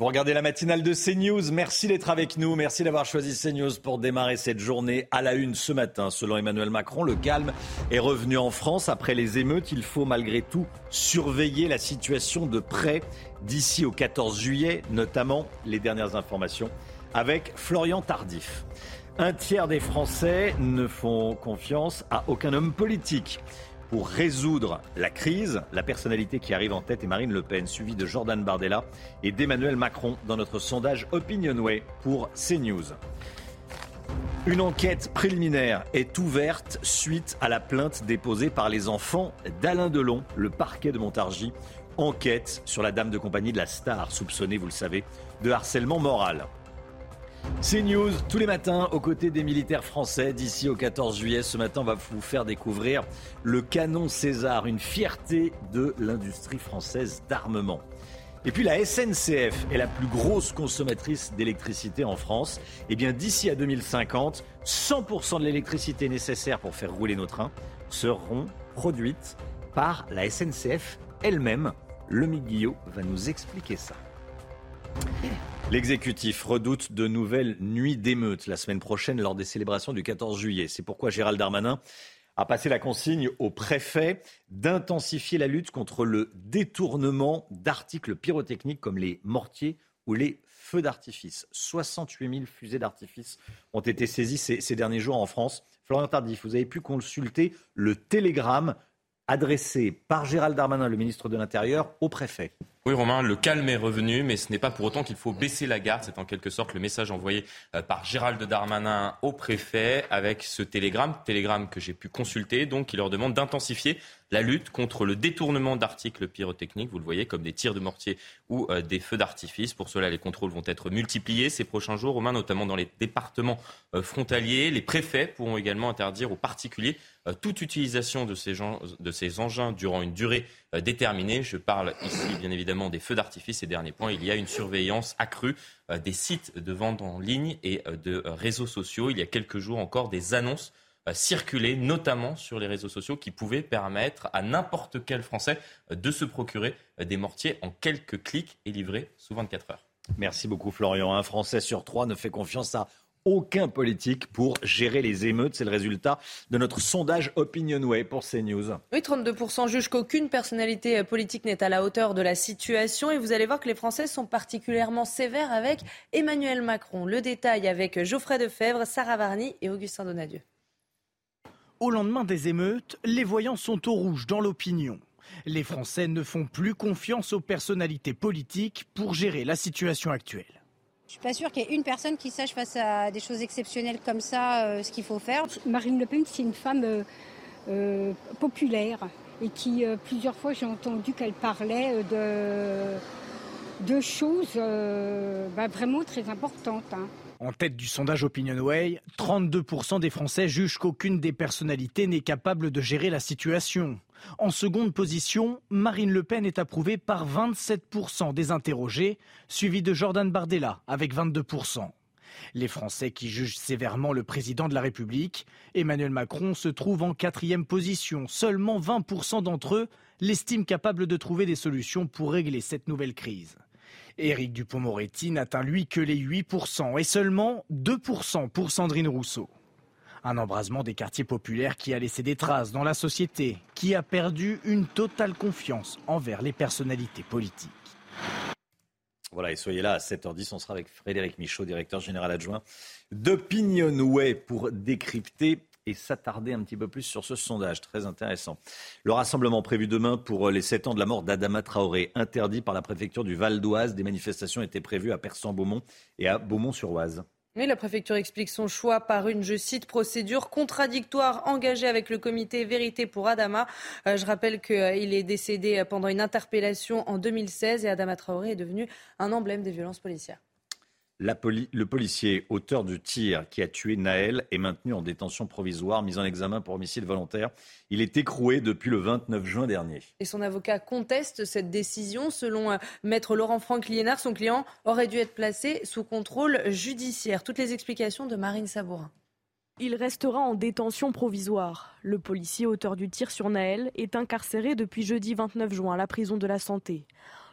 Vous regardez la matinale de CNews. Merci d'être avec nous. Merci d'avoir choisi CNews pour démarrer cette journée à la une ce matin. Selon Emmanuel Macron, le calme est revenu en France après les émeutes. Il faut malgré tout surveiller la situation de près d'ici au 14 juillet, notamment les dernières informations avec Florian Tardif. Un tiers des Français ne font confiance à aucun homme politique pour résoudre la crise. La personnalité qui arrive en tête est Marine Le Pen, suivie de Jordan Bardella et d'Emmanuel Macron dans notre sondage Opinionway pour CNews. Une enquête préliminaire est ouverte suite à la plainte déposée par les enfants d'Alain Delon. Le parquet de Montargis enquête sur la dame de compagnie de la star, soupçonnée, vous le savez, de harcèlement moral. C'est News tous les matins aux côtés des militaires français d'ici au 14 juillet. Ce matin, on va vous faire découvrir le canon César, une fierté de l'industrie française d'armement. Et puis la SNCF est la plus grosse consommatrice d'électricité en France. Et eh bien d'ici à 2050, 100% de l'électricité nécessaire pour faire rouler nos trains seront produites par la SNCF elle-même. Le Guillot va nous expliquer ça. L'exécutif redoute de nouvelles nuits d'émeutes la semaine prochaine lors des célébrations du 14 juillet. C'est pourquoi Gérald Darmanin a passé la consigne au préfet d'intensifier la lutte contre le détournement d'articles pyrotechniques comme les mortiers ou les feux d'artifice. 68 000 fusées d'artifice ont été saisies ces, derniers jours en France. Florian Tardif, vous avez pu consulter le télégramme adressé par Gérald Darmanin, le ministre de l'Intérieur, au préfet. Oui, Romain, le calme est revenu, mais ce n'est pas pour autant qu'il faut baisser la garde. C'est en quelque sorte le message envoyé euh, par Gérald Darmanin au préfet avec ce télégramme, télégramme que j'ai pu consulter, donc qui leur demande d'intensifier la lutte contre le détournement d'articles pyrotechniques, vous le voyez, comme des tirs de mortier ou euh, des feux d'artifice. Pour cela, les contrôles vont être multipliés ces prochains jours, Romain, notamment dans les départements euh, frontaliers. Les préfets pourront également interdire aux particuliers toute utilisation de ces, de ces engins durant une durée déterminée. Je parle ici, bien évidemment, des feux d'artifice. Et dernier point, il y a une surveillance accrue euh, des sites de vente en ligne et euh, de euh, réseaux sociaux. Il y a quelques jours encore des annonces circulées, notamment sur les réseaux sociaux, qui pouvaient permettre à n'importe quel Français de se procurer des mortiers en quelques clics et livrés sous 24 heures. Merci beaucoup Florian. Un Français sur trois ne fait confiance à aucun politique pour gérer les émeutes. C'est le résultat de notre sondage Opinionway pour CNews. Oui, 32% jugent qu'aucune personnalité politique n'est à la hauteur de la situation. Et vous allez voir que les Français sont particulièrement sévères avec Emmanuel Macron. Le détail avec Geoffrey Defebvre, Sarah Varny et Augustin Donadieu. Au lendemain des émeutes, les voyants sont au rouge dans l'opinion. Les Français ne font plus confiance aux personnalités politiques pour gérer la situation actuelle. Je suis pas sûre qu'il y ait une personne qui sache face à des choses exceptionnelles comme ça euh, ce qu'il faut faire. Marine Le Pen, c'est une femme euh, euh, populaire et qui, plusieurs fois, j'ai entendu qu'elle parlait de, de choses bah, vraiment très importantes. Hein. En tête du sondage OpinionWay, 32% des Français jugent qu'aucune des personnalités n'est capable de gérer la situation. En seconde position, Marine Le Pen est approuvée par 27% des interrogés, suivi de Jordan Bardella avec 22%. Les Français qui jugent sévèrement le président de la République, Emmanuel Macron, se trouve en quatrième position. Seulement 20% d'entre eux l'estiment capable de trouver des solutions pour régler cette nouvelle crise. Éric Dupont-Moretti n'atteint lui que les 8% et seulement 2% pour Sandrine Rousseau. Un embrasement des quartiers populaires qui a laissé des traces dans la société, qui a perdu une totale confiance envers les personnalités politiques. Voilà, et soyez là à 7h10, on sera avec Frédéric Michaud, directeur général adjoint d'Opinionway, pour décrypter et s'attarder un petit peu plus sur ce sondage très intéressant. Le rassemblement prévu demain pour les 7 ans de la mort d'Adama Traoré, interdit par la préfecture du Val d'Oise. Des manifestations étaient prévues à Persan-Beaumont et à Beaumont-sur-Oise. Mais la préfecture explique son choix par une, je cite, procédure contradictoire engagée avec le comité Vérité pour Adama. Euh, je rappelle qu'il est décédé pendant une interpellation en 2016 et Adama Traoré est devenu un emblème des violences policières le policier auteur du tir qui a tué Naël est maintenu en détention provisoire, mis en examen pour homicide volontaire. Il est écroué depuis le 29 juin dernier. Et son avocat conteste cette décision. Selon euh, maître Laurent Franck Liénard, son client aurait dû être placé sous contrôle judiciaire. Toutes les explications de Marine Sabourin. Il restera en détention provisoire. Le policier auteur du tir sur Naël est incarcéré depuis jeudi 29 juin à la prison de la Santé.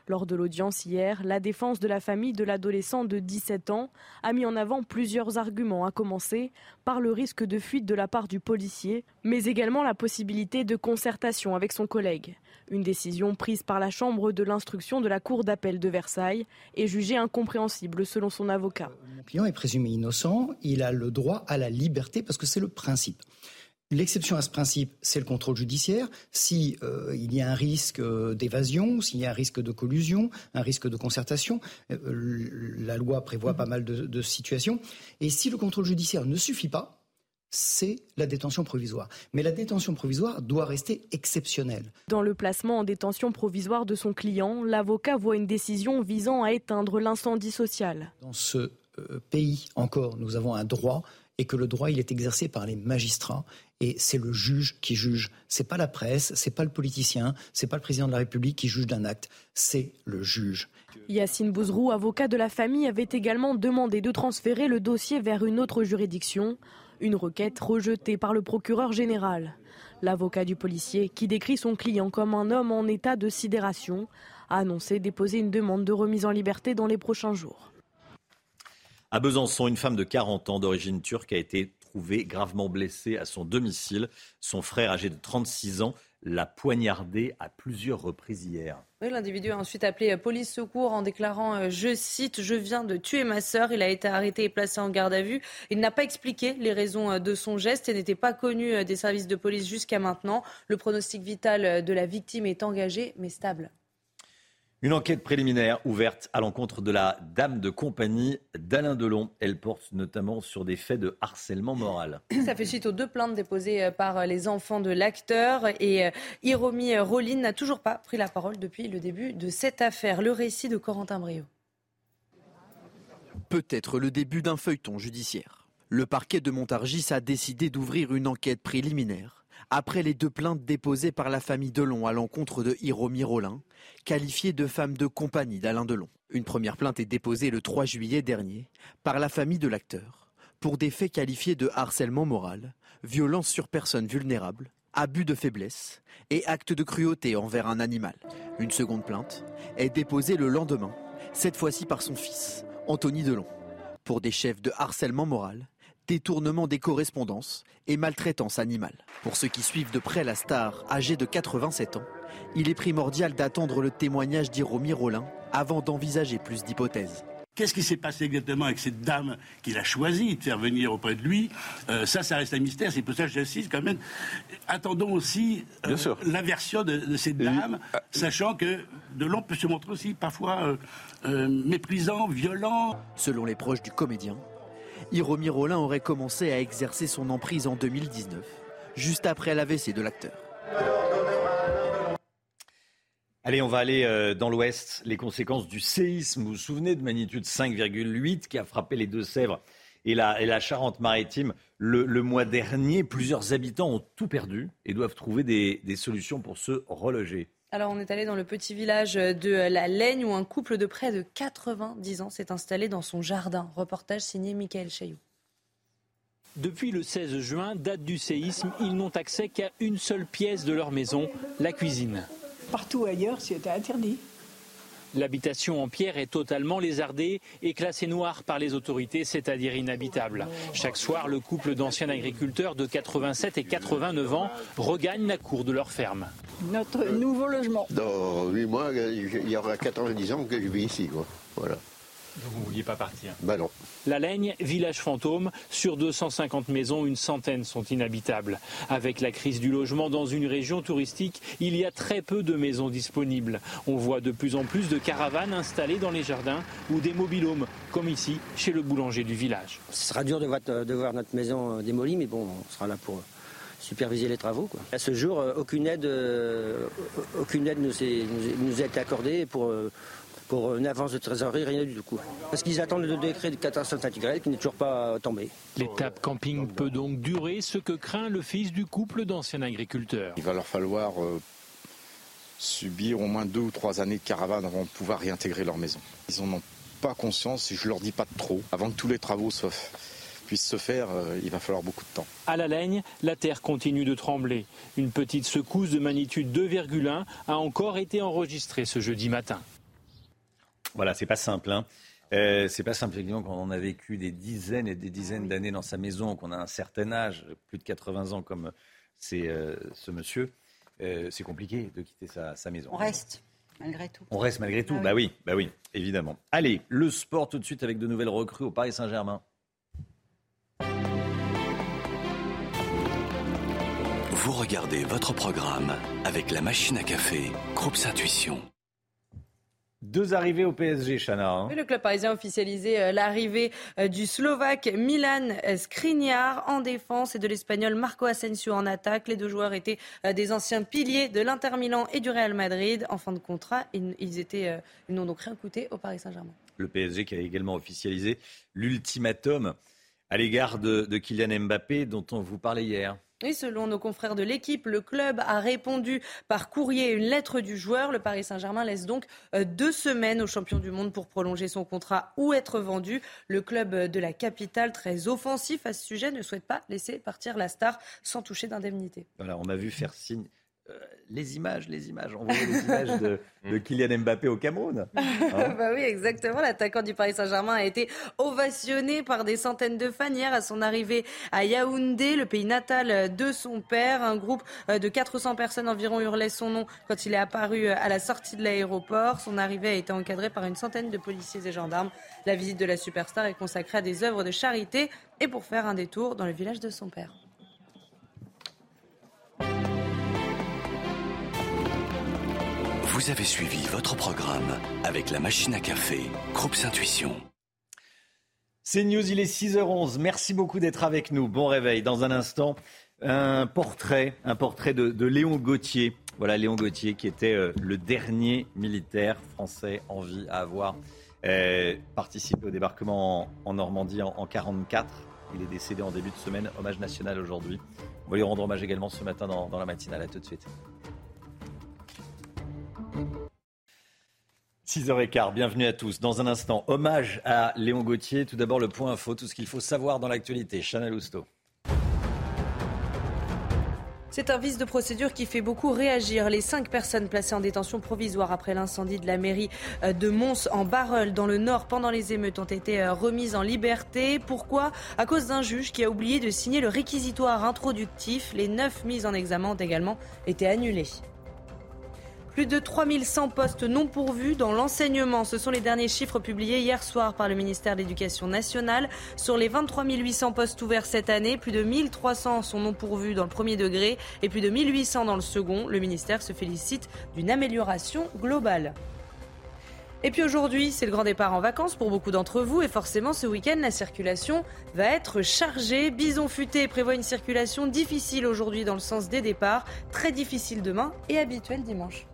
Lors de l'audience hier, la défense de la famille de l'adolescent de 17 ans a mis en avant plusieurs arguments, à commencer par le risque de fuite de la part du policier, mais également la possibilité de concertation avec son collègue. Une décision prise par la Chambre de l'instruction de la Cour d'appel de Versailles est jugée incompréhensible selon son avocat. Mon client est présumé innocent, il a le droit à la liberté parce que c'est le principe. L'exception à ce principe, c'est le contrôle judiciaire. Si euh, il y a un risque euh, d'évasion, s'il y a un risque de collusion, un risque de concertation, euh, la loi prévoit pas mal de, de, situations. Et si le contrôle judiciaire ne suffit pas, c'est la détention provisoire. Mais la détention provisoire doit rester exceptionnelle. Dans le placement en détention provisoire de son client, l'avocat voit une décision visant à éteindre l'incendie social. Dans ce pays encore, nous avons un droit et que le droit il est exercé par les magistrats et c'est le juge qui juge. C'est pas la presse, c'est pas le politicien, c'est pas le président de la République qui juge d'un acte, c'est le juge. Yacine Bouzrou, avocat de la famille, avait également demandé de transférer le dossier vers une autre juridiction, une requête rejetée par le procureur général. L'avocat du policier, qui décrit son client comme un homme en état de sidération, a annoncé déposer une demande de remise en liberté dans les prochains jours. À Besançon, une femme de 40 ans d'origine turque a été trouvée gravement blessée à son domicile. Son frère, âgé de 36 ans, l'a poignardée à plusieurs reprises hier. L'individu a ensuite appelé police secours en déclarant, euh, je cite, je viens de tuer ma sœur. Il a été arrêté et placé en garde à vue. Il n'a pas expliqué les raisons euh, de son geste et n'était pas connu euh, des services de police jusqu'à maintenant. Le pronostic vital de la victime est engagé mais stable. Une enquête préliminaire ouverte à l'encontre de la dame de compagnie d'Alain Delon. Elle porte notamment sur des faits de harcèlement moral. Ça fait suite aux deux plaintes déposées euh, par euh, les enfants de l'acteur. Et euh, Hiromi Rollin n'a toujours pas pris la parole depuis le début de cette affaire. Le récit de Corentin Brio. Peut-être le début d'un feuilleton judiciaire. Le parquet de Montargis a décidé d'ouvrir une enquête préliminaire après les deux plaintes déposées par la famille Delon à l'encontre de Hiromi Rollin, qualifiée de femme de compagnie d'Alain Delon. Une première plainte est déposée le 3 juillet dernier par la famille de l'acteur pour des faits qualifiés de harcèlement moral, violence sur personnes vulnérables, abus de faiblesse et acte de cruauté envers un animal. Une seconde plainte est déposée le lendemain, cette fois-ci par son fils, Anthony Delon, pour des chefs de harcèlement moral détournement des correspondances et maltraitance animale. Pour ceux qui suivent de près la star, âgée de 87 ans, il est primordial d'attendre le témoignage d'Iromi Rollin avant d'envisager plus d'hypothèses. Qu'est-ce qui s'est passé exactement avec cette dame qu'il a choisi de faire venir auprès de lui? Euh, Ça, ça reste un mystère. C'est pour ça que j'insiste quand même. Attendons aussi euh, la version de, cette dame, euh, sachant que Delon peut se montrer aussi parfois méprisant, violent. Selon les proches du comédien, Hiromi Rollin aurait commencé à exercer son emprise en 2019, juste après l'AVC de l'acteur. Allez, on va aller euh, dans l'Ouest. Les conséquences du séisme, vous vous souvenez de magnitude 5,8 qui a frappé les Deux-Sèvres et la, Charente-Maritime le, mois dernier? Plusieurs habitants ont tout perdu et doivent trouver des solutions pour se reloger. Alors on est allé dans le petit village de La Laigne où un couple de près de 90 ans s'est installé dans son jardin. Reportage signé Michael Chailloux. Depuis le 16 juin, date du séisme, ils n'ont accès qu'à une seule pièce de leur maison, la cuisine. Partout ailleurs, c'était interdit. L'habitation en pierre est totalement lézardée et classée noire par les autorités, c'est-à-dire inhabitable. Chaque soir, le couple d'anciens agriculteurs de 87 et 89 ans regagne la cour de leur ferme. Notre nouveau logement. Dans 8 mois, il y aura 90 ans que je vis ici. Voilà. Vous ne vouliez pas partir Bah non. La Laigne, village fantôme, sur 250 maisons, une centaine sont inhabitables. Avec la crise du logement dans une région touristique, il y a très peu de maisons disponibles. On voit de plus en plus de caravanes installées dans les jardins ou des mobilhomes, comme ici, chez le boulanger du village. Ce sera dur de voir, notre maison euh, démolie, mais bon, on sera là pour superviser les travaux. À ce jour, euh, aucune aide, euh, aucune aide nous, nous a été accordée pour pour une avance de trésorerie, rien du tout. Parce qu'ils attendent le décret de catastrophe naturelle qui n'est toujours pas tombé. L'étape camping peut donc durer, ce que craint le fils du couple d'anciens agriculteurs. Il va leur falloir euh, subir au moins deux ou trois années de caravane avant de pouvoir réintégrer leur maison. Ils n'en ont pas conscience et je leur dis pas de trop. Avant que tous les travaux puissent se faire, euh, il va falloir beaucoup de temps. À la Laigne, la terre continue de trembler. Une petite secousse de magnitude 2,1 a encore été enregistrée ce jeudi matin. Voilà, c'est pas simple. Hein. Euh, c'est pas simple, effectivement, quand on a vécu des dizaines et des dizaines d'années dans sa maison, qu'on a un certain âge, plus de 80 ans comme c'est euh, ce monsieur, euh, c'est compliqué de quitter sa, maison. On reste, malgré tout. On reste malgré tout, ah bah oui, bah oui, évidemment. Allez, le sport tout de suite avec de nouvelles recrues au Paris Saint-Germain. Vous regardez votre programme avec la machine à café, Groupe Intuition. Deux arrivées au PSG, Chana. Hein. le club parisien a officialisé euh, l'arrivée euh, du Slovaque Milan Skriniar en défense et de l'Espagnol Marco Asensio en attaque. Les deux joueurs étaient euh, des anciens piliers de l'Inter Milan et du Real Madrid. En fin de contrat, ils, étaient, ils n'ont donc rien coûté au Paris Saint-Germain. Le PSG qui a également officialisé l'ultimatum à l'égard de, de Kylian Mbappé dont on vous parlait hier. Oui, selon nos confrères de l'équipe, le club a répondu par courrier une lettre du joueur. Le Paris Saint-Germain laisse donc euh, deux semaines au champion du monde pour prolonger son contrat ou être vendu. Le club de la capitale, très offensif à ce sujet, ne souhaite pas laisser partir la star sans toucher d'indemnité. Voilà, on a vu faire signe euh, les images, les images. On voit les images de, Kylian Mbappé au Cameroun. Hein bah oui, exactement. L'attaquant du Paris Saint-Germain a été ovationné par des centaines de fans hier à son arrivée à Yaoundé, le pays natal de son père. Un groupe euh, de 400 personnes environ hurlait son nom quand il est apparu euh, à la sortie de l'aéroport. Son arrivée a été encadrée par une centaine de policiers et gendarmes. La visite de la superstar est consacrée à des œuvres de charité et pour faire un détour dans le village de son père. Vous avez suivi votre programme avec la machine à café, Groupe Intuition. C'est News, il est 6h11. Merci beaucoup d'être avec nous. Bon réveil. Dans un instant, un portrait, un portrait de, Léon Gauthier. Voilà, Léon Gauthier qui était euh, le dernier militaire français en vie à avoir euh, participé au débarquement en, Normandie en, 1944. Il est décédé en début de semaine. Hommage national aujourd'hui. On va lui rendre hommage également ce matin dans, dans la matinale. À tout de suite. 6h15, bienvenue à tous. Dans un instant, hommage à Léon Gauthier. Tout d'abord, le point info, tout ce qu'il faut savoir dans l'actualité. Chanel Housteau. C'est un vice de procédure qui fait beaucoup réagir. Les cinq personnes placées en détention provisoire après l'incendie de la mairie euh, de Mons en Barreul dans le Nord pendant les émeutes ont été euh, remises en liberté. Pourquoi? À cause d'un juge qui a oublié de signer le réquisitoire introductif. Les neuf mises en examen ont également été annulées. Plus de 3100 postes non pourvus dans l'enseignement. Ce sont les derniers chiffres publiés hier soir par le ministère de l'Éducation nationale. Sur les 23 800 postes ouverts cette année, plus de 1300 sont non pourvus dans le premier degré et plus de 1800 dans le second. Le ministère se félicite d'une amélioration globale. Et puis aujourd'hui, c'est le grand départ en vacances pour beaucoup d'entre vous et forcément ce week-end, la circulation va être chargée. Bison Futé prévoit une circulation difficile aujourd'hui dans le sens des départs, très difficile demain et habituelle dimanche.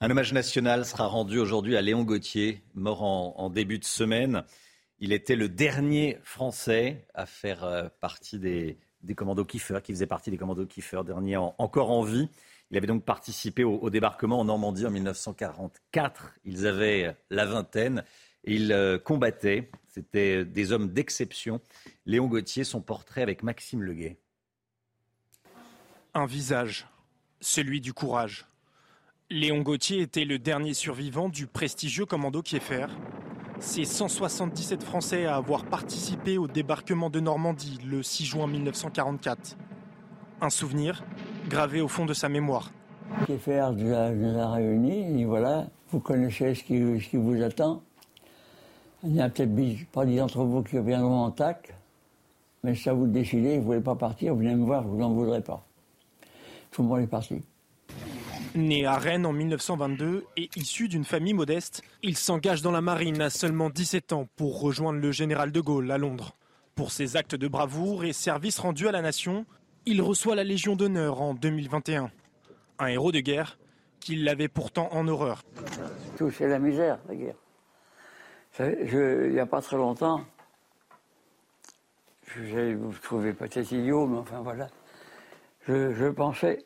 Un hommage national sera rendu aujourd'hui à Léon Gauthier, mort en, début de semaine. Il était le dernier Français à faire euh, partie des, commandos Kiefer, qui faisait partie des commandos Kiefer, dernier encore en vie. Il avait donc participé au, débarquement en Normandie en 1944. Ils avaient la vingtaine et ils euh, combattaient. C'était des hommes d'exception. Léon Gauthier, son portrait avec Maxime Leguet. Un visage, celui du courage Léon Gauthier était le dernier survivant du prestigieux commando Kieffer. C'est 177 Français à avoir participé au débarquement de Normandie le 6 juin 1944. Un souvenir gravé au fond de sa mémoire. TFR nous a, nous réunis, il dit voilà, vous connaissez ce qui, vous attend. Il n'y a peut-être pas d'entre vous qui reviendront en TAC, mais ça vous décidez, vous ne voulez pas partir, venez me voir, vous en voudrais pas. Tout le monde est parti. Né à Rennes en 1922 et issu d'une famille modeste, il s'engage dans la marine à seulement 17 ans pour rejoindre le général de Gaulle à Londres. Pour ses actes de bravoure et services rendus à la nation, il reçoit la Légion d'honneur en 2021. Un héros de guerre qu'il l'avait pourtant en horreur. Tout, c'est la misère, la guerre. il n'y a pas très longtemps, je vous trouver peut-être idiot, mais enfin voilà. Je, pensais,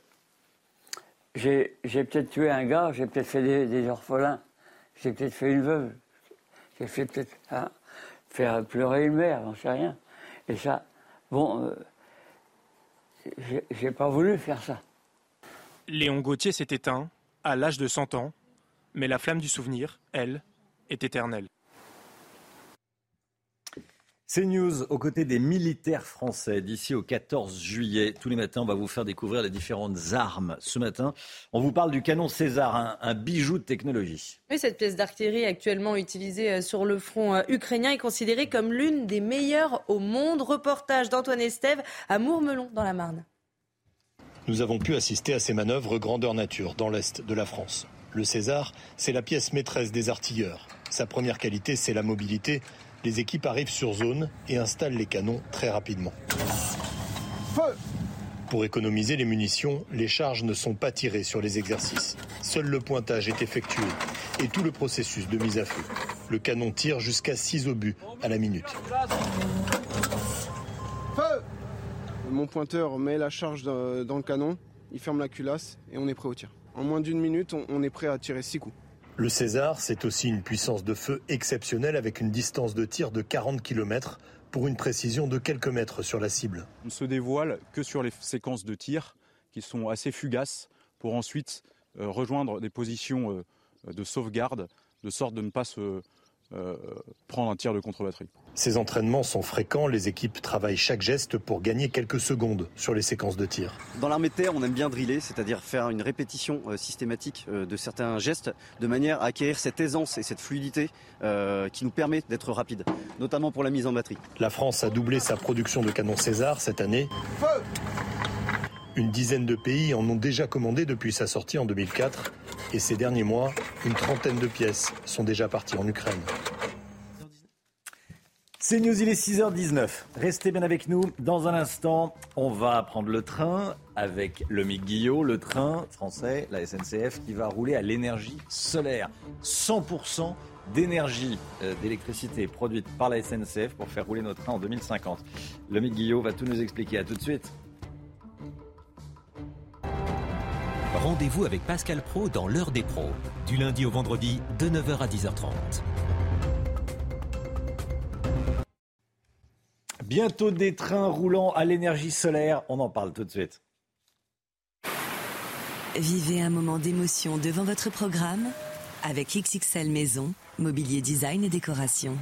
j'ai peut-être tué un gars, j'ai peut-être fait des, orphelins, j'ai peut-être fait une veuve, j'ai fait peut-être hein, faire pleurer une mère, j'en sais rien. Et ça, bon, euh, j'ai pas voulu faire ça. Léon Gauthier s'est éteint à l'âge de 100 ans, mais la flamme du souvenir, elle, est éternelle. C'est News aux côtés des militaires français d'ici au 14 juillet. Tous les matins, on va vous faire découvrir les différentes armes. Ce matin, on vous parle du canon César, un, bijou de technologie. Oui, cette pièce d'artillerie actuellement utilisée euh, sur le front euh, ukrainien est considérée comme l'une des meilleures au monde. Reportage d'Antoine Estève à Mourmelon dans la Marne. Nous avons pu assister à ces manœuvres grandeur nature dans l'est de la France. Le César, c'est la pièce maîtresse des artilleurs. Sa première qualité, c'est la mobilité les équipes arrivent sur zone et installent les canons très rapidement. Feu Pour économiser les munitions, les charges ne sont pas tirées sur les exercices. Seul le pointage est effectué et tout le processus de mise à feu. Le canon tire jusqu'à 6 obus à la minute. Feu Mon pointeur met la charge dans le canon, il ferme la culasse et on est prêt au tir. En moins d'une minute, on est prêt à tirer 6 coups. Le César, c'est aussi une puissance de feu exceptionnelle avec une distance de tir de 40 km pour une précision de quelques mètres sur la cible. On ne se dévoile que sur les séquences de tir qui sont assez fugaces pour ensuite euh, rejoindre des positions euh, de sauvegarde de sorte de ne pas se euh, prendre un tir de contre-batterie. Ces entraînements sont fréquents, les équipes travaillent chaque geste pour gagner quelques secondes sur les séquences de tir. Dans l'armée de terre, on aime bien driller, c'est-à-dire faire une répétition euh, systématique euh, de certains gestes de manière à acquérir cette aisance et cette fluidité qui nous permet d'être rapide, notamment pour la mise en batterie. La France a doublé sa production de canons César cette année. Feu une dizaine de pays en ont déjà commandé depuis sa sortie en 2004 et ces derniers mois, une trentaine de pièces sont déjà parties en Ukraine. C'est News, il est 6h19. Restez bien avec nous. Dans un instant, on va prendre le train avec le Mick Guillot, le train français, la SNCF, qui va rouler à l'énergie solaire. 100% d'énergie, euh, d'électricité produite par la SNCF pour faire rouler nos trains en 2050. Le Mick Guillot va tout nous expliquer. À tout de suite. Rendez-vous avec Pascal Pro dans l'heure des pros, du lundi au vendredi de 9h à 10h30. Bientôt des trains roulant à l'énergie solaire, on en parle tout de suite. Vivez un moment d'émotion devant votre programme avec XXL Maison, mobilier design et décoration.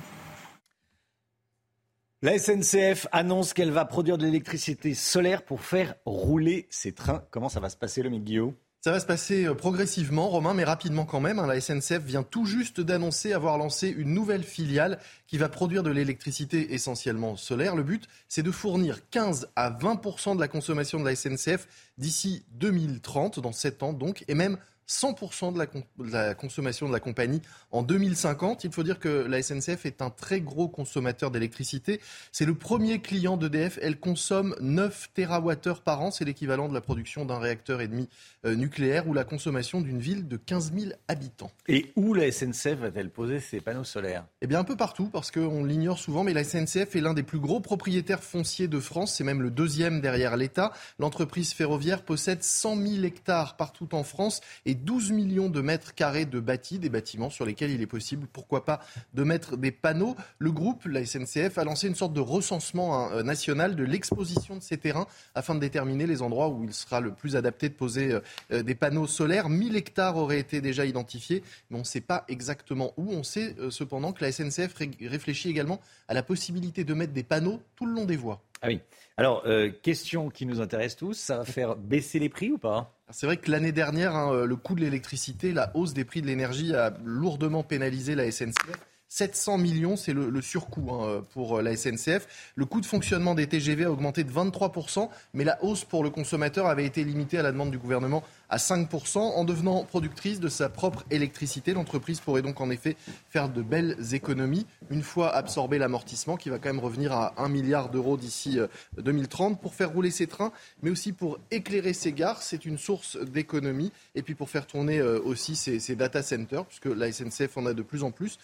La SNCF annonce qu'elle va produire de l'électricité solaire pour faire rouler ses trains. Comment ça va se passer, le Guillaume ça va se passer euh, progressivement, Romain, mais rapidement quand même. Hein. La SNCF vient tout juste d'annoncer avoir lancé une nouvelle filiale qui va produire de l'électricité essentiellement solaire. Le but, c'est de fournir 15 à 20% de la consommation de la SNCF d'ici 2030, dans 7 ans donc, et même 100% de la, de la, consommation de la compagnie en 2050. Il faut dire que la SNCF est un très gros consommateur d'électricité. C'est le premier client d'EDF. Elle consomme 9 TWh par an. C'est l'équivalent de la production d'un réacteur et demi euh, nucléaire ou la consommation d'une ville de 15 000 habitants. Et où la SNCF va-t-elle poser ses panneaux solaires? Eh bien un peu partout parce qu'on l'ignore souvent, mais la SNCF est l'un des plus gros propriétaires fonciers de France. C'est même le deuxième derrière l'État. L'entreprise ferroviaire possède 100 000 hectares partout en France et 12 millions de mètres carrés de bâtis, des bâtiments sur lesquels il est possible, pourquoi pas, de mettre des panneaux. Le groupe, la SNCF, a lancé une sorte de recensement hein, euh, national de l'exposition de ces terrains afin de déterminer les endroits où il sera le plus adapté de poser euh, euh, des panneaux solaires. 1000 hectares auraient été déjà identifiés, mais on ne sait pas exactement où. On sait cependant que la SNCF réfléchit également à la possibilité de mettre des panneaux tout le long des voies. Ah oui. Alors, euh, question qui nous intéresse tous, ça va faire baisser les prix ou pas? C'est vrai que l'année dernière, hein, le coût de l'électricité, la hausse des prix de l'énergie a lourdement pénalisé la SNCF. 700 millions, c'est le, surcoût hein, pour euh, la SNCF. Le coût de fonctionnement des TGV a augmenté de 23%, mais la hausse pour le consommateur avait été limitée à la demande du gouvernement à 5%. En devenant productrice de sa propre électricité, l'entreprise pourrait donc en effet faire de belles économies une fois absorbé l'amortissement qui va quand même revenir à 1 milliard d'euros d'ici 2030 euh, pour faire rouler ses trains, mais aussi pour éclairer ses gares. C'est une source d'économie. Et puis pour faire tourner euh, aussi ses, data centers, puisque la SNCF en a de plus en plus.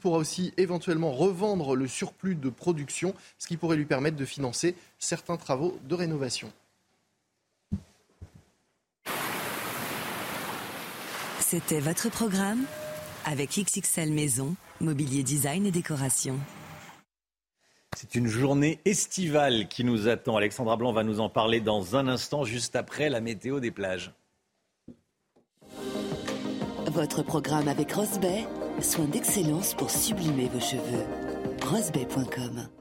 Pourra aussi éventuellement revendre le surplus de production, ce qui pourrait lui permettre de financer certains travaux de rénovation. C'était votre programme avec XXL Maison, mobilier design et décoration. C'est une journée estivale qui nous attend. Alexandra Blanc va nous en parler dans un instant, juste après la météo des plages. Votre programme avec Rosbay, soin d'excellence pour sublimer vos cheveux. Rosbay.com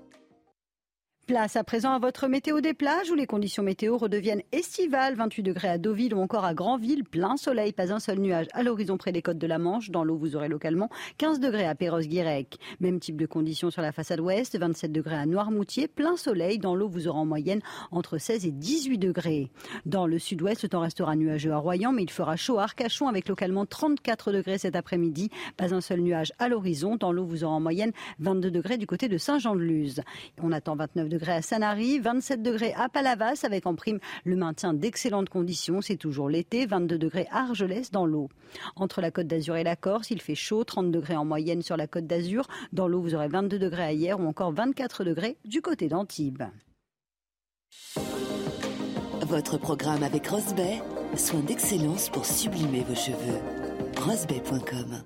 Place à présent à votre météo des plages où les conditions météo redeviennent estivales. 28 degrés à Deauville ou encore à Granville. Plein soleil, pas un seul nuage à l'horizon près des côtes de la Manche. Dans l'eau, vous aurez localement 15 degrés à Perros-Guirec. Même type de conditions sur la façade ouest. 27 degrés à Noirmoutier. Plein soleil. Dans l'eau, vous aurez en moyenne entre 16 et 18 degrés. Dans le sud-ouest, le temps restera nuageux à Royan, mais il fera chaud à Arcachon avec localement 34 degrés cet après-midi. Pas un seul nuage à l'horizon. Dans l'eau, vous aurez en moyenne 22 degrés du côté de Saint-Jean-de-Luz. On attend 29 degrés degrés à Sanary, 27 degrés à Palavas avec en prime le maintien d'excellentes conditions. C'est toujours l'été, 22 degrés à Argelès dans l'eau. Entre la côte d'Azur et la Corse, il fait chaud, 30 degrés en moyenne sur la côte d'Azur. Dans l'eau, vous aurez 22 degrés à hier ou encore 24 degrés du côté d'Antibes. Votre programme avec Rosbay, soin d'excellence pour sublimer vos cheveux. Rosbay.com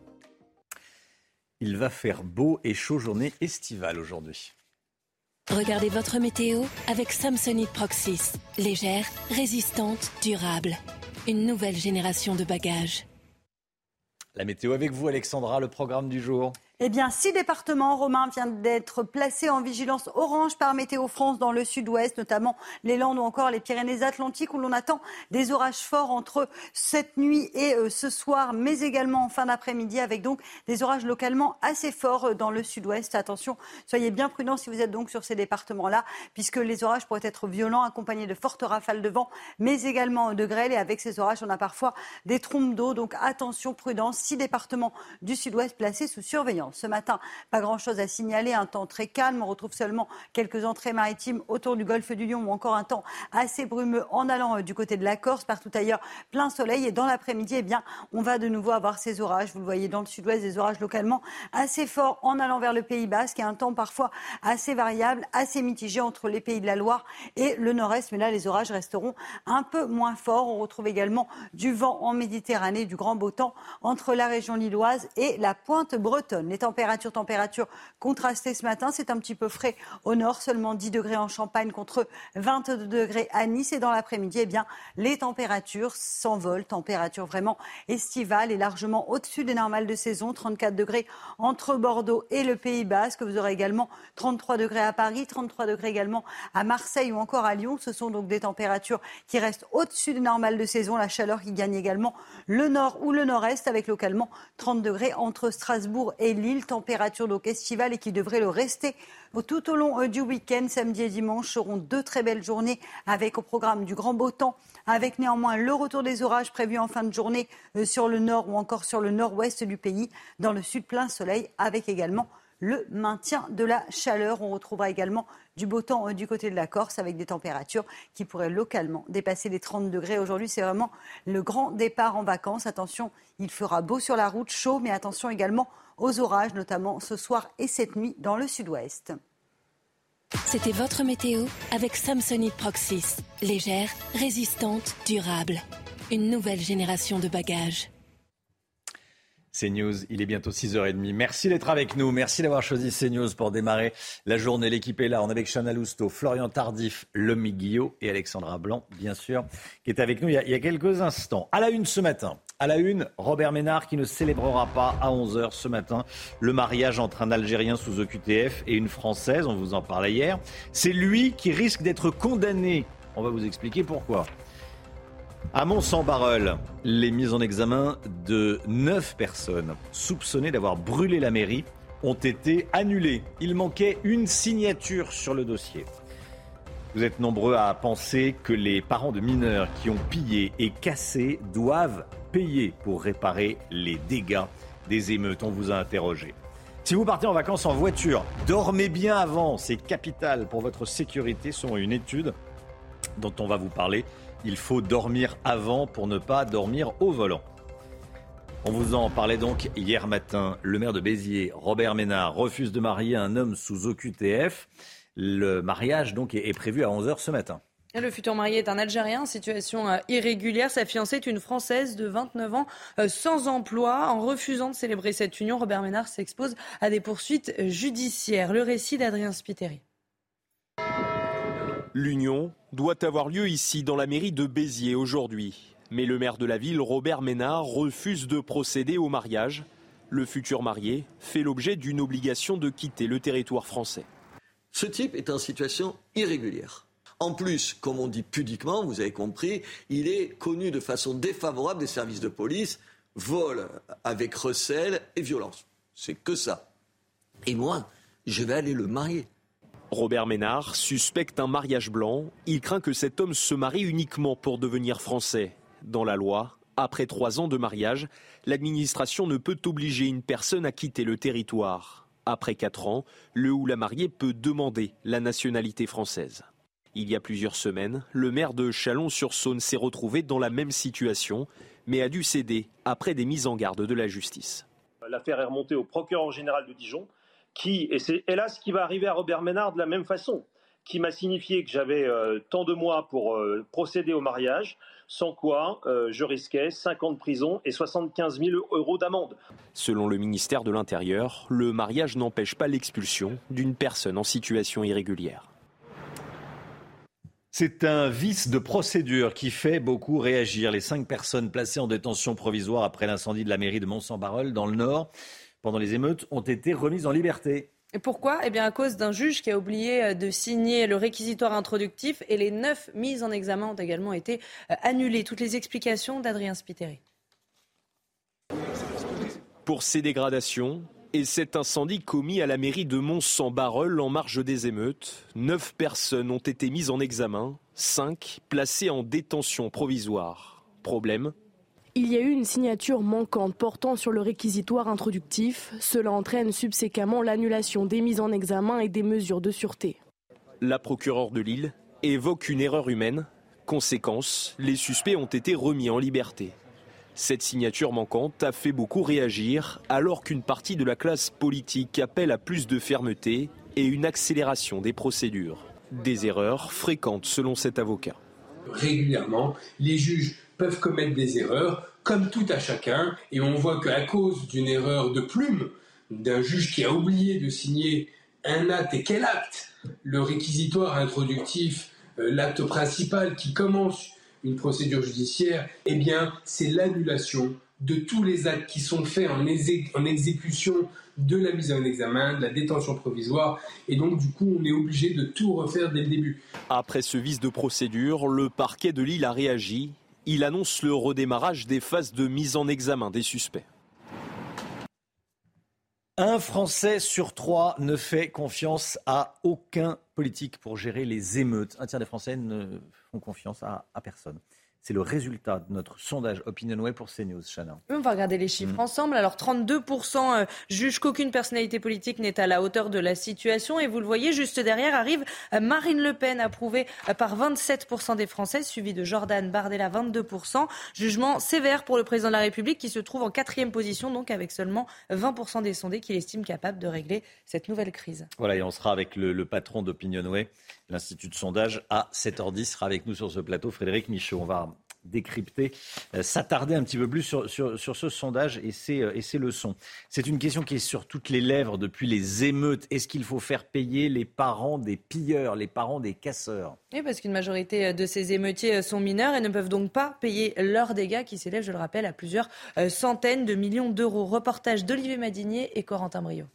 Il va faire beau et chaud journée estivale aujourd'hui. Regardez votre météo avec Samsonite Proxys. Légère, résistante, durable. Une nouvelle génération de bagages. La météo avec vous, Alexandra, le programme du jour. Eh bien, six départements romains viennent d'être placés en vigilance orange par Météo France dans le sud-ouest, notamment les Landes ou encore les Pyrénées-Atlantiques, où l'on attend des orages forts entre cette nuit et euh, ce soir, mais également en fin d'après-midi, avec donc des orages localement assez forts euh, dans le sud-ouest. Attention, soyez bien prudents si vous êtes donc sur ces départements-là, puisque les orages pourraient être violents, accompagnés de fortes rafales de vent, mais également de grêle. Et avec ces orages, on a parfois des trompes d'eau, donc attention, prudence. Six départements du sud-ouest placés sous surveillance. Ce matin, pas grand-chose à signaler, un temps très calme. On retrouve seulement quelques entrées maritimes autour du golfe du Lion ou encore un temps assez brumeux en allant euh, du côté de la Corse. Partout ailleurs, plein soleil. Et dans l'après-midi, eh bien, on va de nouveau avoir ces orages. Vous le voyez dans le sud-ouest, des orages localement assez forts en allant vers le Pays Basque et un temps parfois assez variable, assez mitigé entre les pays de la Loire et le nord-est. Mais là, les orages resteront un peu moins forts. On retrouve également du vent en Méditerranée, du grand beau temps entre la région lilloise et la pointe bretonne température, température contrastée ce matin. C'est un petit peu frais au nord, seulement 10 degrés en Champagne contre 22 degrés à Nice. Et dans l'après-midi, eh bien, les températures s'envolent. Température vraiment estivale et largement au-dessus des normales de saison. 34 degrés entre Bordeaux et le Pays Basque. Vous aurez également 33 degrés à Paris, 33 degrés également à Marseille ou encore à Lyon. Ce sont donc des températures qui restent au-dessus des normales de saison. La chaleur qui gagne également le nord ou le nord-est avec localement 30 degrés entre Strasbourg et Lille température donc estivale et qui devrait le rester tout au long euh, du week-end. Samedi et dimanche seront deux très belles journées avec au programme du grand beau temps, avec néanmoins le retour des orages prévus en fin de journée euh, sur le nord ou encore sur le nord-ouest du pays. Dans le sud, plein soleil avec également le maintien de la chaleur. On retrouvera également du beau temps euh, du côté de la Corse avec des températures qui pourraient localement dépasser les 30 degrés. Aujourd'hui, c'est vraiment le grand départ en vacances. Attention, il fera beau sur la route, chaud, mais attention également aux orages, notamment ce soir et cette nuit dans le sud-ouest. C'était votre météo avec Samsonite Proxys. Légère, résistante, durable. Une nouvelle génération de bagages. CNews, il est bientôt 6h30. Merci d'être avec nous. Merci d'avoir choisi CNews pour démarrer la journée. L'équipe est là. On est avec Chana Lousteau, Florian Tardif, Lomi Guillot et Alexandra Blanc, bien sûr, qui est avec nous il y, a, il y a quelques instants. À la une ce matin. À la une, Robert Ménard qui ne célébrera pas à 11h ce matin le mariage entre un Algérien sous OQTF et une Française. On vous en parlait hier. C'est lui qui risque d'être condamné. On va vous expliquer pourquoi. À Mont-Saint-Barreul, les mises en examen de neuf personnes soupçonnées d'avoir brûlé la mairie ont été annulées. Il manquait une signature sur le dossier. Vous êtes nombreux à penser que les parents de mineurs qui ont pillé et cassé doivent payer pour réparer les dégâts des émeutes. On vous a interrogé. Si vous partez en vacances en voiture, dormez bien avant. C'est capital pour votre sécurité selon une étude dont on va vous parler il faut dormir avant pour ne pas dormir au volant. On vous en parlait donc hier matin. Le maire de Béziers, Robert Ménard, refuse de marier un homme sous OQTF. Le mariage donc est prévu à 11h ce matin. Le futur marié est un Algérien en situation euh, irrégulière. Sa fiancée est une Française de 29 ans euh, sans emploi. En refusant de célébrer cette union, Robert Ménard s'expose à des poursuites judiciaires. Le récit d'Adrien Spiteri. L'union doit avoir lieu ici, dans la mairie de Béziers, aujourd'hui. Mais le maire de la ville, Robert Ménard, refuse de procéder au mariage. Le futur marié fait l'objet d'une obligation de quitter le territoire français. Ce type est en situation irrégulière. En plus, comme on dit pudiquement, vous avez compris, il est connu de façon défavorable des services de police, vol avec recel et violence. C'est que ça. Et moi, je vais aller le marier. Robert Ménard suspecte un mariage blanc. Il craint que cet homme se marie uniquement pour devenir français. Dans la loi, après trois ans de mariage, l'administration ne peut obliger une personne à quitter le territoire. Après quatre ans, le ou la mariée peut demander la nationalité française. Il y a plusieurs semaines, le maire de Chalon-sur-Saône s'est retrouvé dans la même situation, mais a dû céder après des mises en garde de la justice. L'affaire est remontée au procureur général de Dijon, qui, et c'est hélas ce qui va arriver à Robert Ménard de la même façon, qui m'a signifié que j'avais euh, tant de mois pour euh, procéder au mariage, sans quoi euh, je risquais 5 ans de prison et 75 000 euros d'amende. Selon le ministère de l'Intérieur, le mariage n'empêche pas l'expulsion d'une personne en situation irrégulière. C'est un vice de procédure qui fait beaucoup réagir. Les cinq personnes placées en détention provisoire après l'incendie de la mairie de Mont-Saint-Barreul dans le Nord pendant les émeutes ont été remises en liberté. Et pourquoi? Eh bien à cause d'un juge qui a oublié euh, de signer le réquisitoire introductif et les neuf mises en examen ont également été euh, annulées. Toutes les explications d'Adrien Spiteri. Pour ces dégradations et cet incendie commis à la mairie de Mont-Saint-Barreul en marge des émeutes, neuf personnes ont été mises en examen, cinq placées en détention provisoire. Problème il y a eu une signature manquante portant sur le réquisitoire introductif. Cela entraîne subséquemment l'annulation des mises en examen et des mesures de sûreté. La procureure de Lille évoque une erreur humaine. Conséquence, les suspects ont été remis en liberté. Cette signature manquante a fait beaucoup réagir alors qu'une partie de la classe politique appelle à plus de fermeté et une accélération des procédures. Des erreurs fréquentes selon cet avocat. Régulièrement, les juges peuvent commettre des erreurs, comme tout à chacun, et on voit qu'à cause d'une erreur de plume, d'un juge qui a oublié de signer un acte, et quel acte? Le réquisitoire introductif, euh, l'acte principal qui commence une procédure judiciaire, eh bien, c'est l'annulation de tous les actes qui sont faits en, en, exécution de la mise en examen, de la détention provisoire, et donc du coup on est obligé de tout refaire dès le début. Après ce vice de procédure, le parquet de Lille a réagi il annonce le redémarrage des phases de mise en examen des suspects. Un Français sur trois ne fait confiance à aucun politique pour gérer les émeutes. Un tiers des Français ne font confiance à, personne. C'est le résultat de notre sondage OpinionWay pour CNews, Chana. On va regarder les chiffres mm. ensemble. Alors 32% euh, jugent qu'aucune personnalité politique n'est à la hauteur de la situation. Et vous le voyez, juste derrière arrive euh, Marine Le Pen, approuvée euh, par 27% des Français, suivie de Jordan Bardella, 22%. Jugement sévère pour le président de la République qui se trouve en quatrième position, donc avec seulement 20% des sondés qu'il estime capable de régler cette nouvelle crise. Voilà, et on sera avec le, le patron d'OpinionWay, l'Institut de sondage, à 7h10, sera avec nous sur ce plateau, Frédéric Michaud. On va décrypter, euh, s'attarder un petit peu plus sur, sur, ce sondage et ses, et ses leçons. C'est une question qui est sur toutes les lèvres depuis les émeutes. Est-ce qu'il faut faire payer les parents des pilleurs, les parents des casseurs? Oui, parce qu'une majorité de ces émeutiers sont mineurs et ne peuvent donc pas payer leurs dégâts qui s'élèvent, je le rappelle, à plusieurs centaines de millions d'euros. Reportage d'Olivier Madinier et Corentin Brio.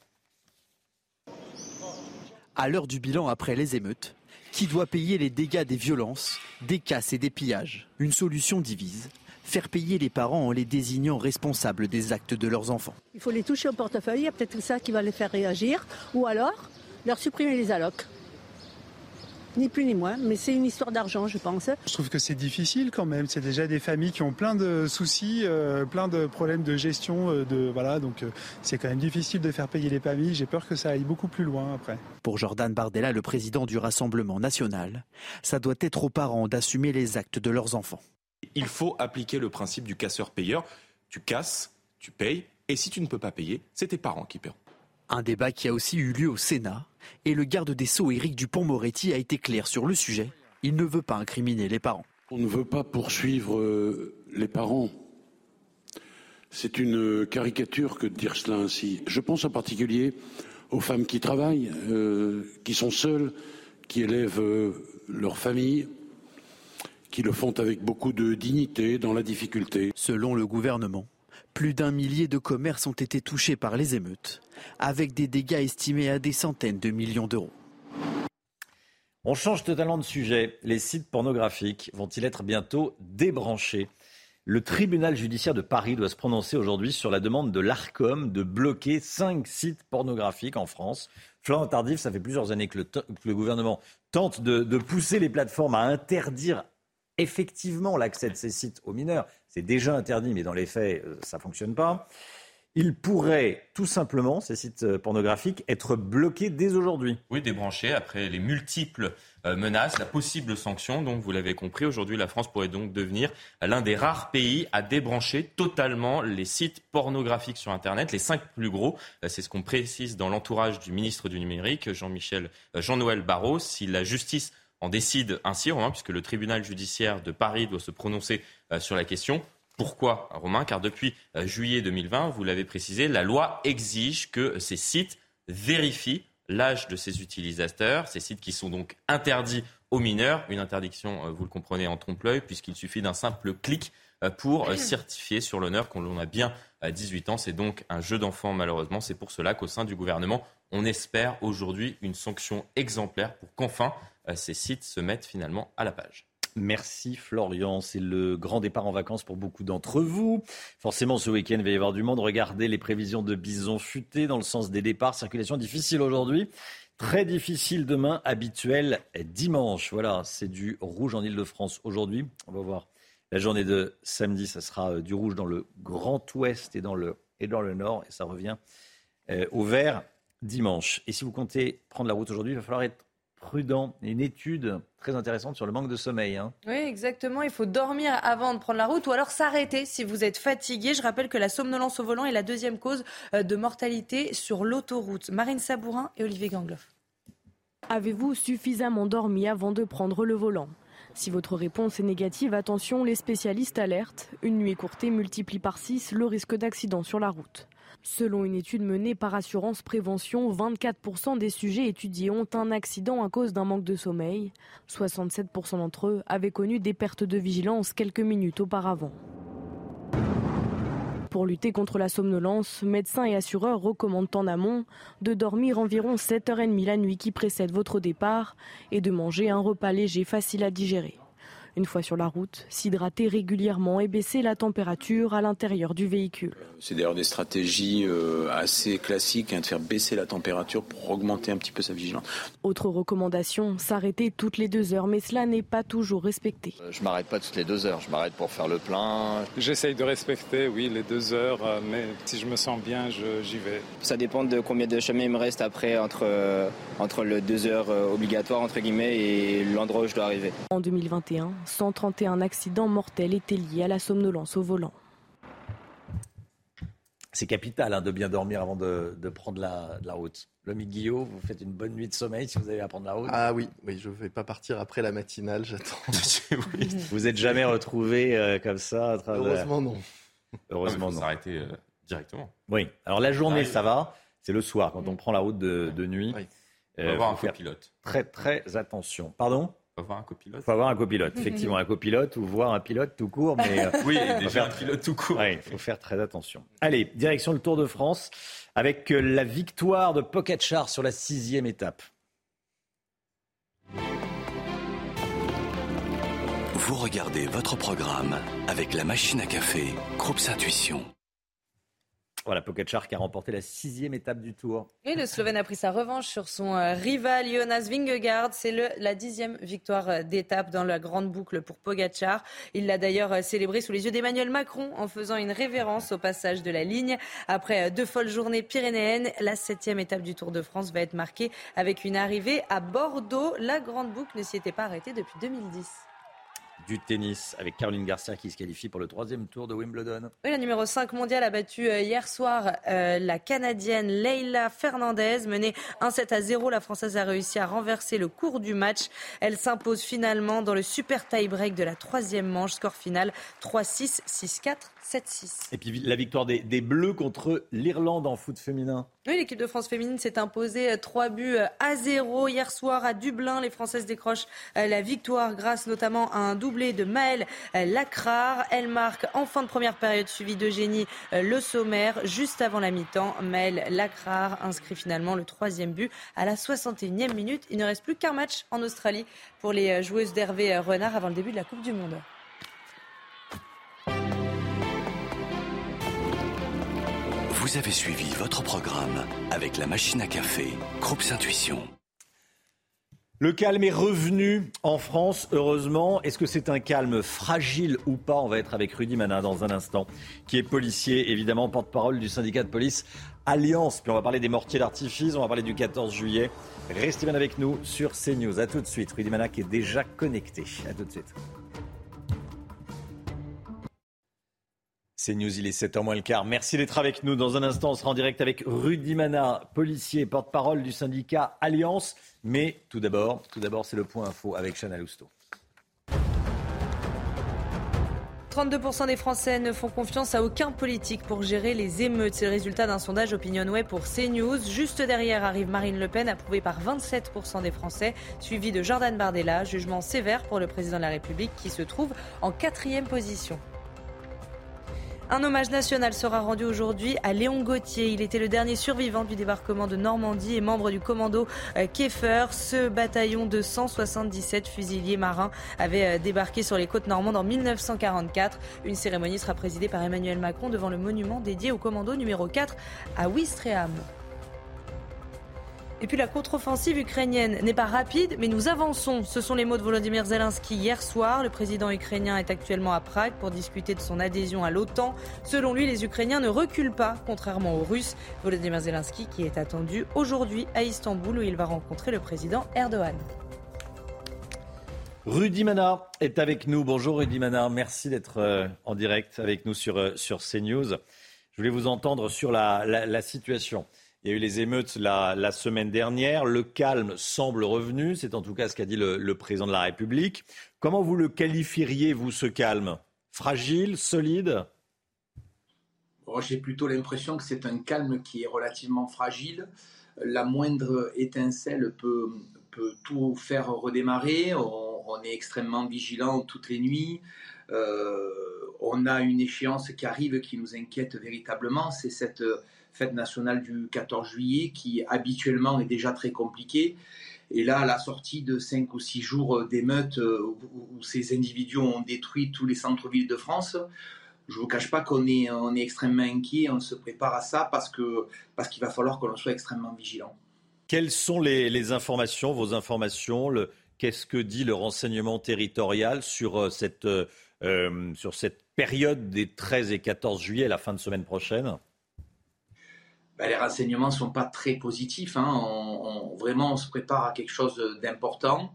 À l'heure du bilan après les émeutes, qui doit payer les dégâts des violences, des casses et des pillages? Une solution divise. Faire payer les parents en les désignant responsables des actes de leurs enfants. Il faut les toucher au portefeuille, il y a peut-être ça qui va les faire réagir, ou alors leur supprimer les allocs ni plus ni moins, mais c'est une histoire d'argent, je pense. Je trouve que c'est difficile quand même. C'est déjà des familles qui ont plein de soucis, euh, plein de problèmes de gestion, euh, de voilà, donc euh, c'est quand même difficile de faire payer les familles. J'ai peur que ça aille beaucoup plus loin après. Pour Jordan Bardella, le président du Rassemblement national, ça doit être aux parents d'assumer les actes de leurs enfants. Il faut appliquer le principe du casseur-payeur. Tu casses, tu payes, et si tu ne peux pas payer, c'est tes parents qui paieront. Un débat qui a aussi eu lieu au Sénat et le garde des Sceaux Éric Dupont-Moretti a été clair sur le sujet. Il ne veut pas incriminer les parents. On ne veut pas poursuivre euh, les parents. C'est une caricature que de dire cela ainsi. Je pense en particulier aux femmes qui travaillent, euh, qui sont seules, qui élèvent euh, leur famille, qui le font avec beaucoup de dignité dans la difficulté. Selon le gouvernement, plus d'un millier de commerces ont été touchés par les émeutes, avec des dégâts estimés à des centaines de millions d'euros. On change totalement de sujet. Les sites pornographiques vont-ils être bientôt débranchés? Le tribunal judiciaire de Paris doit se prononcer aujourd'hui sur la demande de l'ARCOM de bloquer cinq sites pornographiques en France. Florent Tardif, ça fait plusieurs années que le, gouvernement tente de pousser les plateformes à interdire effectivement l'accès de ces sites aux mineurs. C'est déjà interdit, mais dans les faits, euh, ça ne fonctionne pas. Il pourrait tout simplement, ces sites euh, pornographiques, être bloqués dès aujourd'hui. Oui, débranchés après les multiples euh, menaces, la possible sanction. Donc, vous l'avez compris, aujourd'hui, la France pourrait donc devenir l'un des rares pays à débrancher totalement les sites pornographiques sur Internet, les cinq plus gros. C'est ce qu'on précise dans l'entourage du ministre du Numérique, Jean-Michel, Jean-Noël Barrot. Si la justice en décide ainsi, puisque le tribunal judiciaire de Paris doit se prononcer euh, sur la question. Pourquoi, Romain Car depuis euh, juillet 2020, vous l'avez précisé, la loi exige que ces sites vérifient l'âge de ces utilisateurs, ces sites qui sont donc interdits aux mineurs. Une interdiction, euh, vous le comprenez, en trompe-l'œil, puisqu'il suffit d'un simple clic pour certifier sur l'honneur qu'on a bien à 18 ans. C'est donc un jeu d'enfant, malheureusement. C'est pour cela qu'au sein du gouvernement, on espère aujourd'hui une sanction exemplaire pour qu'enfin euh, ces sites se mettent finalement à la page. Merci Florian, c'est le grand départ en vacances pour beaucoup d'entre vous. Forcément, ce week-end, il va y avoir du monde. Regardez les prévisions de bison futé dans le sens des départs. Circulation difficile aujourd'hui. Très difficile demain, habituel dimanche. Voilà, c'est du rouge en Ile-de-France aujourd'hui. On va voir la journée de samedi, ça sera euh, du rouge dans le grand ouest et dans le, et dans le nord. Et ça revient euh, au vert dimanche. Et si vous comptez prendre la route aujourd'hui, il va falloir être prudent. Une étude très intéressante sur le manque de sommeil. Hein. Oui, exactement. Il faut dormir avant de prendre la route ou alors s'arrêter si vous êtes fatigué. Je rappelle que la somnolence au volant est la deuxième cause euh, de mortalité sur l'autoroute. Marine Sabourin et Olivier Gangloff. Avez-vous suffisamment dormi avant de prendre le volant? Si votre réponse est négative, attention, les spécialistes alertent. Une nuit écourtée multiplie par 6 le risque d'accident sur la route. Selon une étude menée par Assurance Prévention, 24% des sujets étudiés ont un accident à cause d'un manque de sommeil. 67% d'entre eux avaient connu des pertes de vigilance quelques minutes auparavant. Pour lutter contre la somnolence, médecins et assureurs recommandent en amont de dormir environ 7h30 la nuit qui précède votre départ et de manger un repas léger facile à digérer. Une fois sur la route, s'hydrater régulièrement et baisser la température à l'intérieur du véhicule. C'est d'ailleurs des stratégies euh, assez classiques hein, de faire baisser la température pour augmenter un petit peu sa vigilance. Autre recommandation, s'arrêter toutes les deux heures, mais cela n'est pas toujours respecté. Euh, je m'arrête pas toutes les deux heures, je m'arrête pour faire le plein. J'essaye de respecter, oui, les deux heures, euh, mais si je me sens bien, j'y vais. Ça dépend de combien de chemin il me reste après entre, entre le deux heures obligatoire, entre guillemets, et l'endroit où je dois arriver. En 2021, 131 accidents mortels étaient liés à la somnolence au volant. C'est capital hein, de bien dormir avant de, prendre la, route. L'homme Guillaume, vous faites une bonne nuit de sommeil si vous allez à prendre la route Ah oui, oui je ne vais pas partir après la matinale, j'attends. vous n'êtes jamais retrouvé euh, comme ça à travers... Heureusement non. Heureusement non. S'arrêter euh, directement. Oui, alors la journée ça va, c'est le soir quand on prend la route de, nuit. Il faut euh, avoir un copilote. Très très attention. Pardon? Faut avoir un copilote. faut avoir un copilote, effectivement, un copilote ou voir un pilote tout court. Mais euh, oui, déjà un pilote tout court. Il faut faire très attention. Allez, direction le Tour de France avec euh, la victoire de Pogacar sur la sixième étape. Vous regardez votre programme avec la machine à café, Groupe Intuition. Voilà, Pogacar qui a remporté la sixième étape du Tour. Et le Slovène a pris sa revanche sur son euh, rival Jonas Vingegaard. C'est la dixième victoire euh, d'étape dans la grande boucle pour Pogacar. Il l'a d'ailleurs euh, célébré sous les yeux d'Emmanuel Macron en faisant une révérence au passage de la ligne. Après deux folles journées pyrénéennes, la septième étape du Tour de France va être marquée avec une arrivée à Bordeaux. La grande boucle ne s'y était pas arrêtée depuis 2010 du tennis avec Caroline Garcia qui se qualifie pour le troisième tour de Wimbledon. Oui, la numéro 5 mondiale a battu euh, hier soir euh, la Canadienne Leila Fernandez. Menée 1-7 à 0, la Française a réussi à renverser le cours du match. Elle s'impose finalement dans le super tie-break de la troisième manche. Score final 3-6, 6-4, 7-6. Et puis la victoire des, des Bleus contre l'Irlande en foot féminin. L'équipe de France féminine s'est imposée 3 euh, buts euh, à 0 hier soir à Dublin. Les Françaises décrochent euh, la victoire grâce notamment à un doublé de Maëlle Lacrar. Elle marque en fin de première période suivi d'Eugénie Le Sommaire. Juste avant la mi-temps, Maëlle Lacrar inscrit finalement le troisième but à la 61e minute. Il ne reste plus qu'un match en Australie pour les joueuses d'Hervé Renard avant le début de la Coupe du Monde. Vous avez suivi votre programme avec la machine à café, Groupe Intuition. Le calme est revenu en France, heureusement. Est-ce que c'est un calme fragile ou pas? On va être avec Rudy Manin dans un instant, qui est policier, évidemment, porte-parole du syndicat de police Alliance. Puis on va parler des mortiers d'artifice, on va parler du 14 juillet. Restez bien avec nous sur CNews. A tout de suite. Rudy Manin qui est déjà connecté. A tout de suite. C'est News, il est 7h moins le quart. Merci d'être avec nous. Dans un instant, on sera en direct avec Rudy Mana, policier, porte-parole du syndicat Alliance. Mais tout d'abord, tout d'abord, c'est le point info avec Chana Lousteau. 32% des Français ne font confiance à aucun politique pour gérer les émeutes. C'est le résultat d'un sondage OpinionWay pour CNews. Juste derrière arrive Marine Le Pen, approuvée par 27% des Français, suivie de Jordan Bardella. Jugement sévère pour le président de la République qui se trouve en quatrième position. Un hommage national sera rendu aujourd'hui à Léon Gauthier. Il était le dernier survivant du débarquement de Normandie et membre du commando euh, Keffer. Ce bataillon de 177 fusiliers marins avait euh, débarqué sur les côtes normandes en 1944. Une cérémonie sera présidée par Emmanuel Macron devant le monument dédié au commando numéro 4 à Ouistreham. Et puis la contre-offensive ukrainienne n'est pas rapide, mais nous avançons. Ce sont les mots de Volodymyr Zelensky hier soir. Le président ukrainien est actuellement à Prague pour discuter de son adhésion à l'OTAN. Selon lui, les Ukrainiens ne reculent pas, contrairement aux Russes. Volodymyr Zelensky qui est attendu aujourd'hui à Istanbul où il va rencontrer le président Erdogan. Rudy Mana est avec nous. Bonjour Rudy Mana, merci d'être euh, en direct avec nous sur, euh, sur CNews. Je voulais vous entendre sur la situation. Il y a eu les émeutes la, semaine dernière. Le calme semble revenu. C'est en tout cas ce qu'a dit le, président de la République. Comment vous le qualifieriez, vous, ce calme? Fragile Solide? J'ai plutôt l'impression que c'est un calme qui est relativement fragile. La moindre étincelle peut, tout faire redémarrer. On, est extrêmement vigilant toutes les nuits. Euh, on a une échéance qui arrive qui nous inquiète véritablement. C'est cette fête nationale du 14 juillet, qui habituellement est déjà très compliquée. Et là, à la sortie de 5 ou 6 jours d'émeutes euh, où, ces individus ont détruit tous les centres-villes de France, je ne vous cache pas qu'on est, extrêmement inquiet, on se prépare à ça parce qu'il parce qu'il va falloir qu'on soit extrêmement vigilant. Quelles sont les, informations, vos informations Qu'est-ce que dit le renseignement territorial sur euh, cette, euh, sur cette période des 13 et 14 juillet, la fin de semaine prochaine? Ben, les renseignements ne sont pas très positifs. Hein. On, vraiment, on se prépare à quelque chose d'important.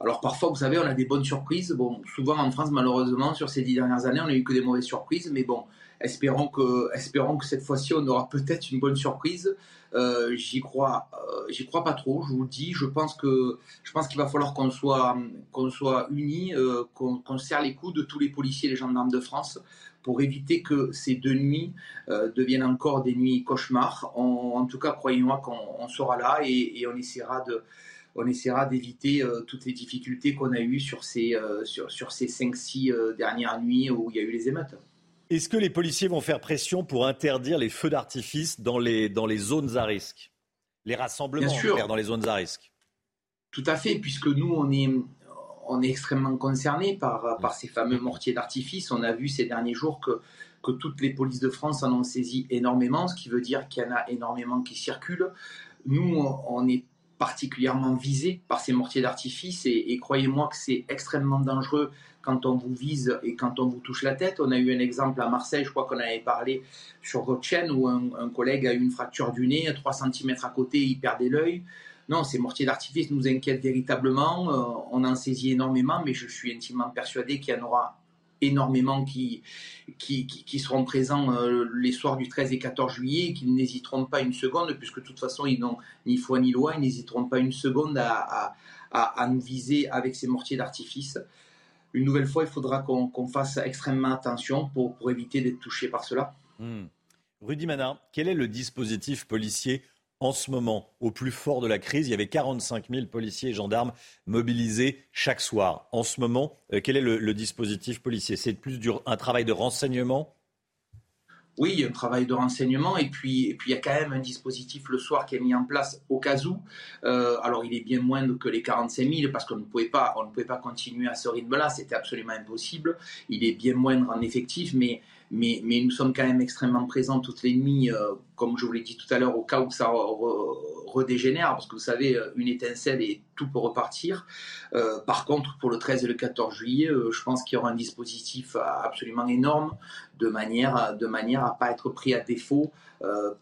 alors parfois, vous savez, on a des bonnes surprises. Bon, souvent en France, malheureusement, sur ces dix dernières années, on n'a eu que des mauvaises surprises. Mais bon, espérons que, espérons que cette fois-ci, on aura peut-être une bonne surprise. Euh, j'y crois, euh, j'y crois pas trop. Je vous le dis. Je pense que, je pense qu'il va falloir qu'on soit, qu'on soit unis, euh, qu'on, serre les coups de tous les policiers et les gendarmes de France pour éviter que ces deux nuits deviennent encore des nuits cauchemars. en tout cas, croyez-moi qu'on sera là et, et on essaiera de on essaiera d'éviter euh, toutes les difficultés qu'on a eues sur ces, euh, sur, sur ces 5-6 euh, dernières nuits où il y a eu les émeutes. Est-ce que les policiers vont faire pression pour interdire les feux d'artifice dans les, dans les zones à risque? Les rassemblements dans les zones à risque Tout à fait, puisque nous, on est, on est extrêmement concernés par, par ces fameux mortiers d'artifice. On a vu ces derniers jours que, que toutes les polices de France en ont saisi énormément, ce qui veut dire qu'il y en a énormément qui circulent. Nous, on est particulièrement visé par ces mortiers d'artifice et, croyez-moi que c'est extrêmement dangereux quand on vous vise et quand on vous touche la tête. On a eu un exemple à Marseille, je crois qu'on avait parlé sur votre chaîne, où un, collègue a eu une fracture du nez, 3 cm à côté, il perdait l'œil. Non, ces mortiers d'artifice nous inquiètent véritablement. Euh, on en saisit énormément, mais je suis intimement persuadé qu'il y en aura énormément qui, qui, seront présents euh, les soirs du 13 et 14 juillet et qui n'hésiteront pas une seconde, puisque de toute façon, ils n'ont ni foi ni loi, ils n'hésiteront pas une seconde à, à, à, nous viser avec ces mortiers d'artifice. Une nouvelle fois, il faudra qu'on fasse extrêmement attention pour, pour éviter d'être touché par cela. Hmm. Rudy Manin, quel est le dispositif policier en ce moment, au plus fort de la crise, il y avait 45 000 policiers et gendarmes mobilisés chaque soir. En ce moment, euh, quel est le, dispositif policier? C'est plus un travail de renseignement? Oui, un travail de renseignement et puis, et il y a quand même un dispositif le soir qui est mis en place au cas où. Euh, alors il est bien moindre que les 45 000 parce qu'on ne pouvait pas, ne pouvait continuer à ce rythme-là, c'était absolument impossible. Il est bien moindre en effectif, mais mais, nous sommes quand même extrêmement présents toutes les nuits, euh, comme je vous l'ai dit tout à l'heure, au cas où ça redégénère, parce que vous savez, euh, une étincelle et tout peut repartir. Euh, par contre, pour le 13 et le 14 juillet, je pense qu'il y aura un dispositif absolument énorme de manière, à pas être pris à défaut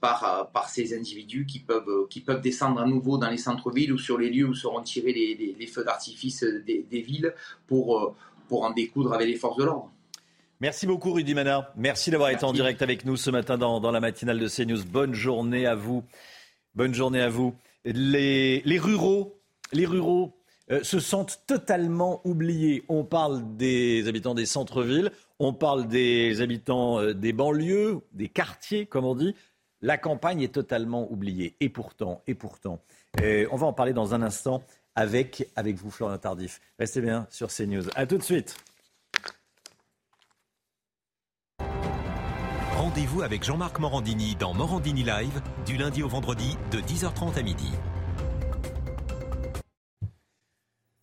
par, ces individus qui peuvent, descendre à nouveau dans les centres-villes ou sur les lieux où seront tirés les, feux d'artifice des, villes pour en découdre avec les forces de l'ordre. Merci beaucoup Rudy Mana. Merci d'avoir été en direct avec nous ce matin dans, la matinale de CNews. Bonne journée à vous. Bonne journée à vous. Les, ruraux, les ruraux euh, se sentent totalement oubliés. On parle des habitants des centres-villes, on parle des habitants euh, des banlieues, des quartiers, comme on dit. La campagne est totalement oubliée. Et pourtant, et pourtant, euh, on va en parler dans un instant avec, avec vous, Florian Tardif. Restez bien sur CNews. À tout de suite. Rendez-vous avec Jean-Marc Morandini dans Morandini Live du lundi au vendredi de 10h30 à midi.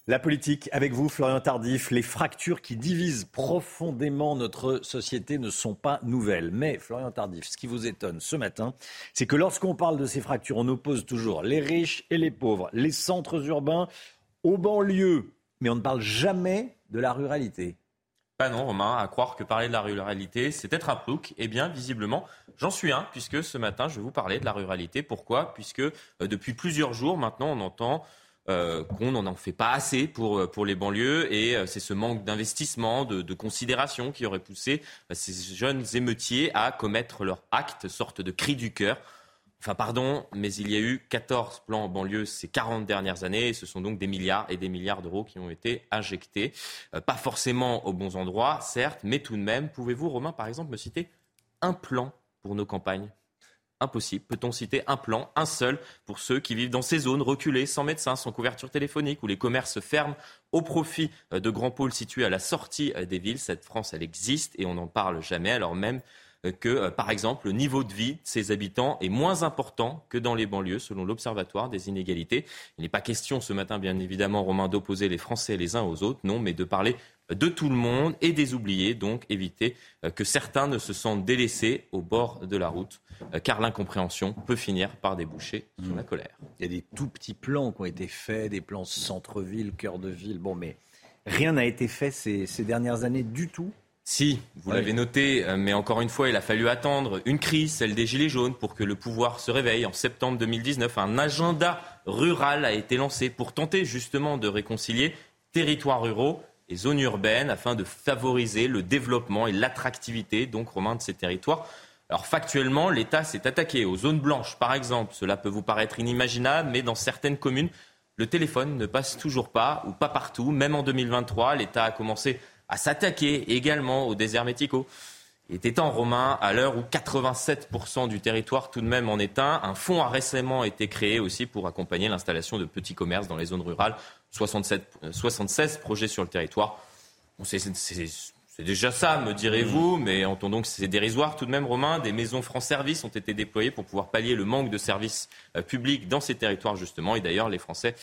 La politique, avec vous, Florian Tardif, les fractures qui divisent profondément notre société ne sont pas nouvelles. Mais, Florian Tardif, ce qui vous étonne ce matin, c'est que lorsqu'on parle de ces fractures, on oppose toujours les riches et les pauvres, les centres urbains aux banlieues. Mais on ne parle jamais de la ruralité. Non, Romain, à croire que parler de la ruralité, c'est être un plouc. Eh bien, visiblement, j'en suis un, puisque ce matin, je vais vous parler de la ruralité. Pourquoi? Puisque euh, depuis plusieurs jours, maintenant, on entend euh, qu'on n'en fait pas assez pour, euh, pour les banlieues et c'est ce manque d'investissement, de, de, considération qui aurait poussé ces jeunes émeutiers à commettre leur acte, sorte de cri du cœur Enfin, pardon, mais il y a eu 14 plans en banlieue ces 40 dernières années, et ce sont donc des milliards et des milliards d'euros qui ont été injectés. Euh, pas forcément aux bons endroits, certes, mais tout de même. Pouvez-vous, Romain, par exemple, me citer un plan pour nos campagnes? Impossible. Peut-on citer un plan, un seul, pour ceux qui vivent dans ces zones reculées, sans médecins, sans couverture téléphonique, où les commerces ferment au profit euh, de grands pôles situés à la sortie euh, des villes? Cette France, elle existe et on n'en parle jamais, alors même que, euh, par exemple, le niveau de vie de ses habitants est moins important que dans les banlieues, selon l'Observatoire des inégalités. Il n'est pas question ce matin, bien évidemment, Romain, d'opposer les Français les uns aux autres, non, mais de parler de tout le monde et des oubliés, donc éviter euh, que certains ne se sentent délaissés au bord de la route, euh, car l'incompréhension peut finir par déboucher sur la colère. Il y a des tout petits plans qui ont été faits, des plans centre-ville, cœur de ville, bon, mais rien n'a été fait ces, ces dernières années du tout si, vous l'avez noté, euh, mais encore une fois, il a fallu attendre une crise, celle des Gilets jaunes, pour que le pouvoir se réveille. En septembre 2019, un agenda rural a été lancé pour tenter justement de réconcilier territoires ruraux et zones urbaines afin de favoriser le développement et l'attractivité, donc Romain, de ces territoires. Alors factuellement, l'État s'est attaqué aux zones blanches, par exemple. Cela peut vous paraître inimaginable, mais dans certaines communes, le téléphone ne passe toujours pas, ou pas partout. Même en 2023, l'État a commencé à s'attaquer également aux déserts médicaux. Il était temps, Romain, à l'heure où 87% du territoire tout de même en est un. Un fonds a récemment été créé aussi pour accompagner l'installation de petits commerces dans les zones rurales. 67, 76 projets sur le territoire. C'est c'est déjà ça, me direz-vous, mm. mais entendons que c'est dérisoire tout de même, Romain. Des maisons France Service ont été déployées pour pouvoir pallier le manque de services euh, publics dans ces territoires, justement. Et d'ailleurs, les Français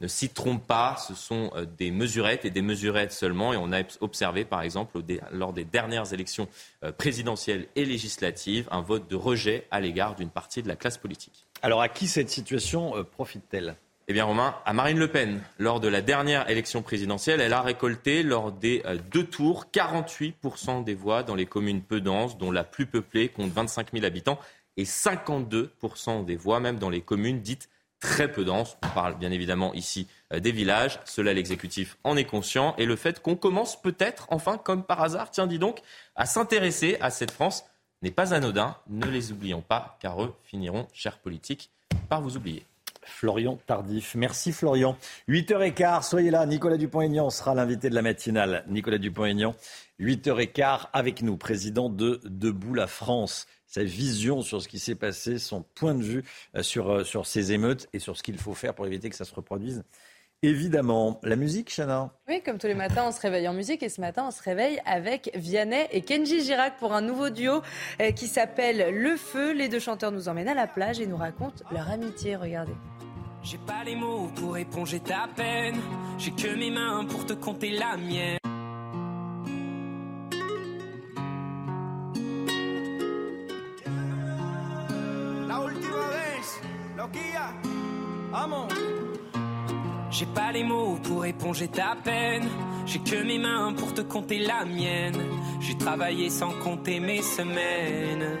ne s'y trompent pas. Ce sont euh, des mesurettes et des mesurettes seulement. Et on a observé, par exemple, lors des dernières élections euh, présidentielles et législatives, un vote de rejet à l'égard d'une partie de la classe politique. Alors, à qui cette situation profite-t-elle? Eh bien, Romain, à Marine Le Pen, lors de la dernière élection présidentielle, elle a récolté, lors des euh, deux tours, 48% des voix dans les communes peu denses, dont la plus peuplée compte 25 000 habitants, et 52% des voix même dans les communes dites très peu denses. On parle bien évidemment ici euh, des villages. Cela, l'exécutif en est conscient. Et le fait qu'on commence peut-être, enfin, comme par hasard, tiens, dis donc, à s'intéresser à cette France n'est pas anodin. Ne les oublions pas, car eux finiront, chers politiques, par vous oublier. Florian Tardif. Merci Florian. 8h15, soyez là. Nicolas Dupont-Aignan sera l'invité de la matinale. Nicolas Dupont-Aignan, 8h15 avec nous, président de Debout la France. Sa vision sur ce qui s'est passé, son point de vue euh, sur, euh, sur ces émeutes et sur ce qu'il faut faire pour éviter que ça se reproduise. Évidemment, la musique, Chana? Oui, comme tous les matins, on se réveille en musique et ce matin, on se réveille avec Vianney et Kenji Girac pour un nouveau duo euh, qui s'appelle Le Feu. Les deux chanteurs nous emmènent à la plage et nous racontent leur amitié. Regardez. J'ai pas les mots pour éponger ta peine. J'ai que mes mains pour te compter la mienne. La última vez, loquilla, vamos. J'ai pas les mots pour éponger ta peine. J'ai que mes mains pour te compter la mienne. J'ai travaillé sans compter mes semaines.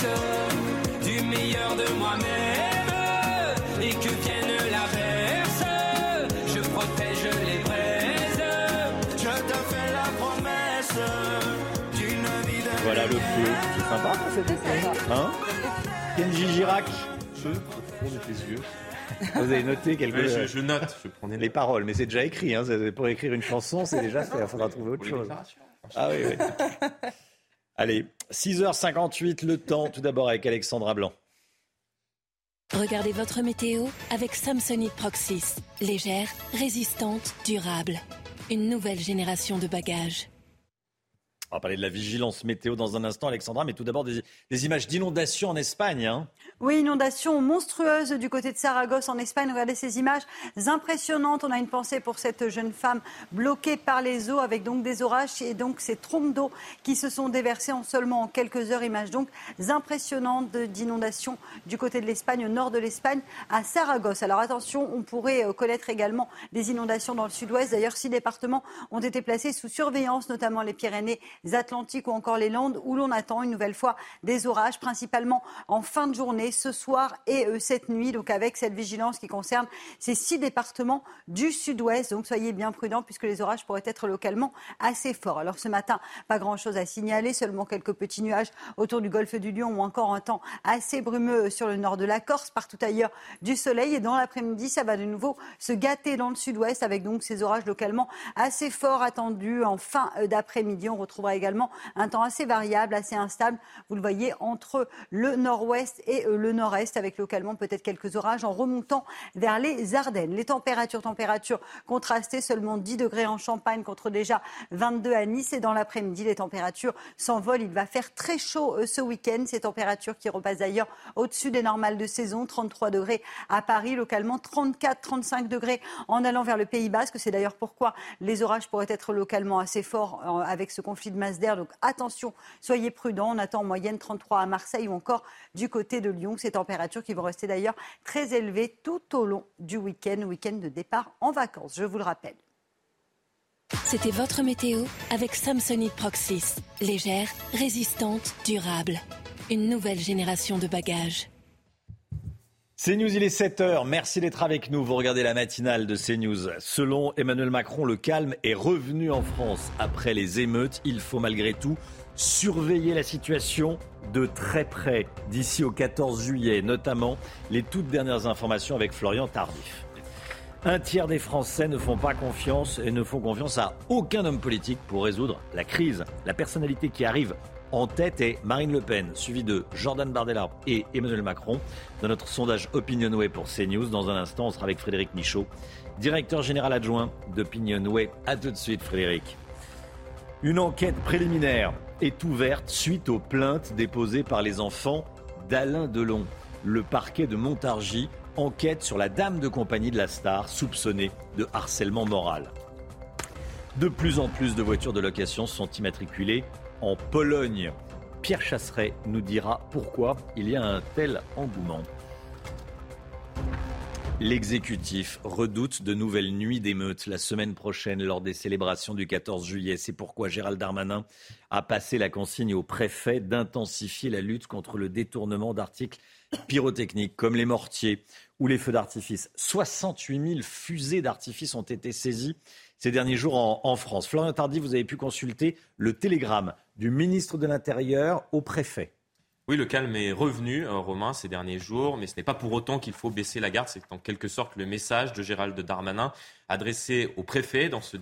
du meilleur de moi-même et que vienne l'averse, je protège les braises. Je te fais la promesse d'une vie de Voilà le feu. C'est sympa cette été. Hein Kenji Girac. De tes yeux. Vous avez noté quelque Oui, je, je note. Je prenais les paroles, mais c'est déjà écrit. Hein. Pour écrire une chanson, c'est déjà fait. Il faudra trouver autre les chose. Ah oui, oui. Allez, 6h58, le temps, tout d'abord avec Alexandra Blanc. Regardez votre météo avec Samsonite Proxys. Légère, résistante, durable. Une nouvelle génération de bagages. On va parler de la vigilance météo dans un instant, Alexandra, mais tout d'abord des, des images d'inondations en Espagne. hein. Oui, inondation monstrueuse du côté de Saragosse en Espagne. Regardez ces images impressionnantes. On a une pensée pour cette jeune femme bloquée par les eaux avec donc des orages et donc ces trompes d'eau qui se sont déversées en seulement en quelques heures. Images donc impressionnantes d'inondations du côté de l'Espagne, au nord de l'Espagne, à Saragosse. Alors attention, on pourrait euh, connaître également des inondations dans le sud-ouest. D'ailleurs, six départements ont été placés sous surveillance, notamment les Pyrénées Atlantiques ou encore les Landes, où l'on attend une nouvelle fois des orages, principalement en fin de journée, ce soir et euh, cette nuit. Donc avec cette vigilance qui concerne ces six départements du sud-ouest. Donc soyez bien prudents puisque les orages pourraient être localement assez forts. Alors ce matin, pas grand-chose à signaler, seulement quelques petits nuages autour du golfe du Lion ou encore un temps assez brumeux sur le nord de la Corse, partout ailleurs du soleil. Et dans l'après-midi, ça va de nouveau se gâter dans le sud-ouest avec donc ces orages localement assez forts attendus en fin euh, d'après-midi. On retrouvera également un temps assez variable, assez instable. Vous le voyez entre le nord-ouest et euh, le nord-est, avec localement peut-être quelques orages en remontant vers les Ardennes. Les températures, températures contrastées, seulement 10 degrés en Champagne contre déjà 22 à Nice. Et dans l'après-midi, les températures s'envolent. Il va faire très chaud euh, ce week-end. Ces températures qui repassent d'ailleurs au-dessus des normales de saison. 33 degrés à Paris, localement 34, 35 degrés en allant vers le Pays Basque. C'est d'ailleurs pourquoi les orages pourraient être localement assez forts euh, avec ce conflit de masse d'air. Donc attention, soyez prudents. On attend en moyenne 33 à Marseille ou encore du côté de Lyon. Ces températures qui vont rester d'ailleurs très élevées tout au long du week-end, week-end de départ en vacances, je vous le rappelle. C'était votre météo avec Samsonite Proxys. Légère, résistante, durable. Une nouvelle génération de bagages. CNews, il est 7h. Merci d'être avec nous. Vous regardez la matinale de CNews. Selon Emmanuel Macron, le calme est revenu en France. Après les émeutes, il faut malgré tout surveiller la situation de très près d'ici au 14 juillet, notamment les toutes dernières informations avec Florian Tardif. Un tiers des Français ne font pas confiance et ne font confiance à aucun homme politique pour résoudre la crise. La personnalité qui arrive en tête est Marine Le Pen, suivie de Jordan Bardella et Emmanuel Macron. Dans notre sondage Opinionway pour CNews, dans un instant, on sera avec Frédéric Michaud, directeur général adjoint d'Opinionway. A tout de suite, Frédéric. Une enquête préliminaire est ouverte suite aux plaintes déposées par les enfants d'Alain Delon. Le parquet de Montargis enquête sur la dame de compagnie de la star soupçonnée de harcèlement moral. De plus en plus de voitures de location sont immatriculées en Pologne. Pierre Chasseret nous dira pourquoi il y a un tel engouement. L'exécutif redoute de nouvelles nuits d'émeutes la semaine prochaine lors des célébrations du 14 juillet. C'est pourquoi Gérald Darmanin a passé la consigne au préfet d'intensifier la lutte contre le détournement d'articles pyrotechniques comme les mortiers ou les feux d'artifice. 68 000 fusées d'artifice ont été saisies ces derniers jours en, France. Florian Tardy, vous avez pu consulter le télégramme du ministre de l'Intérieur au préfet. Oui, le calme est revenu, euh, Romain, ces derniers jours, mais ce n'est pas pour autant qu'il faut baisser la garde. C'est en quelque sorte le message de Gérald Darmanin adressé au préfet dans ce,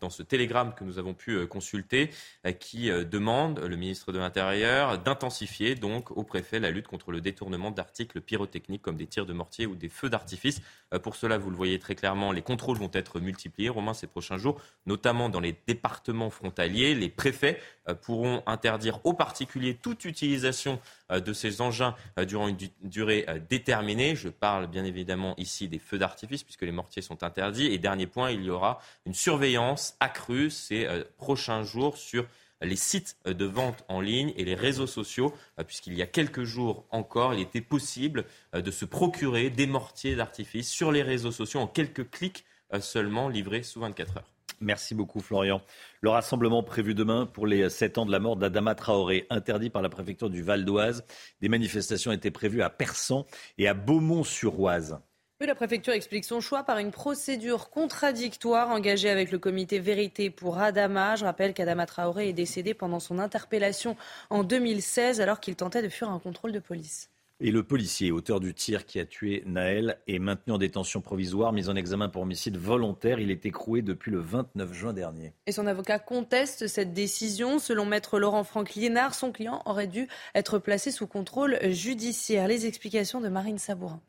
dans ce télégramme que nous avons pu euh, consulter, euh, qui demande, le ministre de l'Intérieur, d'intensifier donc au préfet la lutte contre le détournement d'articles pyrotechniques comme des tirs de mortier ou des feux d'artifice. Pour cela, vous le voyez très clairement, les contrôles vont être multipliés, Romain, ces prochains jours, notamment dans les départements frontaliers. Les préfets pourront interdire aux particuliers toute utilisation euh, de ces engins euh, durant une durée euh, déterminée. Je parle bien évidemment ici des feux d'artifice puisque les mortiers sont interdits. Et dernier point, il y aura une surveillance accrue ces prochains jours sur les sites de vente en ligne et les réseaux sociaux, puisqu'il y a quelques jours encore, il était possible de se procurer des mortiers d'artifice sur les réseaux sociaux en quelques clics seulement, livrés sous 24 heures. Merci beaucoup Florian. Le rassemblement prévu demain pour les 7 ans de la mort d'Adama Traoré, interdit par la préfecture du Val d'Oise. Des manifestations étaient prévues à Persan et à Beaumont-sur-Oise. la préfecture explique son choix par une procédure contradictoire engagée avec le comité Vérité pour Adama. Je rappelle qu'Adama Traoré est décédé pendant son interpellation en 2016 alors qu'il tentait de fuir un contrôle de police. Et le policier, auteur du tir qui a tué Naël, est maintenu en détention provisoire, mis en examen pour homicide volontaire. Il est écroué depuis le 29 juin dernier. Et son avocat conteste cette décision. Selon maître Laurent Franck Liénard, son client aurait dû être placé sous contrôle judiciaire. Les explications de Marine Sabourin.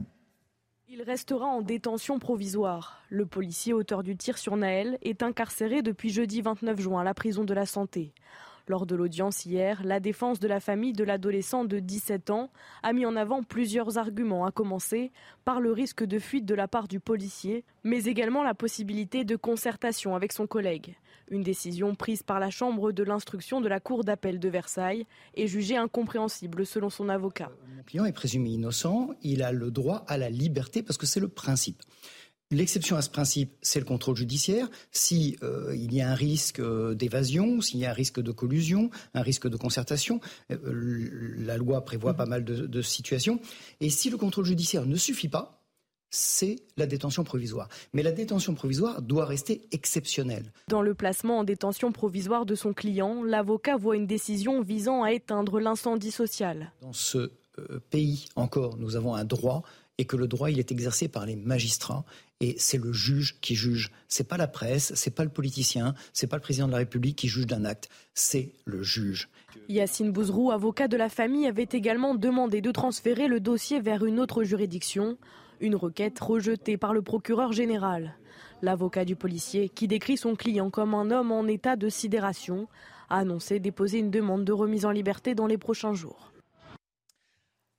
Il restera en détention provisoire. Le policier auteur du tir sur Naël est incarcéré depuis jeudi 29 juin à la prison de la Santé. Lors de l'audience hier, la défense de la famille de l'adolescent de 17 ans a mis en avant plusieurs arguments, à commencer par le risque de fuite de la part du policier, mais également la possibilité de concertation avec son collègue. Une décision prise par la Chambre de l'instruction de la Cour d'appel de Versailles est jugée incompréhensible selon son avocat. Mon client est présumé innocent, il a le droit à la liberté parce que c'est le principe. L'exception à ce principe, c'est le contrôle judiciaire. Si euh, il y a un risque euh, d'évasion, s'il y a un risque de collusion, un risque de concertation, euh, la loi prévoit pas mal de, de situations. Et si le contrôle judiciaire ne suffit pas, c'est la détention provisoire. Mais la détention provisoire doit rester exceptionnelle. Dans le placement en détention provisoire de son client, l'avocat voit une décision visant à éteindre l'incendie social. Dans ce pays encore, nous avons un droit et que le droit, est exercé par les magistrats et c'est le juge qui juge. C'est pas la presse, c'est pas le politicien, c'est pas le président de la République qui juge d'un acte, c'est le juge. Yacine Bouzrou, avocat de la famille, avait également demandé de transférer le dossier vers une autre juridiction, une requête rejetée par le procureur général. L'avocat du policier, qui décrit son client comme un homme en état de sidération, a annoncé déposer une demande de remise en liberté dans les prochains jours.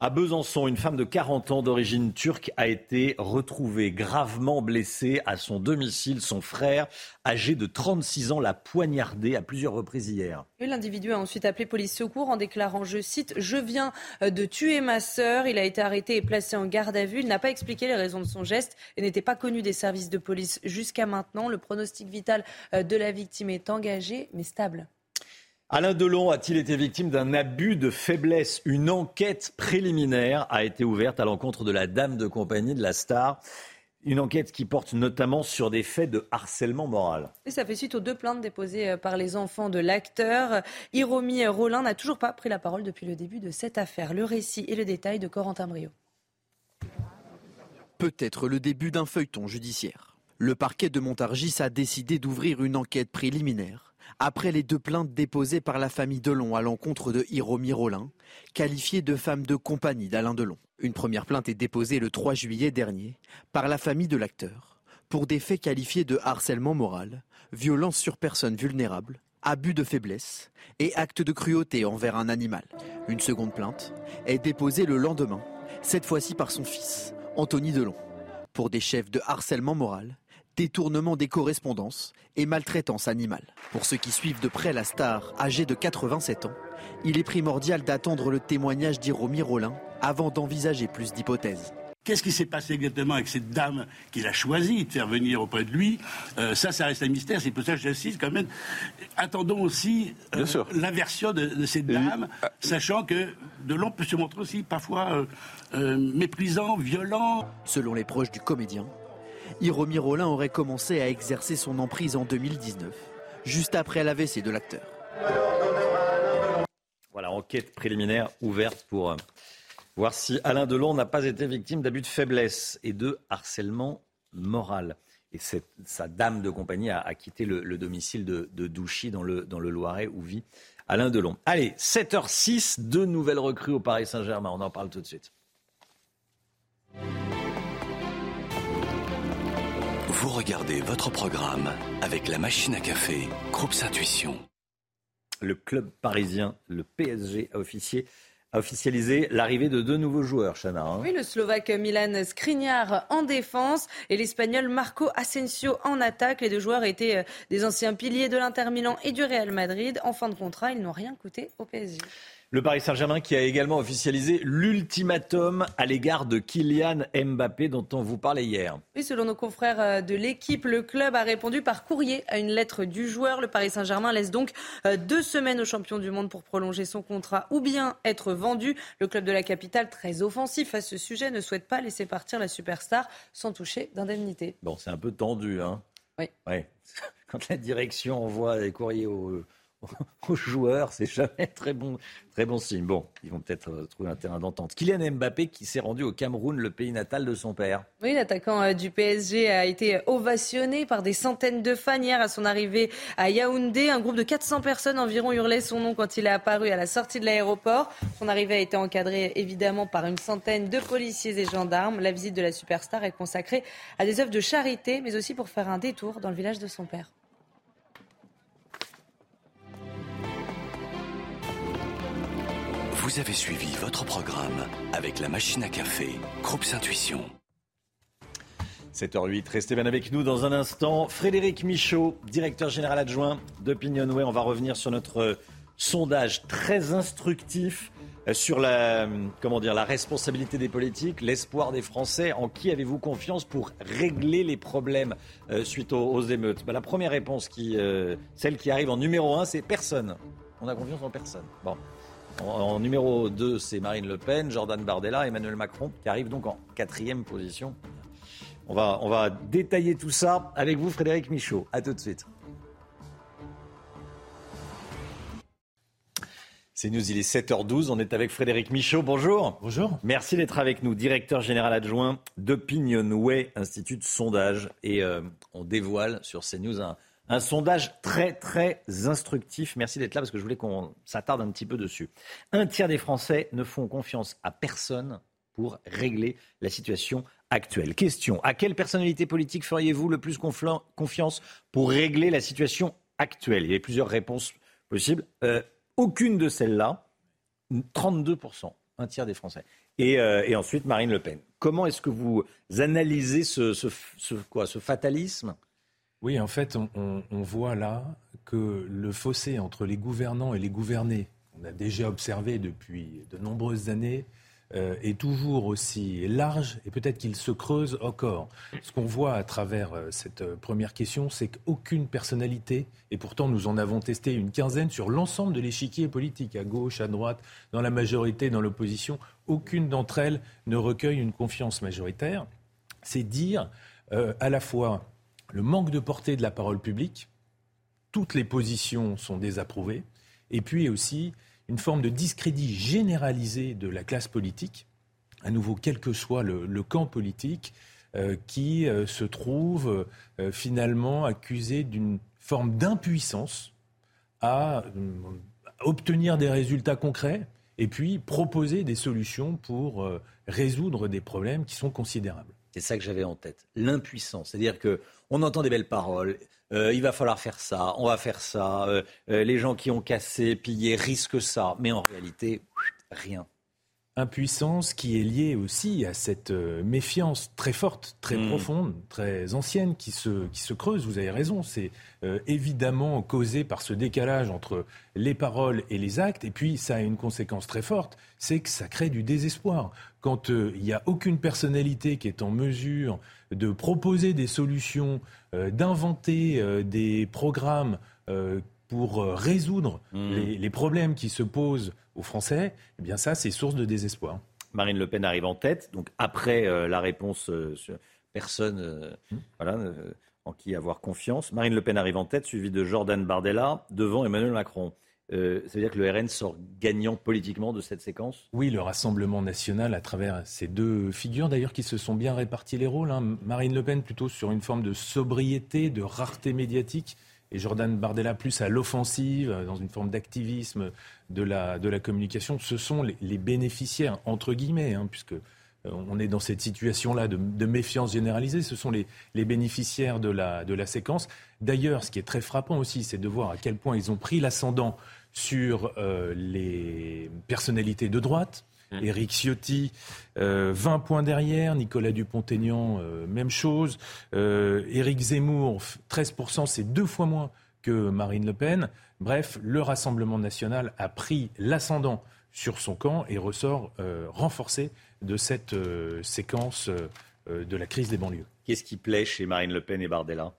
À Besançon, une femme de 40 ans d'origine turque a été retrouvée gravement blessée à son domicile. Son frère, âgé de 36 ans, l'a poignardée à plusieurs reprises hier. L'individu a ensuite appelé police secours en déclarant, je cite, Je viens de tuer ma sœur. Il a été arrêté et placé en garde à vue. Il n'a pas expliqué les raisons de son geste et n'était pas connu des services de police jusqu'à maintenant. Le pronostic vital de la victime est engagé mais stable. Alain Delon a-t-il été victime d'un abus de faiblesse? Une enquête préliminaire a été ouverte à l'encontre de la dame de compagnie de la star. Une enquête qui porte notamment sur des faits de harcèlement moral. Et ça fait suite aux deux plaintes déposées euh, par les enfants de l'acteur. Hiromi Rollin n'a toujours pas pris la parole depuis le début de cette affaire. Le récit et le détail de Corentin Brio. Peut-être le début d'un feuilleton judiciaire. Le parquet de Montargis a décidé d'ouvrir une enquête préliminaire après les deux plaintes déposées par la famille Delon à l'encontre de Hiromi Rollin, qualifiée de femme de compagnie d'Alain Delon. Une première plainte est déposée le 3 juillet dernier par la famille de l'acteur pour des faits qualifiés de harcèlement moral, violence sur personne vulnérable, abus de faiblesse et acte de cruauté envers un animal. Une seconde plainte est déposée le lendemain, cette fois-ci par son fils, Anthony Delon, pour des chefs de harcèlement moral détournement des correspondances et maltraitance animale. Pour ceux qui suivent de près la star âgée de 87 ans, il est primordial d'attendre le témoignage d'Iromi Rollin avant d'envisager plus d'hypothèses. Qu'est-ce qui s'est passé exactement avec cette dame qu'il a choisi de faire venir auprès de lui euh, Ça, ça reste un mystère. C'est pour ça que j'insiste quand même. Attendons aussi euh, l'inversion de, cette dame, sachant que Delon peut se montrer aussi parfois euh, méprisant, violent. Selon les proches du comédien, Hiromi Rollin aurait commencé à exercer son emprise en 2019, juste après l'AVC de l'acteur. Voilà, enquête préliminaire ouverte pour euh, voir si Alain Delon n'a pas été victime d'abus de faiblesse et de harcèlement moral. Et sa dame de compagnie a, quitté le, domicile de, Douchy dans le, dans le Loiret où vit Alain Delon. Allez, 7h06, deux nouvelles recrues au Paris Saint-Germain. On en parle tout de suite. Vous regardez votre programme avec la machine à café, Groupe Intuition. Le club parisien, le PSG, a officialisé l'arrivée de deux nouveaux joueurs, Chana. Hein. Oui, le Slovaque Milan Skriniar en défense et l'Espagnol Marco Asensio en attaque. Les deux joueurs étaient euh, des anciens piliers de l'Inter Milan et du Real Madrid. En fin de contrat, ils n'ont rien coûté au PSG. Le Paris Saint-Germain qui a également officialisé l'ultimatum à l'égard de Kylian Mbappé dont on vous parlait hier. Oui, selon nos confrères euh, de l'équipe, le club a répondu par courrier à une lettre du joueur. Le Paris Saint-Germain laisse donc euh, deux semaines au champion du monde pour prolonger son contrat ou bien être vendu. Le club de la capitale, très offensif à ce sujet, ne souhaite pas laisser partir la superstar sans toucher d'indemnité. Bon, c'est un peu tendu, hein Oui. Ouais. Quand la direction envoie des courriers aux aux joueurs, c'est jamais très bon, très bon signe. Bon, ils vont peut-être euh, trouver un terrain d'entente. Kylian Mbappé qui s'est rendu au Cameroun, le pays natal de son père. Oui, l'attaquant euh, du PSG a été ovationné par des centaines de fans hier à son arrivée à Yaoundé. Un groupe de 400 personnes environ hurlait son nom quand il est apparu à la sortie de l'aéroport. Son arrivée a été encadrée évidemment par une centaine de policiers et gendarmes. La visite de la superstar est consacrée à des œuvres de charité, mais aussi pour faire un détour dans le village de son père. Vous avez suivi votre programme avec la machine à café, Groupe Intuition. 7h08, restez bien avec nous dans un instant. Frédéric Michaud, directeur général adjoint d'Opinionway. On va revenir sur notre euh, sondage très instructif euh, sur la, comment dire, la responsabilité des politiques, l'espoir des Français. En qui avez-vous confiance pour régler les problèmes euh, suite aux, émeutes? Bah, La première réponse, qui, celle qui arrive en numéro un, c'est personne. On a confiance en personne. Bon. En, numéro 2, c'est Marine Le Pen, Jordan Bardella, Emmanuel Macron, qui arrive donc en quatrième position. On va, on va détailler tout ça avec vous, Frédéric Michaud. A tout de suite. C'est nous, il est 7h12. On est avec Frédéric Michaud. Bonjour. Bonjour. Merci d'être avec nous, directeur général adjoint d'Opinionway, Institut de sondage. Et euh, on dévoile sur CNews un, un sondage très, très instructif. Merci d'être là parce que je voulais qu'on s'attarde un petit peu dessus. Un tiers des Français ne font confiance à personne pour régler la situation actuelle. Question à quelle personnalité politique feriez-vous le plus confiance pour régler la situation actuelle? Il y a plusieurs réponses possibles. Euh, aucune de celles-là, 32%, un tiers des Français. Euh, et, ensuite, Marine Le Pen. Comment est-ce que vous analysez ce, fatalisme Oui, en fait, on, voit là que le fossé entre les gouvernants et les gouvernés, on a déjà observé depuis de nombreuses années, euh, est toujours aussi large et peut-être qu'il se creuse encore. Ce qu'on voit à travers euh, cette euh, première question, c'est qu'aucune personnalité, et pourtant nous en avons testé une quinzaine sur l'ensemble de l'échiquier politique, à gauche, à droite, dans la majorité, dans l'opposition, aucune d'entre elles ne recueille une confiance majoritaire. C'est dire à la fois le manque de portée de la parole publique, toutes les positions sont désapprouvées, et puis aussi une forme de discrédit généralisé de la classe politique, à nouveau quel que soit le, camp politique, euh, qui euh, se trouve euh, finalement accusé d'une forme d'impuissance à obtenir des résultats concrets et puis proposer des solutions pour résoudre des problèmes qui sont considérables. C'est ça que j'avais en tête, l'impuissance. C'est-à-dire qu'on entend des belles paroles, euh, il va falloir faire ça, on va faire ça, euh, euh, les gens qui ont cassé, pillé risquent ça, mais en réalité, rien impuissance qui est liée aussi à cette euh, méfiance très forte, très hmm. profonde, très ancienne qui se, qui se creuse. Vous avez raison, c'est euh, évidemment causé par ce décalage entre les paroles et les actes. Et puis ça a une conséquence très forte, c'est que ça crée du désespoir. Quand euh, il n'y a aucune personnalité qui est en mesure de proposer des solutions, d'inventer des programmes pour résoudre les, les problèmes qui se posent aux Français, eh bien ça, c'est source de désespoir. Marine Le Pen arrive en tête, donc après euh, la réponse euh, sur personne euh, hmm. voilà, en qui avoir confiance. Marine Le Pen arrive en tête, suivie de Jordan Bardella, devant Emmanuel Macron. ça veut dire que le RN sort gagnant politiquement de cette séquence? Oui, le Rassemblement national, à travers ces deux figures d'ailleurs qui se sont bien répartis les rôles. Hein. Marine Le Pen plutôt sur une forme de sobriété, de rareté médiatique, et Jordan Bardella plus à l'offensive, dans une forme d'activisme de la, communication, ce sont les, bénéficiaires, entre guillemets, hein, puisque euh, on est dans cette situation-là de, méfiance généralisée. Ce sont les, bénéficiaires de la, séquence. D'ailleurs, ce qui est très frappant aussi, c'est de voir à quel point ils ont pris l'ascendant sur euh, les personnalités de droite. Éric Ciotti, 20 euh, points derrière. Nicolas Dupont-Aignan, euh, même chose. Euh, Éric Zemmour, 13%, c'est deux fois moins que Marine Le Pen. Bref, le Rassemblement national a pris l'ascendant sur son camp et ressort renforcé de cette séquence de la crise des banlieues. Qu'est-ce qui plaît chez Marine Le Pen et Bardella?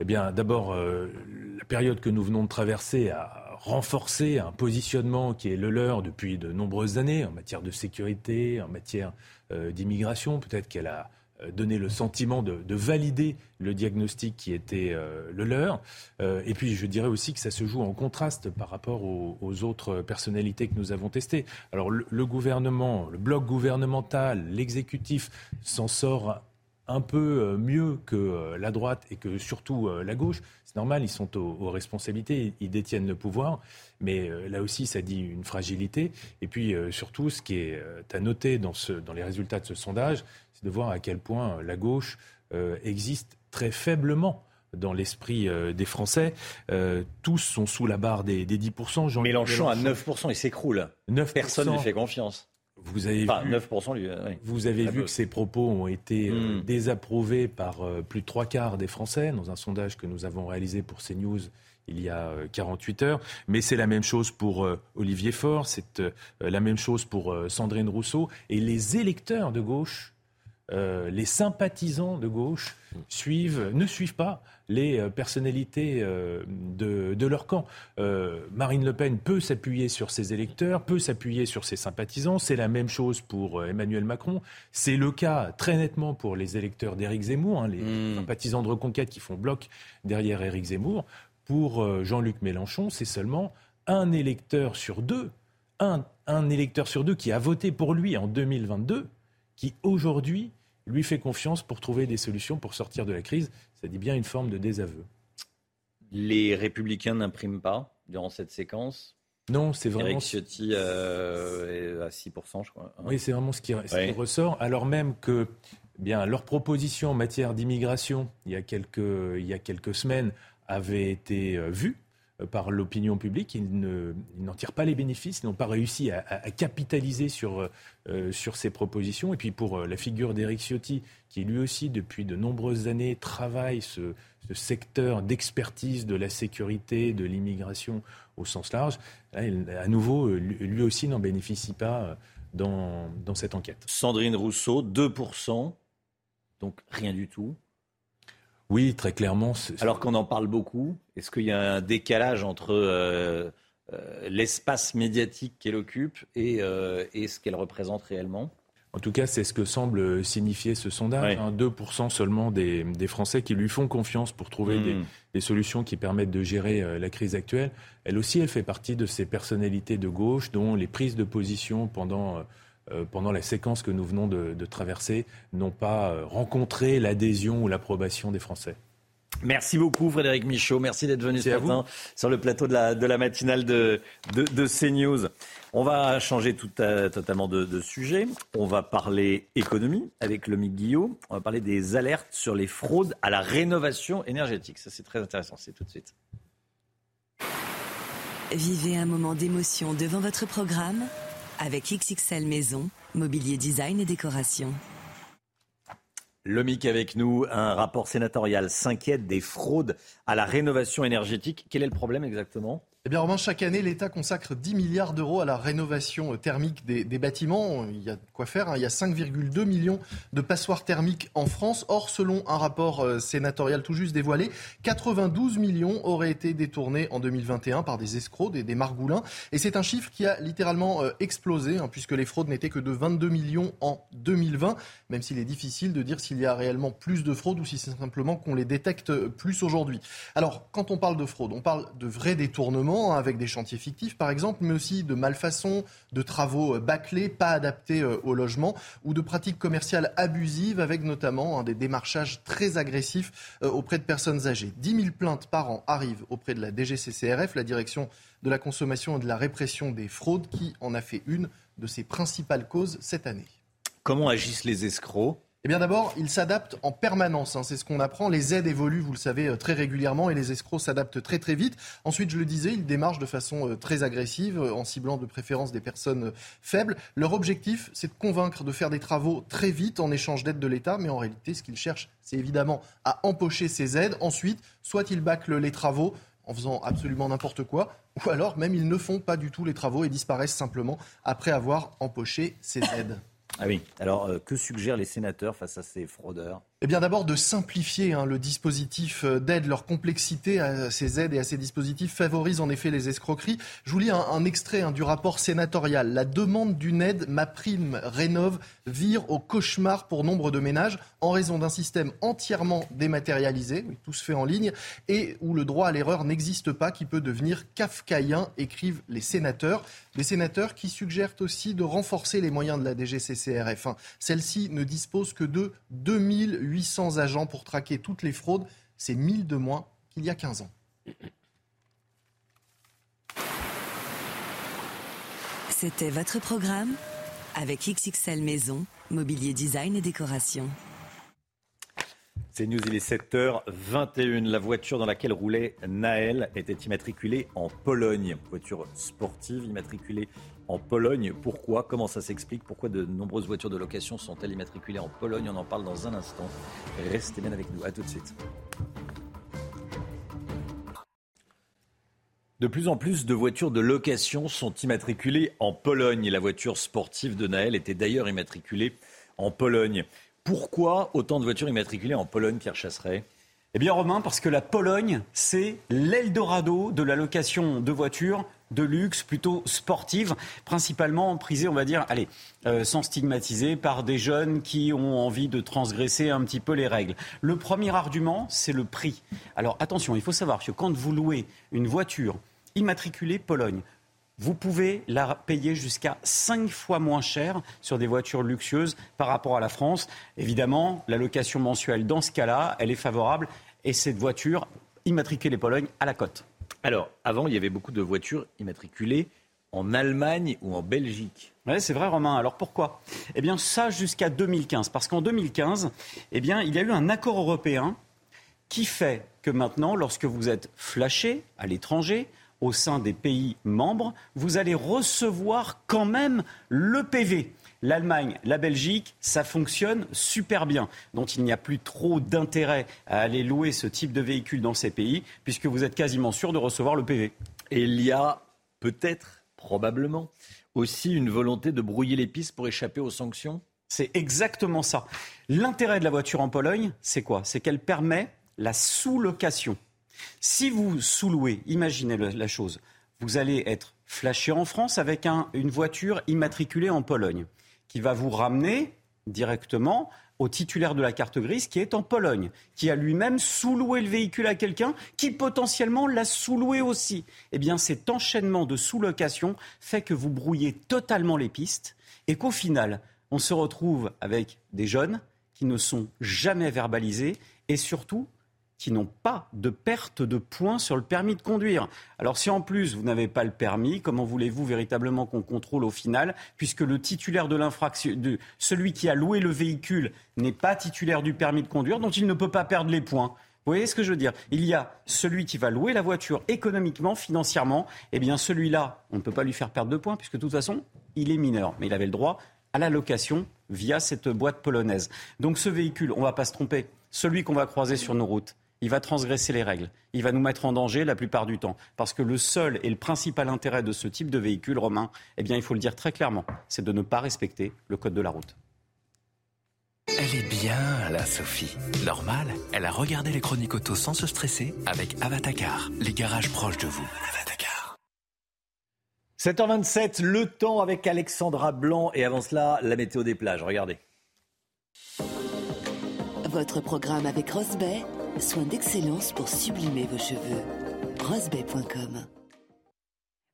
Eh bien, d'abord, la période que nous venons de traverser a renforcer un positionnement qui est le leur depuis de nombreuses années en matière de sécurité, en matière euh, d'immigration. Peut-être qu'elle a euh, donné le sentiment de, valider le diagnostic qui était euh, le leur. et puis je dirais aussi que ça se joue en contraste par rapport aux, autres personnalités que nous avons testées. Alors le gouvernement, le bloc gouvernemental, l'exécutif s'en sort un peu euh, mieux que euh, la droite et que surtout euh, la gauche. C'est normal, ils sont aux, responsabilités, ils détiennent le pouvoir, mais là aussi, ça dit une fragilité. Et puis surtout, ce qui est à noter dans, ce, dans les résultats de ce sondage, c'est de voir à quel point la gauche existe très faiblement dans l'esprit des Français. tous sont sous la barre des, des 10%. Jean Mélenchon, à 9%, il s'écroule. Personne ne fait confiance. Vous avez vu, 9%, vous avez vu que ces propos ont été euh, hmm. désapprouvés par euh, plus de trois quarts des Français dans un sondage que nous avons réalisé pour CNews il y a 48 euh, heures. Mais c'est la même chose pour Olivier Faure, c'est la même chose pour Sandrine Rousseau. Et les électeurs de gauche, les sympathisants de gauche suivent, ne suivent pas les euh, personnalités euh, de, leur camp. Euh, Marine Le Pen peut s'appuyer sur ses électeurs, peut s'appuyer sur ses sympathisants. C'est la même chose pour Emmanuel Macron. C'est le cas très nettement pour les électeurs d'Éric Zemmour, hein, les hmm. sympathisants de Reconquête qui font bloc derrière Éric Zemmour. Pour Jean-Luc Mélenchon, c'est seulement un électeur sur deux un, un électeur sur deux qui a voté pour lui en 2022, qui aujourd'hui lui fait confiance pour trouver des solutions pour sortir de la crise. Ça dit bien une forme de désaveu. Les républicains n'impriment pas durant cette séquence non, c'est vraiment. Eric Ciotti euh, est à 6%, je crois. Oui, c'est vraiment ce qui, ressort. Alors même que eh bien, leur proposition en matière d'immigration, il, y a quelques, il y a quelques semaines, avait été euh, vue par l'opinion publique. Ils, n'en tirent pas les bénéfices, ils n'ont pas réussi à, capitaliser sur, euh, sur ces propositions. Et puis pour euh, la figure d'Éric Ciotti, qui lui aussi, depuis de nombreuses années, travaille ce, secteur d'expertise de la sécurité, de l'immigration au sens large, à nouveau, lui aussi n'en bénéficie pas dans, dans cette enquête. Sandrine Rousseau, 2%, donc rien du tout. Oui, très clairement. Alors qu'on en parle beaucoup, est-ce qu'il y a un décalage entre euh, euh, l'espace médiatique qu'elle occupe euh, et, ce qu'elle représente réellement? En tout cas, c'est ce que semble signifier ce sondage. 2% hein. seulement des, Français qui lui font confiance pour trouver des, hmm. des, solutions qui permettent de gérer la crise actuelle. Elle aussi, elle fait partie de ces personnalités de gauche dont les prises de position pendant euh, pendant la séquence que nous venons de, traverser, n'ont pas euh, rencontré l'adhésion ou l'approbation des Français. Merci beaucoup Frédéric Michaud, merci d'être venu ce matin sur le plateau de la, matinale de, de, CNews. On va changer tout totalement de, sujet. On va parler économie avec le Guillot. On va parler des alertes sur les fraudes à la rénovation énergétique. Ça c'est très intéressant, c'est tout de suite. Vivez un moment d'émotion devant votre programme avec XXL Maison, mobilier design et décoration. Le MIC avec nous, un rapport sénatorial s'inquiète des fraudes à la rénovation énergétique. Quel est le problème exactement? Eh bien, Romain, chaque année, l'État consacre 10 milliards d'euros à la rénovation thermique des, bâtiments. Il y a quoi faire. Hein. Il y a 5,2 millions de passoires thermiques en France. Or, selon un rapport euh, sénatorial tout juste dévoilé, 92 millions auraient été détournés en 2021 par des escrocs, des, margoulins. Et c'est un chiffre qui a littéralement euh, explosé, hein, puisque les fraudes n'étaient que de 22 millions en 2020, même s'il est difficile de dire s'il y a réellement plus de fraudes ou si c'est simplement qu'on les détecte plus aujourd'hui. Alors, quand on parle de fraude, on parle de vrais détournements Avec des chantiers fictifs par exemple, mais aussi de malfaçons, de travaux euh, bâclés, pas adaptés euh, au logement, ou de pratiques commerciales abusives avec notamment hein, des démarchages très agressifs euh, auprès de personnes âgées. 10 000 plaintes par an arrivent auprès de la DGCCRF, la direction de la consommation et de la répression des fraudes, qui en a fait une de ses principales causes cette année. Comment agissent les escrocs? Eh bien d'abord, ils s'adaptent en permanence. Hein. c'est ce qu'on apprend. Les aides évoluent, vous le savez, euh, très régulièrement et les escrocs s'adaptent très très vite. Ensuite, je le disais, ils démarchent de façon euh, très agressive, euh, en ciblant de préférence des personnes faibles. Leur objectif, c'est de convaincre de faire des travaux très vite en échange d'aides de l'État. Mais en réalité, ce qu'ils cherchent, c'est évidemment à empocher ces aides. Ensuite, soit ils bâclent les travaux en faisant absolument n'importe quoi, ou alors même ils ne font pas du tout les travaux et disparaissent simplement après avoir empoché ces aides. Ah oui. Alors, euh, que suggèrent les sénateurs face à ces fraudeurs? Eh bien d'abord de simplifier hein, le dispositif euh, d'aide, leur complexité à ces aides et à ces dispositifs favorise en effet les escroqueries. Je vous lis un, extrait hein, du rapport sénatorial. La demande d'une aide, ma prime rénove, vire au cauchemar pour nombre de ménages en raison d'un système entièrement dématérialisé, tout se fait en ligne, et où le droit à l'erreur n'existe pas, qui peut devenir kafkaïen, écrivent les sénateurs. Les sénateurs qui suggèrent aussi de renforcer les moyens de la DGCCRF. Celle-ci ne dispose que de 2000 800 agents pour traquer toutes les fraudes. C'est 1000 de moins qu'il y a 15 ans. C'était votre programme avec XXL Maison, mobilier design et décoration. C'est News, il est 7h21. La voiture dans laquelle roulait Naël était immatriculée en Pologne. Voiture sportive immatriculée en Pologne. Pourquoi Comment ça s'explique? Pourquoi de nombreuses voitures de location sont-elles immatriculées en Pologne? On en parle dans un instant. Restez bien avec nous. À tout de suite. De plus en plus de voitures de location sont immatriculées en Pologne. La voiture sportive de Naël était d'ailleurs immatriculée en Pologne. Pourquoi autant de voitures immatriculées en Pologne, Pierre Chasseret? Eh bien, Romain, parce que la Pologne, c'est l'Eldorado de la location de voitures de luxe, plutôt sportive, principalement prisée, on va dire, allez, euh, sans stigmatiser, par des jeunes qui ont envie de transgresser un petit peu les règles. Le premier argument, c'est le prix. Alors attention, il faut savoir que quand vous louez une voiture immatriculée Pologne, vous pouvez la payer jusqu'à 5 fois moins cher sur des voitures luxueuses par rapport à la France. Évidemment, la location mensuelle, dans ce cas-là, elle est favorable et cette voiture immatriculée Pologne à la cote. Alors, avant, il y avait beaucoup de voitures immatriculées en Allemagne ou en Belgique. Oui, c'est vrai, Romain. Alors pourquoi? Eh bien, ça jusqu'à 2015. Parce qu'en 2015, eh bien, il y a eu un accord européen qui fait que maintenant, lorsque vous êtes flashé à l'étranger, au sein des pays membres, vous allez recevoir quand même le PV. L'Allemagne, la Belgique, ça fonctionne super bien. Donc il n'y a plus trop d'intérêt à aller louer ce type de véhicule dans ces pays, puisque vous êtes quasiment sûr de recevoir le PV. Et il y a peut-être, probablement, aussi une volonté de brouiller les pistes pour échapper aux sanctions C'est exactement ça. L'intérêt de la voiture en Pologne, c'est quoi? C'est qu'elle permet la sous-location. Si vous sous-louez, imaginez la chose, vous allez être flashé en France avec une voiture immatriculée en Pologne qui va vous ramener directement au titulaire de la carte grise qui est en Pologne, qui a lui-même sous-loué le véhicule à quelqu'un qui potentiellement l'a sous-loué aussi. Eh bien, cet enchaînement de sous-location fait que vous brouillez totalement les pistes et qu'au final, on se retrouve avec des jeunes qui ne sont jamais verbalisés et surtout qui n'ont pas de perte de points sur le permis de conduire. Alors si en plus vous n'avez pas le permis, comment voulez-vous véritablement qu'on contrôle au final, puisque le titulaire de l'infraction, celui qui a loué le véhicule n'est pas titulaire du permis de conduire, donc il ne peut pas perdre les points? Vous voyez ce que je veux dire? Il y a celui qui va louer la voiture économiquement, financièrement. Eh bien, celui-là, on ne peut pas lui faire perdre de points, puisque de toute façon, il est mineur. Mais il avait le droit à la location via cette boîte polonaise. Donc ce véhicule, on ne va pas se tromper, celui qu'on va croiser sur nos routes, il va transgresser les règles. Il va nous mettre en danger la plupart du temps. Parce que le seul et le principal intérêt de ce type de véhicule, Romain, eh bien, il faut le dire très clairement, c'est de ne pas respecter le code de la route. Elle est bien, la Sophie. Normal, elle a regardé les chroniques auto sans se stresser avec Avatacar, les garages proches de vous. Avatacar. 7h27, le temps avec Alexandra Blanc et avant cela, la météo des plages. Regardez. Votre programme avec Rosbay Soins d'excellence pour sublimer vos cheveux. Rosebay.com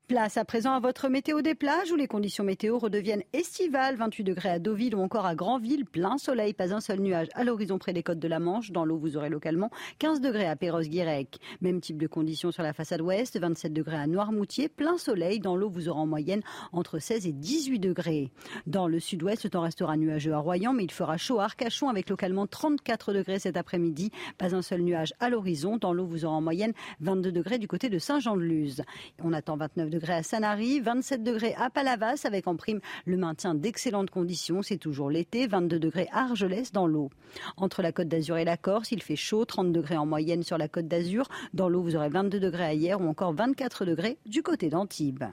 Place à présent à votre météo des plages où les conditions météo redeviennent estivales. 28 degrés à Deauville ou encore à Granville. Plein soleil, pas un seul nuage à l'horizon près des côtes de la Manche. Dans l'eau, vous aurez localement 15 degrés à Perros-Guirec. Même type de conditions sur la façade ouest. 27 degrés à Noirmoutier. Plein soleil. Dans l'eau, vous aurez en moyenne entre 16 et 18 degrés. Dans le sud-ouest, le temps restera nuageux à Royan, mais il fera chaud à Arcachon avec localement 34 degrés cet après-midi. Pas un seul nuage à l'horizon. Dans l'eau, vous aurez en moyenne 22 degrés du côté de Saint-Jean-de-Luz. On attend 29 degrés à Sanary, 27 degrés à Palavas avec en prime le maintien d'excellentes conditions. C'est toujours l'été, 22 degrés à Argelès dans l'eau. Entre la côte d'Azur et la Corse, il fait chaud, 30 degrés en moyenne sur la côte d'Azur. Dans l'eau, vous aurez 22 degrés à hier ou encore 24 degrés du côté d'Antibes.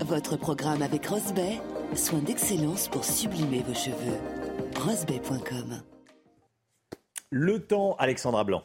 Votre programme avec Rosbay, soins d'excellence pour sublimer vos cheveux. Rosbay.com Le temps, Alexandra Blanc.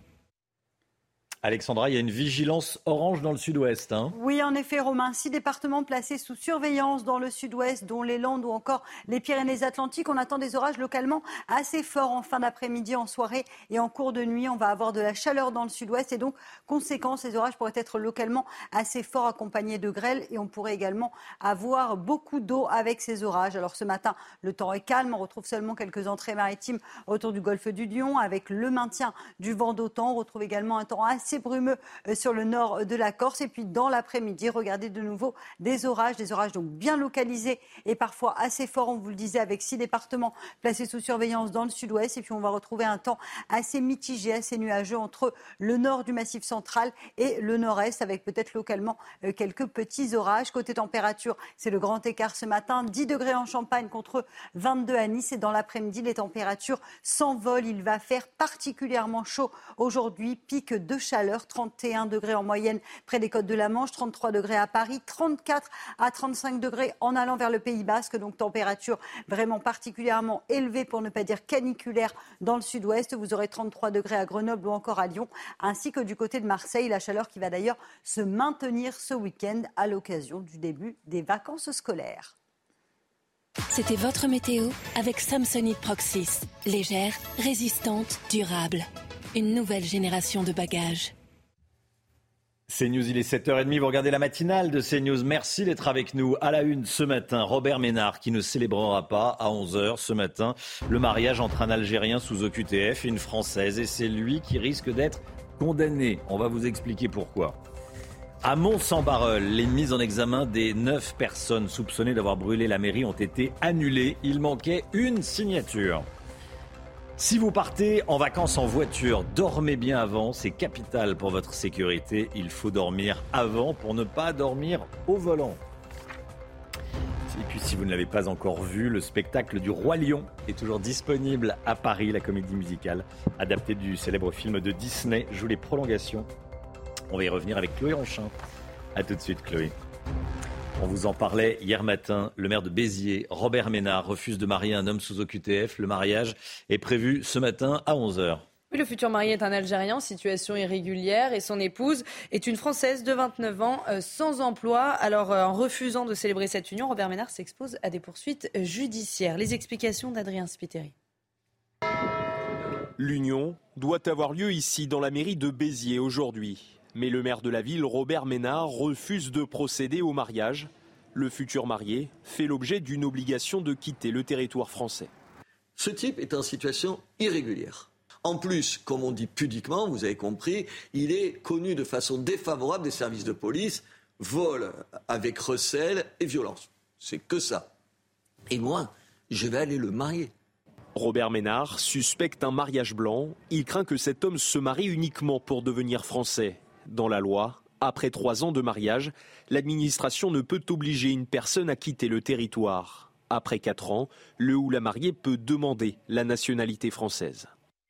Alexandra, il y a une vigilance orange dans le sud-ouest. Hein. oui, en effet, Romain. Six départements placés sous surveillance dans le sud-ouest, dont les Landes ou encore les Pyrénées-Atlantiques. On attend des orages localement assez forts en fin d'après-midi, en soirée et en cours de nuit. On va avoir de la chaleur dans le sud-ouest et donc, conséquence, les orages pourraient être localement assez forts, accompagnés de grêle. Et on pourrait également avoir beaucoup d'eau avec ces orages. Alors ce matin, le temps est calme. On retrouve seulement quelques entrées maritimes autour du golfe du Lion avec le maintien du vent d'autant. On retrouve également un temps assez brumeux euh, sur le nord de la Corse. Et puis dans l'après-midi, regardez de nouveau des orages, des orages donc bien localisés et parfois assez forts, on vous le disait, avec six départements placés sous surveillance dans le sud-ouest. Et puis on va retrouver un temps assez mitigé, assez nuageux entre le nord du massif central et le nord-est, avec peut-être localement euh, quelques petits orages. Côté température, c'est le grand écart ce matin, 10 degrés en Champagne contre 22 à Nice. Et dans l'après-midi, les températures s'envolent. Il va faire particulièrement chaud aujourd'hui, pic de chaleur 31 degrés en moyenne près des côtes de la Manche, 33 degrés à Paris, 34 à 35 degrés en allant vers le Pays Basque, donc température vraiment particulièrement élevée pour ne pas dire caniculaire dans le sud-ouest. Vous aurez 33 degrés à Grenoble ou encore à Lyon, ainsi que du côté de Marseille, la chaleur qui va d'ailleurs se maintenir ce week-end à l'occasion du début des vacances scolaires. C'était votre météo avec Samsonite Proxys. Légère, résistante, durable. Une nouvelle génération de bagages. CNews, il est 7h30. Vous regardez la matinale de CNews. Merci d'être avec nous. À la une ce matin, Robert Ménard qui ne célébrera pas à 11h ce matin le mariage entre un Algérien sous OQTF et une Française. Et c'est lui qui risque d'être condamné. On va vous expliquer pourquoi. À Mont-Saint-Barreul, les mises en examen des neuf personnes soupçonnées d'avoir brûlé la mairie ont été annulées. Il manquait une signature. Si vous partez en vacances en voiture, dormez bien avant, c'est capital pour votre sécurité. Il faut dormir avant pour ne pas dormir au volant. Et puis si vous ne l'avez pas encore vu, le spectacle du Roi Lion est toujours disponible à Paris, la comédie musicale adaptée du célèbre film de Disney joue les prolongations. On va y revenir avec Chloé Ronchin. A tout de suite Chloé. On vous en parlait hier matin. Le maire de Béziers, Robert Ménard, refuse de marier un homme sous OQTF. Le mariage est prévu ce matin à 11h. Oui, le futur marié est un Algérien en situation irrégulière et son épouse est une Française de 29 ans euh, sans emploi. Alors, euh, en refusant de célébrer cette union, Robert Ménard s'expose à des poursuites judiciaires. Les explications d'Adrien Spiteri. L'union doit avoir lieu ici, dans la mairie de Béziers, aujourd'hui. Mais le maire de la ville, Robert Ménard, refuse de procéder au mariage. Le futur marié fait l'objet d'une obligation de quitter le territoire français. Ce type est en situation irrégulière. En plus, comme on dit pudiquement, vous avez compris, il est connu de façon défavorable des services de police, vol avec recel et violence. C'est que ça. Et moi, je vais aller le marier. Robert Ménard suspecte un mariage blanc. Il craint que cet homme se marie uniquement pour devenir français. Dans la loi, après trois ans de mariage, l'administration ne peut obliger une personne à quitter le territoire. Après quatre ans, le ou la mariée peut demander la nationalité française.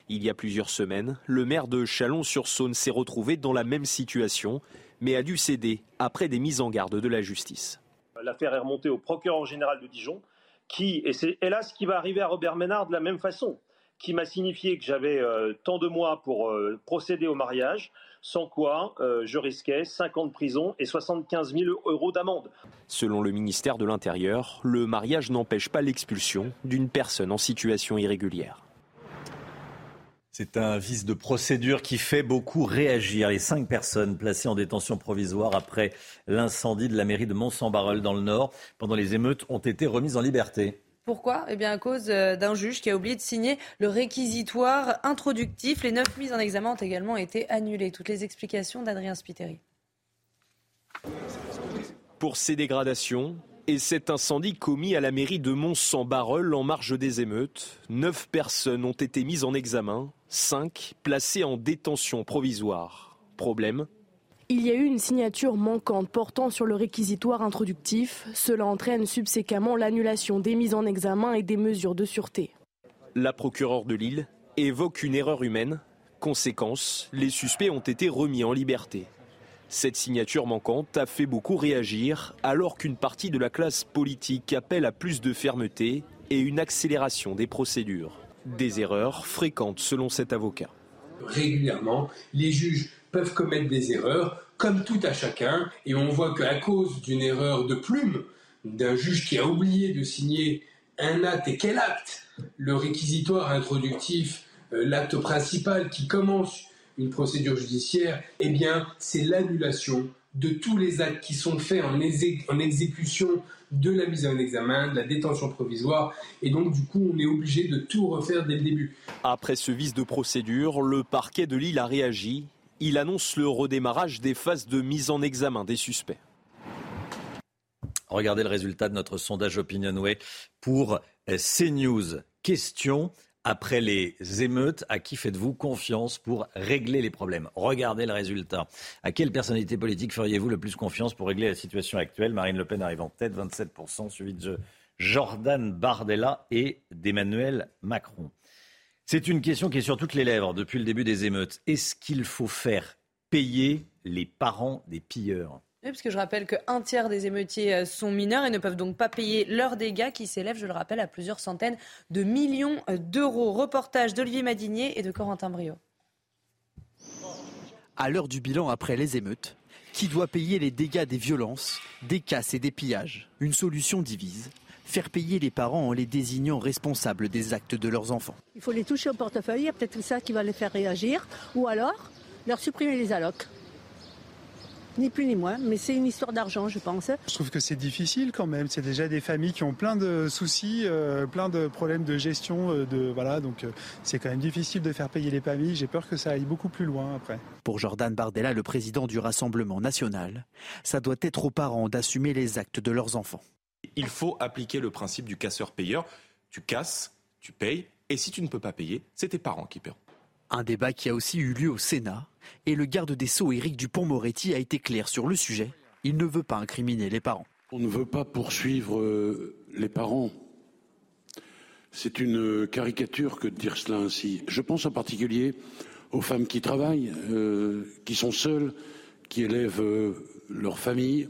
Il y a plusieurs semaines, le maire de Chalon-sur-Saône s'est retrouvé dans la même situation, mais a dû céder après des mises en garde de la justice. L'affaire est remontée au procureur général de Dijon, qui, et c'est hélas ce qui va arriver à Robert Ménard de la même façon, qui m'a signifié que j'avais euh, tant de mois pour euh, procéder au mariage, sans quoi euh, je risquais 5 ans de prison et 75 000 euros d'amende. Selon le ministère de l'Intérieur, le mariage n'empêche pas l'expulsion d'une personne en situation irrégulière. C'est un vice de procédure qui fait beaucoup réagir. Les cinq personnes placées en détention provisoire après l'incendie de la mairie de Mont-Saint-Barreul dans le Nord pendant les émeutes ont été remises en liberté. Pourquoi? Eh bien, à cause euh, d'un juge qui a oublié de signer le réquisitoire introductif. Les neuf mises en examen ont également été annulées. Toutes les explications d'Adrien Spiteri. Pour ces dégradations et cet incendie commis à la mairie de Mont-Saint-Barreul en marge des émeutes, neuf personnes ont été mises en examen, cinq placées en détention provisoire. Problème il y a eu une signature manquante portant sur le réquisitoire introductif. Cela entraîne subséquemment l'annulation des mises en examen et des mesures de sûreté. La procureure de Lille évoque une erreur humaine. Conséquence, les suspects ont été remis en liberté. Cette signature manquante a fait beaucoup réagir alors qu'une partie de la classe politique appelle à plus de fermeté et une accélération des procédures. Des erreurs fréquentes selon cet avocat. Régulièrement, les juges peuvent commettre des erreurs, comme tout à chacun, et on voit qu'à cause d'une erreur de plume, d'un juge qui a oublié de signer un acte, et quel acte? Le réquisitoire introductif, euh, l'acte principal qui commence une procédure judiciaire, eh bien, c'est l'annulation de tous les actes qui sont faits en, en, exécution de la mise en examen, de la détention provisoire, et donc du coup on est obligé de tout refaire dès le début. Après ce vice de procédure, le parquet de Lille a réagi il annonce le redémarrage des phases de mise en examen des suspects. Regardez le résultat de notre sondage Opinionway pour euh, CNews. Question après les émeutes, à qui faites-vous confiance pour régler les problèmes? Regardez le résultat. À quelle personnalité politique feriez-vous le plus confiance pour régler la situation actuelle? Marine Le Pen arrive en tête, 27%, suivi de Jordan Bardella et d'Emmanuel Macron. C'est une question qui est sur toutes les lèvres depuis le début des émeutes. Est-ce qu'il faut faire payer les parents des pilleurs? Oui, parce que je rappelle qu'un tiers des émeutiers euh, sont mineurs et ne peuvent donc pas payer leurs dégâts qui s'élèvent, je le rappelle, à plusieurs centaines de millions euh, d'euros. Reportage d'Olivier Madinier et de Corentin Brio. À l'heure du bilan après les émeutes, qui doit payer les dégâts des violences, des casses et des pillages? Une solution divise faire payer les parents en les désignant responsables des actes de leurs enfants. Il faut les toucher au portefeuille, peut-être ça qui va les faire réagir, ou alors leur supprimer les allocs ni plus ni moins, mais c'est une histoire d'argent, je pense. Je trouve que c'est difficile quand même. C'est déjà des familles qui ont plein de soucis, euh, plein de problèmes de gestion, euh, de voilà, donc euh, c'est quand même difficile de faire payer les familles. J'ai peur que ça aille beaucoup plus loin après. Pour Jordan Bardella, le président du Rassemblement national, ça doit être aux parents d'assumer les actes de leurs enfants. Il faut appliquer le principe du casseur-payeur. Tu casses, tu payes, et si tu ne peux pas payer, c'est tes parents qui paieront. Un débat qui a aussi eu lieu au Sénat et le garde des Sceaux Éric Dupont-Moretti a été clair sur le sujet. Il ne veut pas incriminer les parents. On ne veut pas poursuivre euh, les parents. C'est une caricature que de dire cela ainsi. Je pense en particulier aux femmes qui travaillent, euh, qui sont seules, qui élèvent euh, leur famille,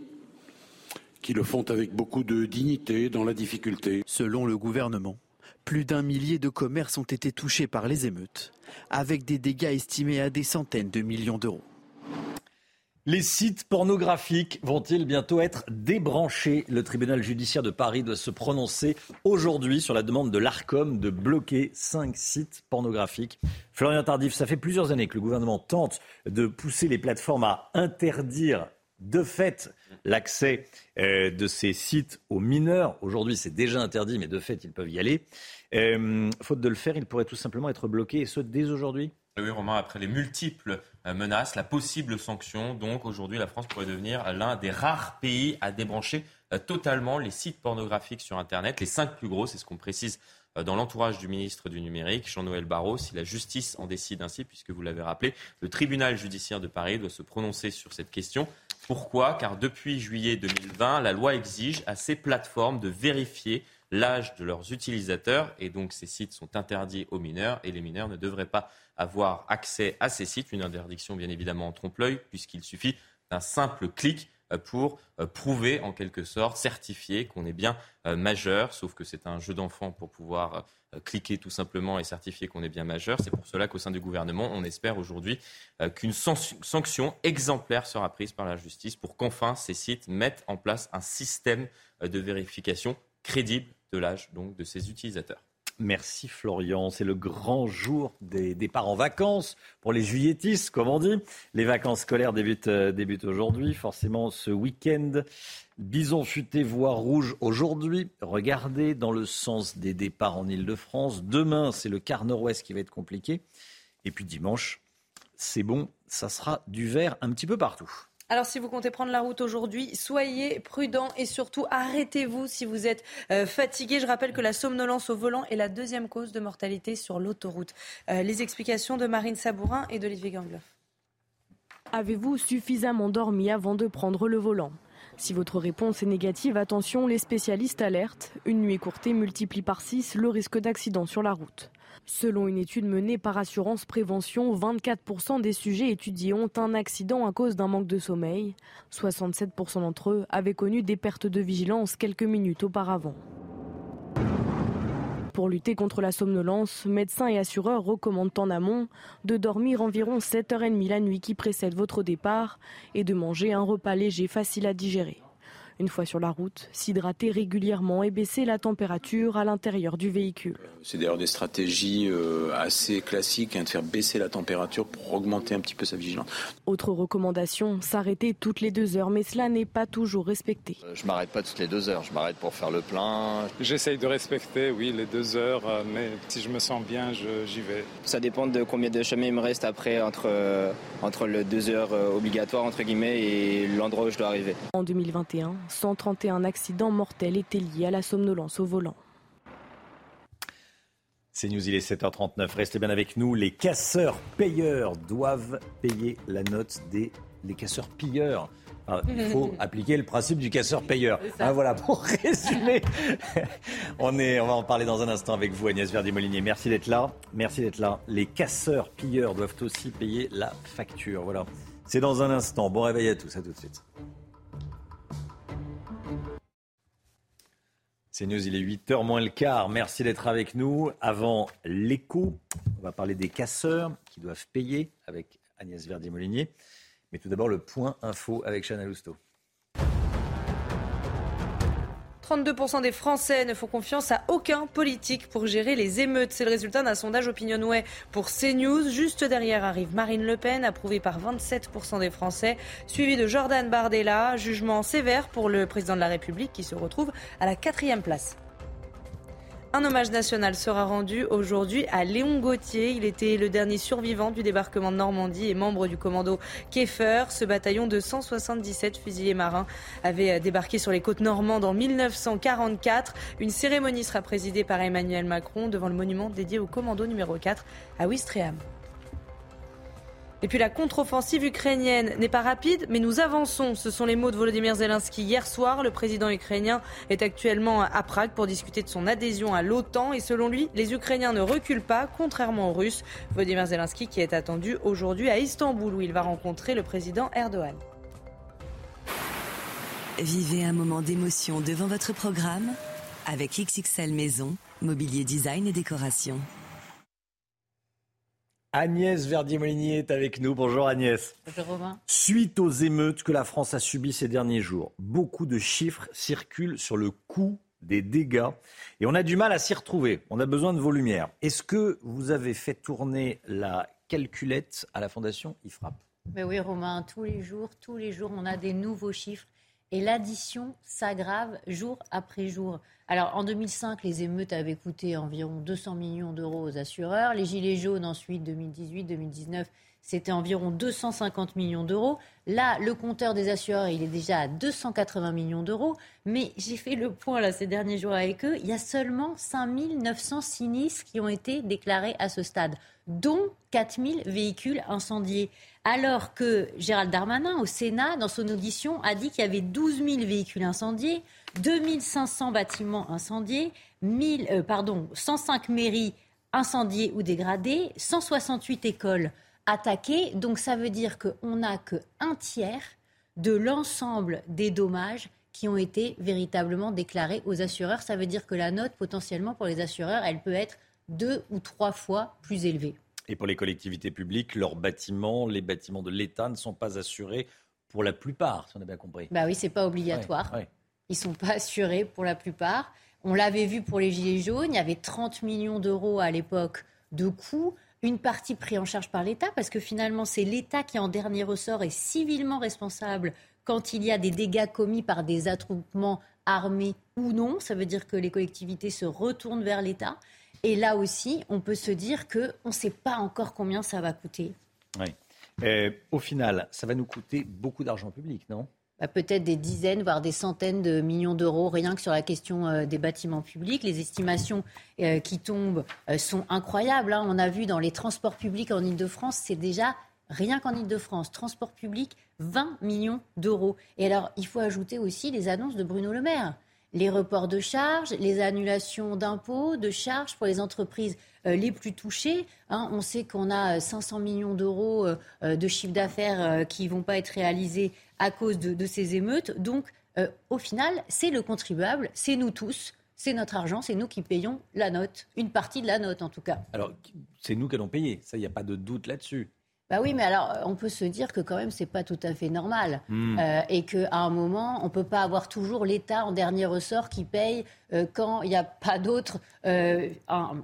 qui le font avec beaucoup de dignité dans la difficulté. Selon le gouvernement, plus d'un millier de commerces ont été touchés par les émeutes, avec des dégâts estimés à des centaines de millions d'euros. Les sites pornographiques vont-ils bientôt être débranchés? Le tribunal judiciaire de Paris doit se prononcer aujourd'hui sur la demande de l'ARCOM de bloquer cinq sites pornographiques. Florian Tardif, ça fait plusieurs années que le gouvernement tente de pousser les plateformes à interdire de fait l'accès euh, de ces sites aux mineurs. Aujourd'hui, c'est déjà interdit, mais de fait, ils peuvent y aller. Euh, faute de le faire, ils pourraient tout simplement être bloqués, et ce, dès aujourd'hui oui, Romain, après les multiples euh, menaces, la possible sanction, donc aujourd'hui, la France pourrait devenir l'un des rares pays à débrancher totalement les sites pornographiques sur Internet. Les cinq plus gros, c'est ce qu'on précise dans l'entourage du ministre du Numérique, Jean-Noël Barrot, si la justice en décide ainsi, puisque vous l'avez rappelé, le tribunal judiciaire de Paris doit se prononcer sur cette question. Pourquoi Car depuis juillet 2020, la loi exige à ces plateformes de vérifier l'âge de leurs utilisateurs et donc ces sites sont interdits aux mineurs et les mineurs ne devraient pas avoir accès à ces sites. Une interdiction bien évidemment en trompe-l'œil puisqu'il suffit d'un simple clic pour euh, prouver en quelque sorte, certifier qu'on est bien euh, majeur, sauf que c'est un jeu d'enfant pour pouvoir cliquer tout simplement et certifier qu'on est bien majeur. C'est pour cela qu'au sein du gouvernement, on espère aujourd'hui qu'une sanction exemplaire sera prise par la justice pour qu'enfin ces sites mettent en place un système de vérification crédible de l'âge donc de ces utilisateurs. Merci Florian. C'est le grand jour des départs en vacances pour les juilletistes, comme on dit. Les vacances scolaires débutent, euh, aujourd'hui, forcément ce week-end. Bison futé, voie rouge aujourd'hui. Regardez dans le sens des départs en Ile-de-France. Demain, c'est le quart nord-ouest qui va être compliqué. Et puis dimanche, c'est bon, ça sera du vert un petit peu partout. Alors si vous comptez prendre la route aujourd'hui, soyez prudent et surtout arrêtez-vous si vous êtes euh, fatigué. Je rappelle que la somnolence au volant est la deuxième cause de mortalité sur l'autoroute. Euh, les explications de Marine Sabourin et d'Olivier Gangloff. Avez-vous suffisamment dormi avant de prendre le volant? Si votre réponse est négative, attention, les spécialistes alertent. Une nuit courtée multiplie par 6 le risque d'accident sur la route. Selon une étude menée par Assurance Prévention, 24% des sujets étudiés ont un accident à cause d'un manque de sommeil. 67% d'entre eux avaient connu des pertes de vigilance quelques minutes auparavant. Pour lutter contre la somnolence, médecins et assureurs recommandent en amont de dormir environ 7h30 la nuit qui précède votre départ et de manger un repas léger facile à digérer. Une fois sur la route, s'hydrater régulièrement et baisser la température à l'intérieur du véhicule. C'est d'ailleurs des stratégies euh, assez classiques hein, de faire baisser la température pour augmenter un petit peu sa vigilance. Autre recommandation, s'arrêter toutes les deux heures, mais cela n'est pas toujours respecté. Euh, je m'arrête pas toutes les deux heures, je m'arrête pour faire le plein. J'essaye de respecter, oui, les deux heures, euh, mais si je me sens bien, j'y vais. Ça dépend de combien de chemin il me reste après entre, entre les deux heures obligatoires, entre guillemets, et l'endroit où je dois arriver. En 2021, 131 accidents mortels étaient liés à la somnolence au volant. C'est News, il est 7h39. Restez bien avec nous. Les casseurs payeurs doivent payer la note des les casseurs pilleurs. il faut appliquer le principe du casseur-payeur. Ah, voilà, pour résumer, on, est, on va en parler dans un instant avec vous, Agnès Verdi-Molinier. Merci d'être là. Merci d'être là. Les casseurs-pilleurs doivent aussi payer la facture. Voilà. C'est dans un instant. Bon réveil à tous. À tout de suite. C'est News, il est 8h moins le quart. Merci d'être avec nous. Avant l'écho, on va parler des casseurs qui doivent payer avec Agnès Verdier-Molinier. Mais tout d'abord, le point info avec Chana Lousteau. 62% des Français ne font confiance à aucun politique pour gérer les émeutes. C'est le résultat d'un sondage Opinionway pour CNews. Juste derrière arrive Marine Le Pen, approuvée par 27% des Français, suivi de Jordan Bardella. Jugement sévère pour le président de la République qui se retrouve à la quatrième place. Un hommage national sera rendu aujourd'hui à Léon Gauthier. Il était le dernier survivant du débarquement de Normandie et membre du commando Keffer. Ce bataillon de 177 fusiliers marins avait débarqué sur les côtes normandes en 1944. Une cérémonie sera présidée par Emmanuel Macron devant le monument dédié au commando numéro 4 à Ouistreham. Et puis la contre-offensive ukrainienne n'est pas rapide, mais nous avançons. Ce sont les mots de Volodymyr Zelensky hier soir. Le président ukrainien est actuellement à Prague pour discuter de son adhésion à l'OTAN. Et selon lui, les Ukrainiens ne reculent pas, contrairement aux Russes. Volodymyr Zelensky qui est attendu aujourd'hui à Istanbul où il va rencontrer le président Erdogan. Vivez un moment d'émotion devant votre programme avec XXL Maison, mobilier design et décoration. Agnès Verdier-Molinier est avec nous. Bonjour Agnès. Bonjour Romain. Suite aux émeutes que la France a subies ces derniers jours, beaucoup de chiffres circulent sur le coût des dégâts et on a du mal à s'y retrouver. On a besoin de vos lumières. Est-ce que vous avez fait tourner la calculette à la Fondation IFRAP Mais oui Romain, tous les jours, tous les jours, on a des nouveaux chiffres et l'addition s'aggrave jour après jour. Alors en 2005, les émeutes avaient coûté environ 200 millions d'euros aux assureurs. Les Gilets jaunes ensuite, 2018-2019, c'était environ 250 millions d'euros. Là, le compteur des assureurs, il est déjà à 280 millions d'euros. Mais j'ai fait le point là, ces derniers jours avec eux. Il y a seulement 5900 sinistres qui ont été déclarés à ce stade, dont 4000 véhicules incendiés. Alors que Gérald Darmanin, au Sénat, dans son audition, a dit qu'il y avait 12 000 véhicules incendiés, 2500 bâtiments incendiés, 1000, euh, pardon, 105 mairies incendiées ou dégradées, 168 écoles attaquées. Donc ça veut dire qu'on n'a qu'un tiers de l'ensemble des dommages qui ont été véritablement déclarés aux assureurs. Ça veut dire que la note potentiellement pour les assureurs, elle peut être deux ou trois fois plus élevée. Et pour les collectivités publiques, leurs bâtiments, les bâtiments de l'État ne sont pas assurés pour la plupart, si on a bien compris. Bah oui, c'est pas obligatoire. Ils sont pas assurés pour la plupart. On l'avait vu pour les Gilets jaunes, il y avait 30 millions d'euros à l'époque de coûts, une partie prise en charge par l'État, parce que finalement c'est l'État qui en dernier ressort est civilement responsable quand il y a des dégâts commis par des attroupements armés ou non. Ça veut dire que les collectivités se retournent vers l'État. Et là aussi, on peut se dire qu'on ne sait pas encore combien ça va coûter. Oui. Euh, au final, ça va nous coûter beaucoup d'argent public, non? Bah, Peut-être des dizaines, voire des centaines de millions d'euros, rien que sur la question euh, des bâtiments publics. Les estimations euh, qui tombent sont incroyables. Hein. On a vu dans les transports publics en Ile-de-France, c'est déjà rien qu'en Ile-de-France, transport public, 20 millions d'euros. Et alors, il faut ajouter aussi les annonces de Bruno Le Maire les reports de charges, les annulations d'impôts, de charges pour les entreprises euh, les plus touchées. Hein. on sait qu'on a 500 euh, millions d'euros euh, de chiffre d'affaires qui ne vont pas être réalisés à cause de, ces émeutes. Donc, au final, c'est le contribuable, c'est nous tous. C'est notre argent, c'est nous qui payons la note, une partie de la note en tout cas. Alors, c'est nous qui allons payer, ça, il n'y a pas de doute là-dessus. Bah oui, mais alors on peut se dire que quand même c'est pas tout à fait normal hmm. euh, et qu'à un moment on peut pas avoir toujours l'État en dernier ressort qui paye euh, quand il n'y a pas d'autres euh,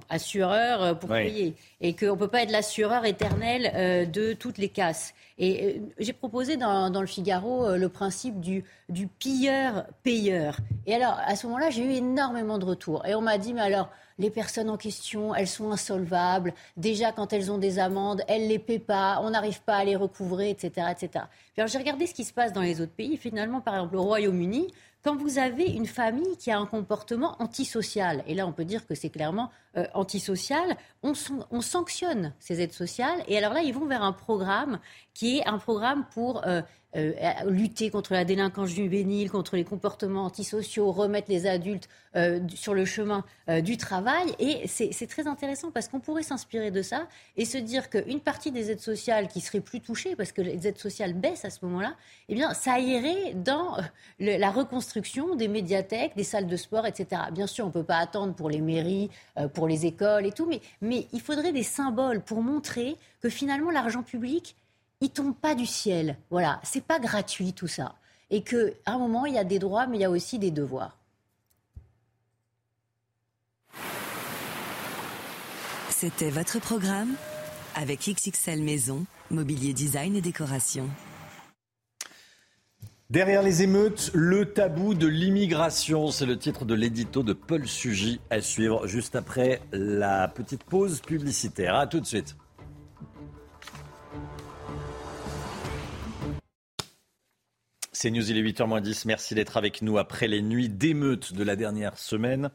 assureurs pour payer et qu'on peut pas être l'assureur éternel de toutes les casses. Et j'ai proposé dans, dans, le Figaro le principe du, du pilleur-payeur. Et alors à ce moment-là j'ai eu énormément de retours et on m'a dit mais alors les personnes en question, elles sont insolvables. Déjà, quand elles ont des amendes, elles ne les paient pas, on n'arrive pas à les recouvrer, etc. etc. j'ai regardé ce qui se passe dans les autres pays. Finalement, par exemple, au Royaume-Uni, quand vous avez une famille qui a un comportement antisocial, et là on peut dire que c'est clairement euh, antisocial, on, on, sanctionne ces aides sociales, et alors là ils vont vers un programme qui est un programme pour euh, euh, lutter contre la délinquance juvénile, contre les comportements antisociaux, remettre les adultes euh, sur le chemin euh, du travail. Et c'est très intéressant parce qu'on pourrait s'inspirer de ça et se dire qu'une partie des aides sociales qui seraient plus touchées, parce que les aides sociales baissent à ce moment-là, eh bien, ça irait dans la reconstruction des médiathèques, des salles de sport, etc. Bien sûr, on ne peut pas attendre pour les mairies, pour les écoles et tout, mais, mais il faudrait des symboles pour montrer que finalement l'argent public il tombe pas du ciel. Voilà, c'est pas gratuit tout ça. Et qu'à un moment, il y a des droits, mais il y a aussi des devoirs. C'était votre programme avec XXL Maison, mobilier design et décoration. Derrière les émeutes, le tabou de l'immigration, c'est le titre de l'édito de Paul Sugy à suivre juste après la petite pause publicitaire. À tout de suite. C'est News, il est 8h10. Merci d'être avec nous après les nuits d'émeutes de la dernière semaine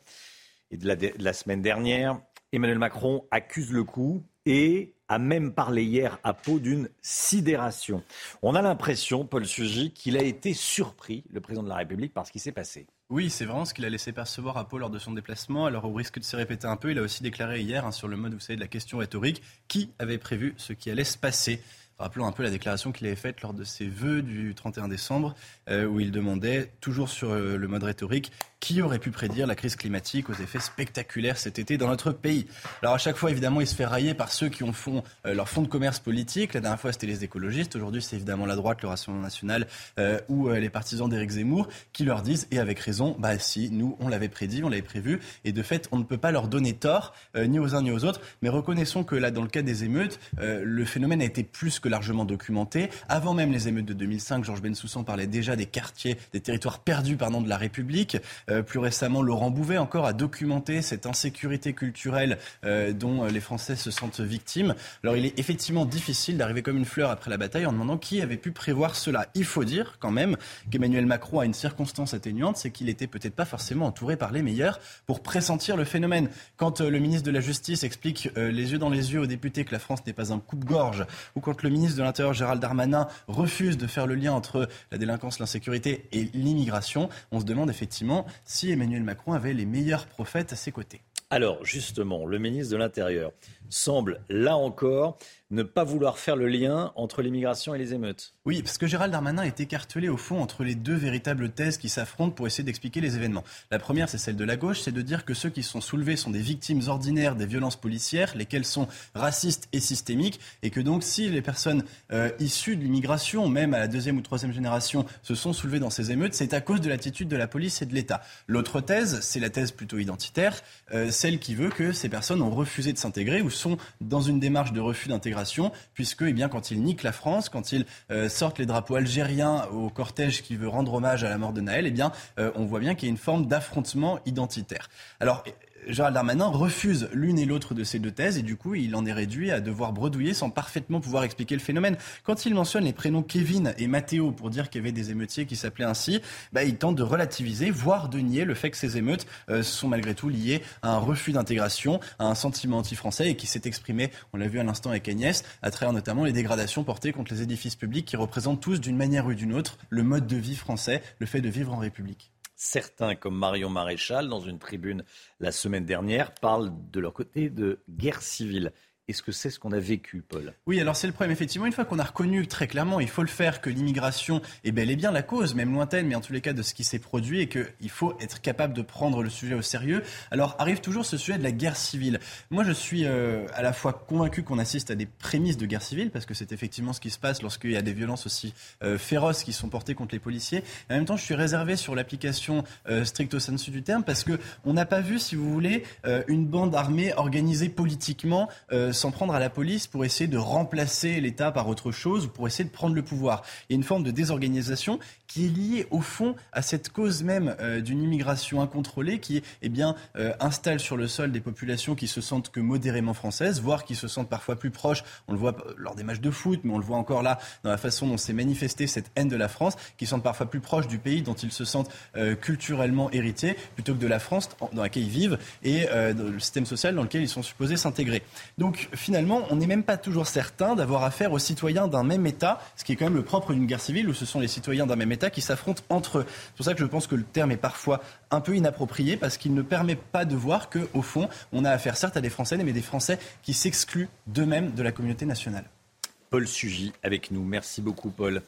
et de la, semaine dernière. Emmanuel Macron accuse le coup et a même parlé hier à Pau d'une sidération. On a l'impression, Paul Sugy, qu'il a été surpris, le président de la République, par ce qui s'est passé. Oui, c'est vraiment ce qu'il a laissé percevoir à Pau lors de son déplacement. Alors, au risque de se répéter un peu, il a aussi déclaré hier, hein, sur le mode, vous savez, de la question rhétorique, qui avait prévu ce qui allait se passer. Rappelons un peu la déclaration qu'il avait faite lors de ses vœux du 31 décembre, euh, où il demandait, toujours sur euh, le mode rhétorique, qui aurait pu prédire la crise climatique aux effets spectaculaires cet été dans notre pays? Alors à chaque fois, évidemment, il se fait railler par ceux qui ont font, euh, leur fonds de commerce politique. La dernière fois, c'était les écologistes. Aujourd'hui, c'est évidemment la droite, le Rassemblement national euh, ou euh, les partisans d'Éric Zemmour qui leur disent, et avec raison, bah si, nous, on l'avait prédit, on l'avait prévu. Et de fait, on ne peut pas leur donner tort, ni aux uns ni aux autres. Mais reconnaissons que là, dans le cas des émeutes, le phénomène a été plus que largement documenté. Avant même les émeutes de 2005, Georges Bensoussan parlait déjà des quartiers, des territoires perdus pardon, de la République. Euh, plus récemment, Laurent Bouvet encore a documenté cette insécurité culturelle euh, dont euh, les Français se sentent victimes. Alors il est effectivement difficile d'arriver comme une fleur après la bataille en demandant qui avait pu prévoir cela. Il faut dire quand même qu'Emmanuel Macron a une circonstance atténuante, c'est qu'il était peut-être pas forcément entouré par les meilleurs pour pressentir le phénomène. Quand le ministre de la Justice explique les yeux dans les yeux aux députés que la France n'est pas un coupe-gorge, ou quand le ministre de l'Intérieur Gérald Darmanin refuse de faire le lien entre la délinquance, l'insécurité et l'immigration, on se demande effectivement si Emmanuel Macron avait les meilleurs prophètes à ses côtés. Alors, justement, le ministre de l'Intérieur semble, là encore, ne pas vouloir faire le lien entre l'immigration et les émeutes. Oui, parce que Gérald Darmanin est écartelé au fond entre les deux véritables thèses qui s'affrontent pour essayer d'expliquer les événements. La première, c'est celle de la gauche, c'est de dire que ceux qui sont soulevés sont des victimes ordinaires des violences policières, lesquelles sont racistes et systémiques, et que donc si les personnes euh, issues de l'immigration, même à la deuxième ou troisième génération, se sont soulevées dans ces émeutes, c'est à cause de l'attitude de la police et de l'État. L'autre thèse, c'est la thèse plutôt identitaire, euh, celle qui veut que ces personnes ont refusé de s'intégrer ou sont dans une démarche de refus d'intégration, puisque eh bien, quand ils niquent la France, quand ils euh, sortent les drapeaux algériens au cortège qui veut rendre hommage à la mort de Naël, eh bien, euh, on voit bien qu'il y a une forme d'affrontement identitaire. Alors, Gérald Darmanin refuse l'une et l'autre de ces deux thèses et du coup, il en est réduit à devoir bredouiller sans parfaitement pouvoir expliquer le phénomène. Quand il mentionne les prénoms Kevin et Mathéo pour dire qu'il y avait des émeutiers qui s'appelaient ainsi, bah, il tente de relativiser, voire de nier le fait que ces émeutes euh, sont malgré tout liées à un refus d'intégration, à un sentiment anti-français et qui s'est exprimé, on l'a vu à l'instant avec Agnès, à travers notamment les dégradations portées contre les édifices publics qui représentent tous d'une manière ou d'une autre le mode de vie français, le fait de vivre en République. Certains, comme Marion Maréchal, dans une tribune la semaine dernière, parlent de leur côté de guerre civile. Est-ce que c'est ce qu'on a vécu, Paul? Oui, alors c'est le problème. Effectivement, une fois qu'on a reconnu très clairement, il faut le faire, que l'immigration est bel et bien la cause, même lointaine, mais en tous les cas de ce qui s'est produit, et qu'il faut être capable de prendre le sujet au sérieux. Alors arrive toujours ce sujet de la guerre civile. Moi, je suis euh, à la fois convaincu qu'on assiste à des prémices de guerre civile, parce que c'est effectivement ce qui se passe lorsqu'il y a des violences aussi euh, féroces qui sont portées contre les policiers. En même temps, je suis réservé sur l'application euh, stricto sensu du terme, parce que on n'a pas vu, si vous voulez, une bande armée organisée politiquement s'en prendre à la police pour essayer de remplacer l'État par autre chose ou pour essayer de prendre le pouvoir. Il y a une forme de désorganisation qui est liée au fond à cette cause même euh, d'une immigration incontrôlée qui eh bien, euh, installe sur le sol des populations qui se sentent que modérément françaises, voire qui se sentent parfois plus proches. On le voit lors des matchs de foot, mais on le voit encore là dans la façon dont s'est manifestée cette haine de la France, qui sont parfois plus proches du pays dont ils se sentent euh, culturellement hérités plutôt que de la France dans laquelle ils vivent et le système social dans lequel ils sont supposés s'intégrer. Donc finalement, on n'est même pas toujours certain d'avoir affaire aux citoyens d'un même État, ce qui est quand même le propre d'une guerre civile où ce sont les citoyens d'un même État qui s'affrontent entre eux. C'est pour ça que je pense que le terme est parfois un peu inapproprié parce qu'il ne permet pas de voir qu'au fond, on a affaire certes à des Français, mais des Français qui s'excluent d'eux-mêmes de la communauté nationale. Paul Sugy avec nous. Merci beaucoup, Paul.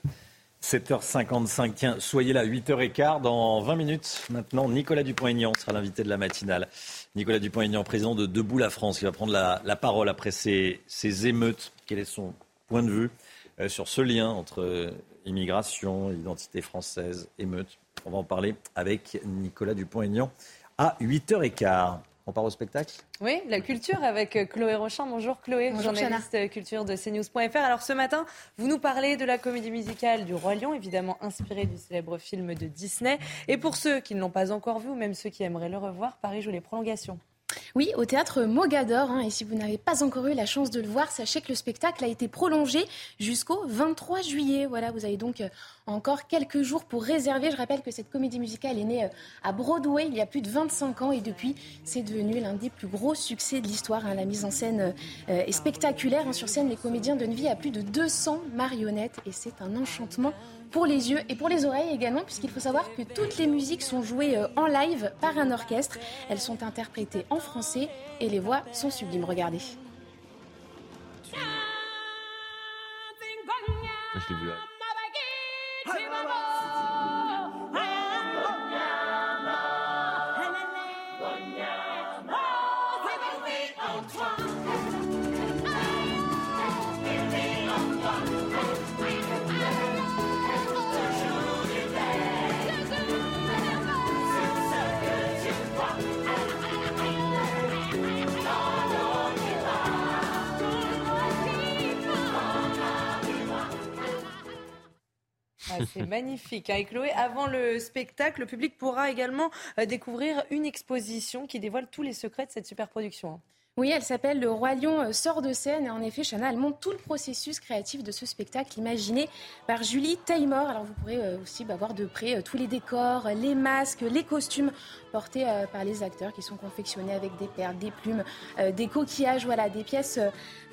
7h55, tiens, soyez là, 8h15, dans 20 minutes. Maintenant, Nicolas Dupont-Aignan sera l'invité de la matinale. Nicolas Dupont-Aignan, président de Debout la France, qui va prendre la, parole après ces, émeutes. Quel est son point de vue euh, sur ce lien entre euh, immigration, identité française, émeutes On va en parler avec Nicolas Dupont-Aignan à 8h15. On part au spectacle? Oui, la culture avec Chloé Rochon. Bonjour Chloé, Bonjour, journaliste culture de CNews.fr. Alors ce matin, vous nous parlez de la comédie musicale du Roi Lion, évidemment inspirée du célèbre film de Disney. Et pour ceux qui ne l'ont pas encore vu, ou même ceux qui aimeraient le revoir, Paris joue les prolongations. Oui, au théâtre Mogador. hein, et si vous n'avez pas encore eu la chance de le voir, sachez que le spectacle a été prolongé jusqu'au 23 juillet. Voilà, vous avez donc euh, encore quelques jours pour réserver. Je rappelle que cette comédie musicale est née euh, à Broadway il y a plus de 25 ans et depuis, c'est devenu l'un des plus gros succès de l'histoire. hein. La mise en scène euh, est spectaculaire. hein. Sur scène, les comédiens donnent vie à plus de 200 marionnettes et c'est un enchantement pour les yeux et pour les oreilles également, puisqu'il faut savoir que toutes les musiques sont jouées euh, en live par un orchestre. Elles sont interprétées en français et les voix sont sublimes. Regardez. Je Ah, c'est magnifique. hein. Et Chloé, avant le spectacle, le public pourra également euh, découvrir une exposition qui dévoile tous les secrets de cette superproduction. Oui, elle s'appelle Le Roi Lion euh, sort de scène. Et en effet, Chana, elle montre tout le processus créatif de ce spectacle imaginé par Julie Taymor. Alors, vous pourrez euh, aussi bah, voir de près euh, tous les décors, les masques, les costumes portés par les acteurs qui sont confectionnés avec des perles, des plumes, des coquillages. Voilà, des pièces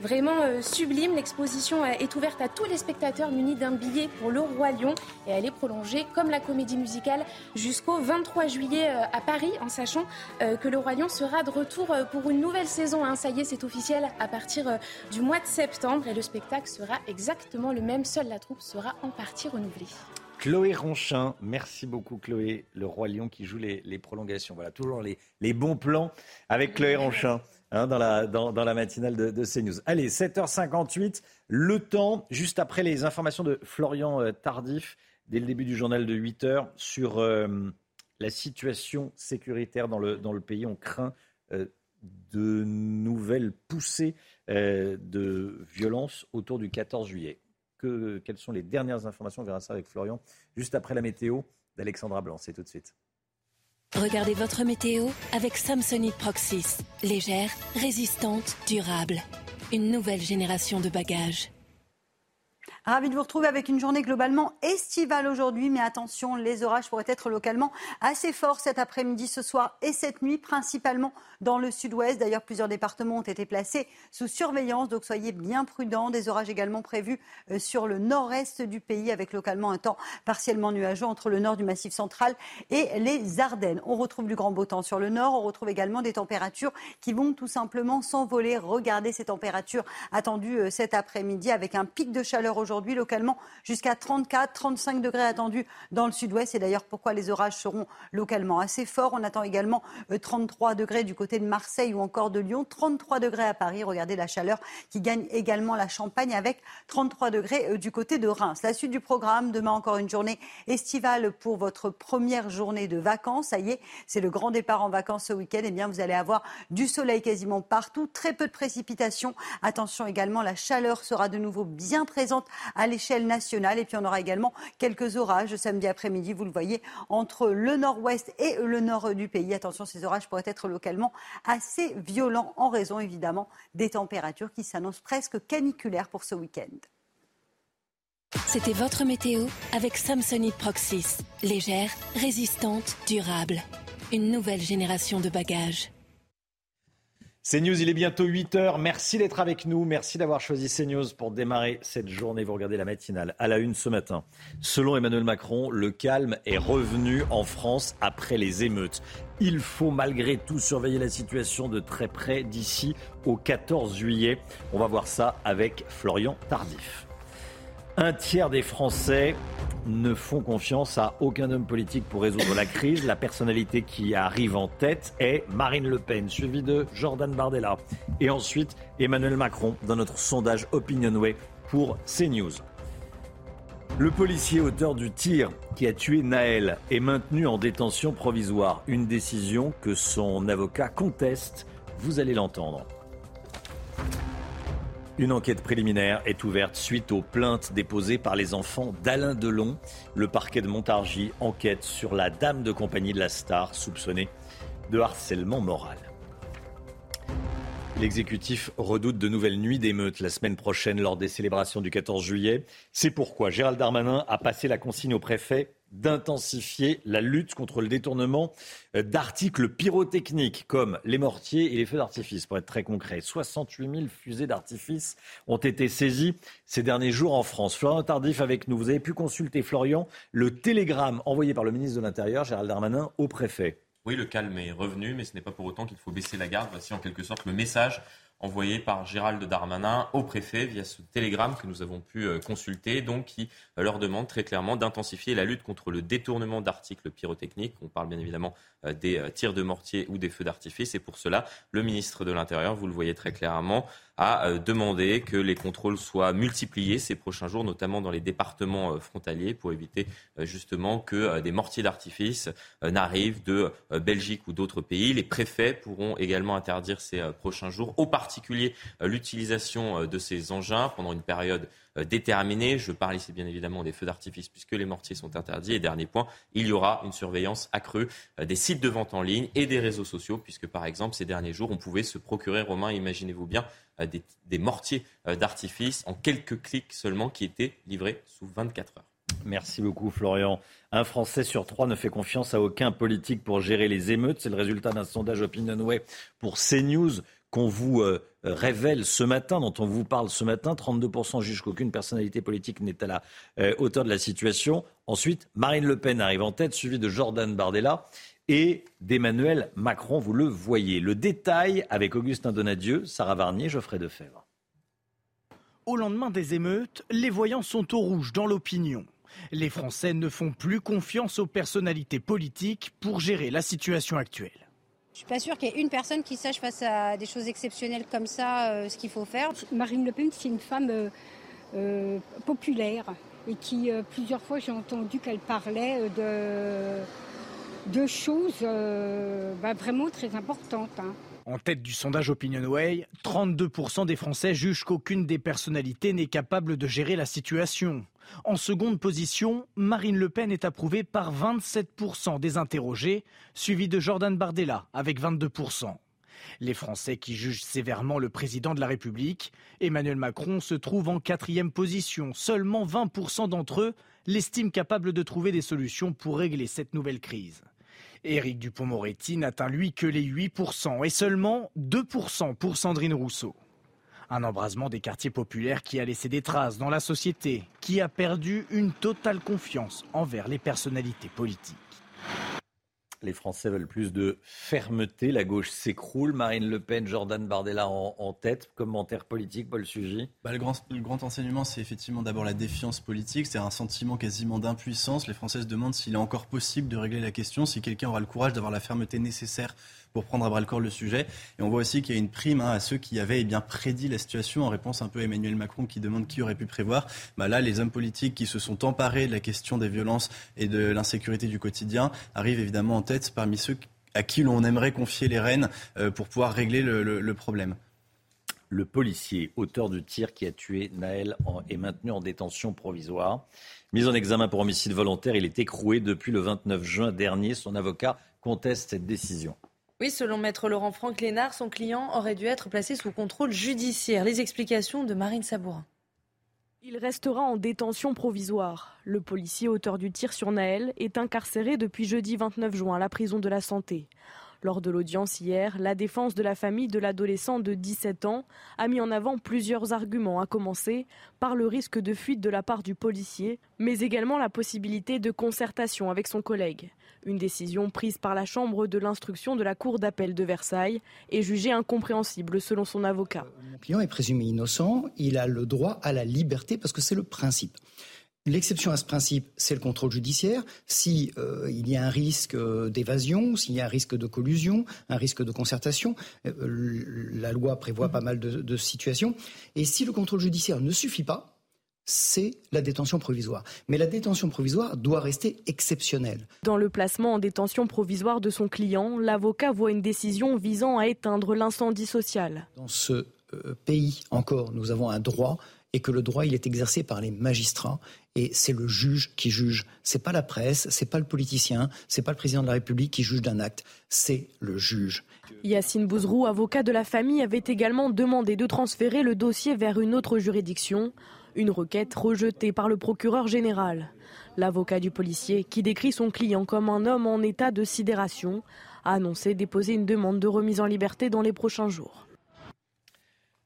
vraiment sublimes. L'exposition est ouverte à tous les spectateurs munis d'un billet pour Le Roi Lion. Et elle est prolongée, comme la comédie musicale, jusqu'au 23 juillet à Paris, en sachant que Le Roi Lion sera de retour pour une nouvelle saison. Hein. Ça y est, c'est officiel à partir euh, du mois de septembre. Et le spectacle sera exactement le même. Seule la troupe sera en partie renouvelée. Chloé Ronchin, merci beaucoup Chloé, le roi lion qui joue les, prolongations. Voilà, toujours les, bons plans avec Chloé Ronchin hein, dans, la, matinale de, CNews. Allez, 7h58, le temps, juste après les informations de Florian euh, Tardif, dès le début du journal de 8h, sur euh, la situation sécuritaire dans le, pays. On craint de nouvelles poussées euh, de violence autour du 14 juillet. Que, quelles sont les dernières informations On verra ça avec Florian juste après la météo d'Alexandra Blanc. C'est tout de suite. Regardez votre météo avec Samsonite Proxys. Légère, résistante, durable. Une nouvelle génération de bagages. Ravi de vous retrouver avec une journée globalement estivale aujourd'hui, mais attention, les orages pourraient être localement assez forts cet après-midi, ce soir et cette nuit, principalement dans le sud-ouest. D'ailleurs, plusieurs départements ont été placés sous surveillance, donc soyez bien prudents. Des orages également prévus euh, sur le nord-est du pays, avec localement un temps partiellement nuageux entre le nord du Massif central et les Ardennes. On retrouve du grand beau temps sur le nord, on retrouve également des températures qui vont tout simplement s'envoler. Regardez ces températures attendues euh, cet après-midi avec un pic de chaleur aujourd'hui localement jusqu'à 34, 35 degrés attendus dans le sud-ouest. Et d'ailleurs, pourquoi les orages seront localement assez forts? On attend également euh, 33 degrés du côté de Marseille ou encore de Lyon, 33 degrés à Paris. Regardez la chaleur qui gagne également la Champagne avec 33 degrés euh, du côté de Reims. La suite du programme, demain encore une journée estivale pour votre première journée de vacances. Ça y est, c'est le grand départ en vacances ce week-end. Eh bien, vous allez avoir du soleil quasiment partout, très peu de précipitations. Attention également, la chaleur sera de nouveau bien présente à l'échelle nationale. Et puis on aura également quelques orages samedi après-midi, vous le voyez, entre le nord-ouest et le nord du pays. Attention, ces orages pourraient être localement assez violents en raison évidemment des températures qui s'annoncent presque caniculaires pour ce week-end. C'était votre météo avec Samsonite Proxys. Légère, résistante, durable. Une nouvelle génération de bagages. CNews, il est bientôt 8h. Merci d'être avec nous. Merci d'avoir choisi CNews pour démarrer cette journée. Vous regardez la matinale à la une ce matin. Selon Emmanuel Macron, le calme est revenu en France après les émeutes. Il faut malgré tout surveiller la situation de très près d'ici au 14 juillet. On va voir ça avec Florian Tardif. Un tiers des Français ne font confiance à aucun homme politique pour résoudre la crise. La personnalité qui arrive en tête est Marine Le Pen, suivie de Jordan Bardella. Et ensuite Emmanuel Macron dans notre sondage Opinionway pour CNews. Le policier auteur du tir qui a tué Naël est maintenu en détention provisoire. Une décision que son avocat conteste. Vous allez l'entendre. Une enquête préliminaire est ouverte suite aux plaintes déposées par les enfants d'Alain Delon. Le parquet de Montargis enquête sur la dame de compagnie de la star soupçonnée de harcèlement moral. L'exécutif redoute de nouvelles nuits d'émeutes la semaine prochaine lors des célébrations du 14 juillet. C'est pourquoi Gérald Darmanin a passé la consigne au préfet d'intensifier la lutte contre le détournement euh, d'articles pyrotechniques comme les mortiers et les feux d'artifice, pour être très concret. 68 000 fusées d'artifice ont été saisies ces derniers jours en France. Florian Tardif avec nous. Vous avez pu consulter, Florian, le télégramme envoyé par le ministre de l'Intérieur, Gérald Darmanin, au préfet. Oui, le calme est revenu, mais ce n'est pas pour autant qu'il faut baisser la garde. Voici en quelque sorte le message envoyé par Gérald Darmanin au préfet via ce télégramme que nous avons pu euh, consulter, donc qui euh, leur demande très clairement d'intensifier la lutte contre le détournement d'articles pyrotechniques. On parle bien évidemment euh, des tirs de mortier ou des feux d'artifice. Et pour cela, le ministre de l'Intérieur, vous le voyez très clairement, a demandé que les contrôles soient multipliés ces prochains jours, notamment dans les départements frontaliers, pour éviter justement que des mortiers d'artifice n'arrivent de Belgique ou d'autres pays. Les préfets pourront également interdire ces prochains jours aux partis particulier euh, l'utilisation euh, de ces engins pendant une période euh, déterminée. Je parle ici bien évidemment des feux d'artifice puisque les mortiers sont interdits. Et dernier point, il y aura une surveillance accrue des sites de vente en ligne et des réseaux sociaux puisque par exemple ces derniers jours on pouvait se procurer, Romain, imaginez-vous bien, des, des mortiers d'artifice en quelques clics seulement qui étaient livrés sous 24 heures. Merci beaucoup Florian. Un Français sur trois ne fait confiance à aucun politique pour gérer les émeutes. C'est le résultat d'un sondage OpinionWay pour CNews qu'on vous euh, révèle ce matin, dont on vous parle ce matin. 32% jugent qu'aucune personnalité politique n'est à la euh, hauteur de la situation. Ensuite, Marine Le Pen arrive en tête, suivie de Jordan Bardella et d'Emmanuel Macron. Vous le voyez. Le détail avec Augustin Donadieu, Sarah Varnier, Geoffrey Defebvre. Au lendemain des émeutes, les voyants sont au rouge dans l'opinion. Les Français ne font plus confiance aux personnalités politiques pour gérer la situation actuelle. Je suis pas sûre qu'il y ait une personne qui sache face à des choses exceptionnelles comme ça euh, ce qu'il faut faire. Marine Le Pen, c'est une femme euh, euh, populaire et qui plusieurs fois j'ai entendu qu'elle parlait de, de choses bah, vraiment très importantes. Hein. En tête du sondage OpinionWay, 32% des Français jugent qu'aucune des personnalités n'est capable de gérer la situation. En seconde position, Marine Le Pen est approuvée par 27% des interrogés, suivi de Jordan Bardella avec 22%. Les Français qui jugent sévèrement le président de la République, Emmanuel Macron se trouve en quatrième position. Seulement 20% d'entre eux l'estiment capable de trouver des solutions pour régler cette nouvelle crise. Éric Dupont-Moretti n'atteint lui que les 8% et seulement 2% pour Sandrine Rousseau. Un embrasement des quartiers populaires qui a laissé des traces dans la société, qui a perdu une totale confiance envers les personnalités politiques. Les Français veulent plus de fermeté. La gauche s'écroule. Marine Le Pen, Jordan Bardella en, tête. Commentaire politique, Paul Sugy bah, le, grand, le grand enseignement, c'est effectivement d'abord la défiance politique. C'est un sentiment quasiment d'impuissance. Les Français se demandent s'il est encore possible de régler la question, si quelqu'un aura le courage d'avoir la fermeté nécessaire pour prendre à bras le corps le sujet. Et on voit aussi qu'il y a une prime hein, à ceux qui avaient eh bien prédit la situation en réponse un peu à Emmanuel Macron qui demande qui aurait pu prévoir. Bah là, les hommes politiques qui se sont emparés de la question des violences et de l'insécurité du quotidien arrivent évidemment en tête parmi ceux à qui l'on aimerait confier les rênes euh, pour pouvoir régler le, problème. Le policier, auteur du tir qui a tué Naël, est maintenu en détention provisoire. Mis en examen pour homicide volontaire, il est écroué depuis le 29 juin dernier. Son avocat conteste cette décision. Oui, selon maître Laurent Franck Lénard, son client aurait dû être placé sous contrôle judiciaire. Les explications de Marine Sabourin. Il restera en détention provisoire. Le policier auteur du tir sur Naël est incarcéré depuis jeudi 29 juin à la prison de la Santé. Lors de l'audience hier, la défense de la famille de l'adolescent de 17 ans a mis en avant plusieurs arguments, à commencer par le risque de fuite de la part du policier, mais également la possibilité de concertation avec son collègue. Une décision prise par la Chambre de l'instruction de la Cour d'appel de Versailles est jugée incompréhensible selon son avocat. Mon client est présumé innocent, il a le droit à la liberté parce que c'est le principe. L'exception à ce principe, c'est le contrôle judiciaire. S'il euh, y a un risque euh, d'évasion, s'il y a un risque de collusion, un risque de concertation, euh, la loi prévoit pas mal de, de situations. Et si le contrôle judiciaire ne suffit pas, c'est la détention provisoire. Mais la détention provisoire doit rester exceptionnelle. Dans le placement en détention provisoire de son client, l'avocat voit une décision visant à éteindre l'incendie social. Dans ce pays encore, nous avons un droit et que le droit il est exercé par les magistrats et c'est le juge qui juge. C'est pas la presse, c'est pas le politicien, c'est pas le président de la République qui juge d'un acte, c'est le juge. Yacine Bouzrou, avocat de la famille, avait également demandé de transférer le dossier vers une autre juridiction, une requête rejetée par le procureur général. L'avocat du policier, qui décrit son client comme un homme en état de sidération, a annoncé déposer une demande de remise en liberté dans les prochains jours.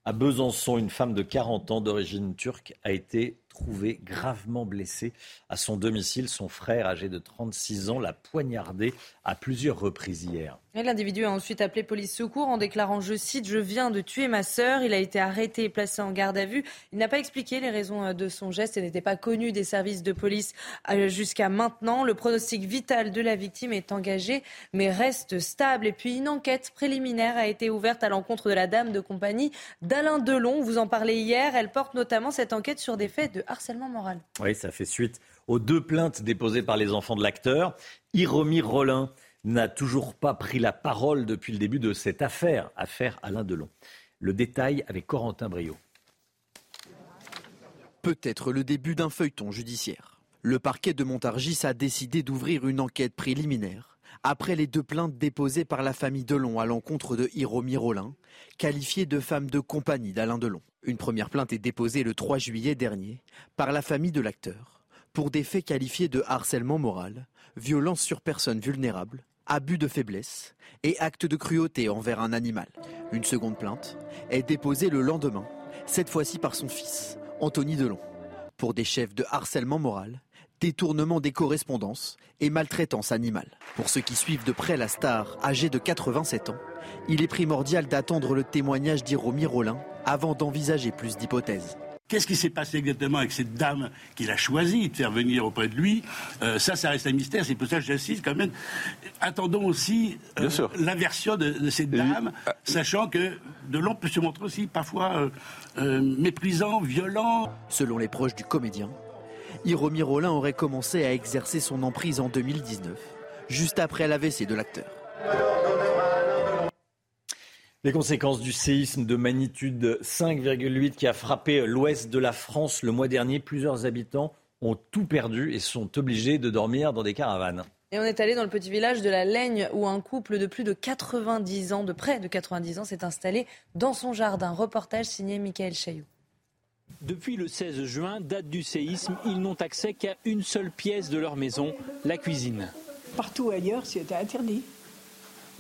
À Besançon, une femme de 40 ans d'origine turque a été trouvée gravement blessée à son domicile. Son frère, âgé de 36 ans, l'a poignardée à plusieurs reprises hier. L'individu a ensuite appelé police secours en déclarant, je cite, Je viens de tuer ma sœur. Il a été arrêté et placé en garde à vue. Il n'a pas expliqué les raisons euh, de son geste et n'était pas connu des services de police euh, jusqu'à maintenant. Le pronostic vital de la victime est engagé mais reste stable. Et puis une enquête préliminaire a été ouverte à l'encontre de la dame de compagnie d'Alain Delon. Vous en parlez hier. Elle porte notamment cette enquête sur des faits de harcèlement moral. Oui, ça fait suite aux deux plaintes déposées par les enfants de l'acteur. Hiromi Rollin n'a toujours pas pris la parole depuis le début de cette affaire, affaire Alain Delon. Le détail avec Corentin Brio. Peut-être le début d'un feuilleton judiciaire. Le parquet de Montargis a décidé d'ouvrir une enquête préliminaire après les deux plaintes déposées par la famille Delon à l'encontre de Hiromi Rollin, qualifiée de femme de compagnie d'Alain Delon. Une première plainte est déposée le 3 juillet dernier par la famille de l'acteur pour des faits qualifiés de harcèlement moral, violence sur personnes vulnérables, abus de faiblesse et acte de cruauté envers un animal. Une seconde plainte est déposée le lendemain, cette fois-ci par son fils, Anthony Delon, pour des chefs de harcèlement moral, détournement des correspondances et maltraitance animale. Pour ceux qui suivent de près la star âgée de 87 ans, il est primordial d'attendre le témoignage d'Iromi Rollin avant d'envisager plus d'hypothèses. Qu'est-ce qui s'est passé exactement avec cette dame qu'il a choisi de faire venir auprès de lui euh, Ça, ça reste un mystère. C'est pour ça que j'insiste quand même. Attendons aussi euh, la version de, cette dame, sachant que Delon peut se montrer aussi parfois euh, méprisant, violent. Selon les proches du comédien, Hiromi Rollin aurait commencé à exercer son emprise en 2019, juste après l'AVC de l'acteur. Les conséquences du séisme de magnitude 5,8 qui a frappé l'ouest de la France le mois dernier, plusieurs habitants ont tout perdu et sont obligés de dormir dans des caravanes. Et on est allé dans le petit village de la Laigne où un couple de plus de 90 ans, de près de 90 ans, s'est installé dans son jardin. Reportage signé Michael Chailloux. Depuis le 16 juin, date du séisme, ils n'ont accès qu'à une seule pièce de leur maison, la cuisine. Partout ailleurs, c'était interdit.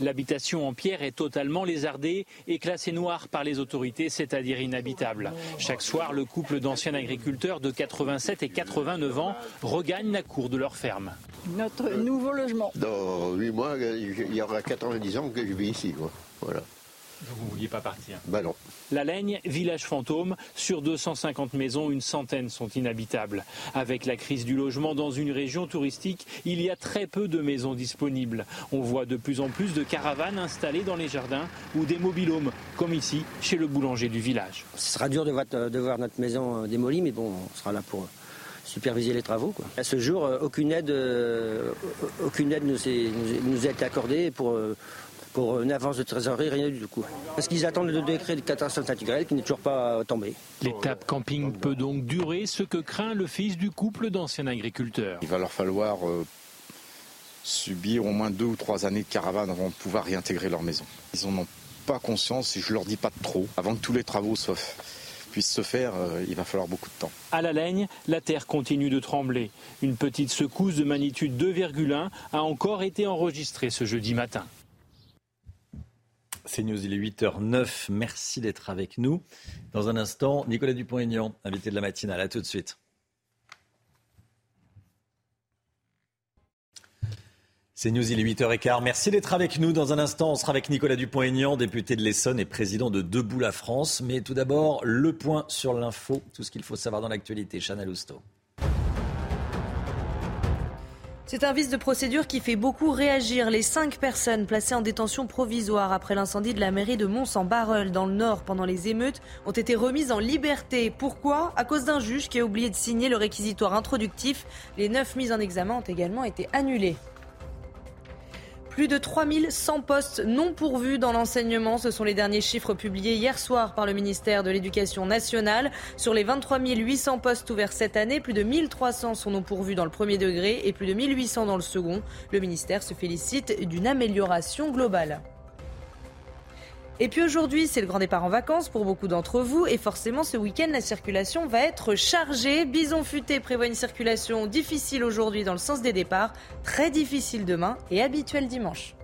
L'habitation en pierre est totalement lézardée et classée noire par les autorités, c'est-à-dire inhabitable. Chaque soir, le couple d'anciens agriculteurs de 87 et 89 ans regagne la cour de leur ferme. Notre nouveau logement. Dans 8 mois, il y aura 90 ans que je vis ici. Voilà. Vous ne vouliez pas partir Ben non. La Laigne, village fantôme, sur 250 maisons, une centaine sont inhabitables. Avec la crise du logement dans une région touristique, il y a très peu de maisons disponibles. On voit de plus en plus de caravanes installées dans les jardins ou des mobilhomes, comme ici, chez le boulanger du village. Ce sera dur de voir, notre maison euh, démolie, mais bon, on sera là pour euh, superviser les travaux. À ce jour, euh, aucune aide, aucune aide nous, nous a été accordée pour pour une avance de trésorerie, rien du tout. Parce qu'ils attendent le décret de catastrophe naturelle qui n'est toujours pas tombé. L'étape camping peut donc durer, ce que craint le fils du couple d'anciens agriculteurs. Il va leur falloir euh, subir au moins deux ou trois années de caravane avant de pouvoir réintégrer leur maison. Ils n'en ont pas conscience et je leur dis pas de trop. Avant que tous les travaux puissent se faire, euh, il va falloir beaucoup de temps. À la Laigne, la terre continue de trembler. Une petite secousse de magnitude 2,1 a encore été enregistrée ce jeudi matin. C'est News, il est 8h09. Merci d'être avec nous. Dans un instant, Nicolas Dupont-Aignan, invité de la matinale. À tout de suite. C'est News, il est 8h15. Merci d'être avec nous. Dans un instant, on sera avec Nicolas Dupont-Aignan, député de l'Essonne et président de Debout la France. Mais tout d'abord, le point sur l'info, tout ce qu'il faut savoir dans l'actualité. Chana Lousteau. C'est un vice de procédure qui fait beaucoup réagir. Les cinq personnes placées en détention provisoire après l'incendie de la mairie de Mons-en-Barreul dans le Nord pendant les émeutes ont été remises en liberté. Pourquoi? À cause d'un juge qui a oublié de signer le réquisitoire introductif. Les neuf mises en examen ont également été annulées. Plus de 3100 postes non pourvus dans l'enseignement. Ce sont les derniers chiffres publiés hier soir par le ministère de l'Éducation nationale. Sur les 23 800 postes ouverts cette année, plus de 1300 sont non pourvus dans le premier degré et plus de 1800 dans le second. Le ministère se félicite d'une amélioration globale. Et puis aujourd'hui, c'est le grand départ en vacances pour beaucoup d'entre vous. Et forcément, ce week-end, la circulation va être chargée. Bison Futé prévoit une circulation difficile aujourd'hui dans le sens des départs, très difficile demain et habituelle dimanche.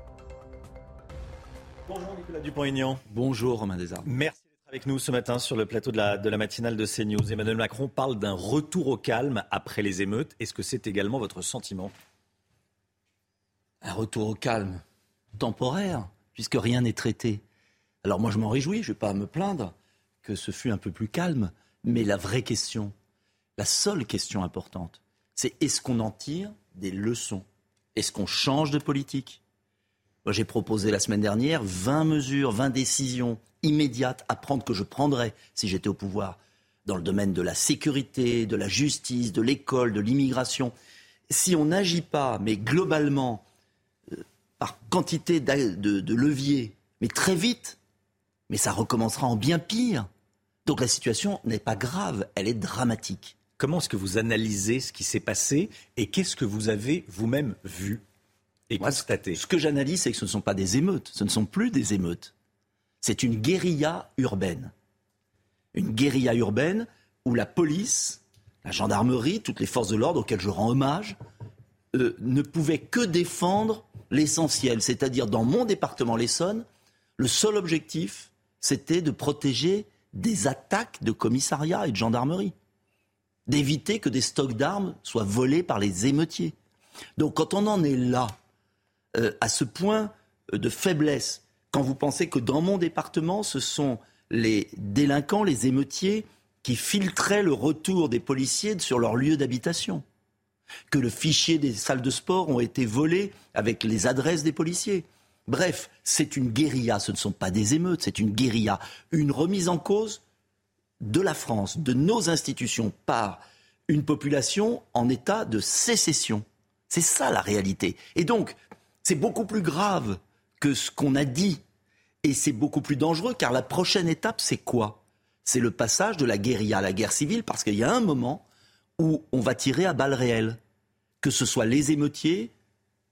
Bonjour Nicolas Dupont-Aignan. Bonjour Romain Desarmes. Merci d'être avec nous ce matin sur le plateau de la, de la matinale de CNews. Emmanuel Macron parle d'un retour au calme après les émeutes. Est-ce que c'est également votre sentiment? Un retour au calme temporaire, puisque rien n'est traité. Alors moi je m'en réjouis, je ne vais pas me plaindre que ce fût un peu plus calme, mais la vraie question, la seule question importante, c'est est-ce qu'on en tire des leçons? Est-ce qu'on change de politique? Moi j'ai proposé la semaine dernière 20 mesures, 20 décisions immédiates à prendre que je prendrais si j'étais au pouvoir dans le domaine de la sécurité, de la justice, de l'école, de l'immigration. Si on n'agit pas, mais globalement, euh, par quantité de leviers, mais très vite, mais ça recommencera en bien pire. Donc la situation n'est pas grave, elle est dramatique. Comment est-ce que vous analysez ce qui s'est passé et qu'est-ce que vous avez vous-même vu et constaté Ce que j'analyse, c'est que ce ne sont pas des émeutes, ce ne sont plus des émeutes. C'est une guérilla urbaine. Une guérilla urbaine où la police, la gendarmerie, toutes les forces de l'ordre auxquelles je rends hommage, euh, ne pouvaient que défendre l'essentiel, c'est-à-dire dans mon département l'Essonne, le seul objectif, c'était de protéger des attaques de commissariats et de gendarmerie, d'éviter que des stocks d'armes soient volés par les émeutiers. Donc quand on en est là, euh, à ce point euh, de faiblesse, quand vous pensez que dans mon département, ce sont les délinquants, les émeutiers, qui filtraient le retour des policiers sur leur lieu d'habitation, que le fichier des salles de sport ont été volés avec les adresses des policiers, Bref, c'est une guérilla, ce ne sont pas des émeutes, c'est une guérilla, une remise en cause de la France, de nos institutions par une population en état de sécession. C'est ça la réalité. Et donc, c'est beaucoup plus grave que ce qu'on a dit. Et c'est beaucoup plus dangereux car la prochaine étape, c'est quoi? C'est le passage de la guérilla à la guerre civile parce qu'il y a un moment où on va tirer à balles réelles. Que ce soit les émeutiers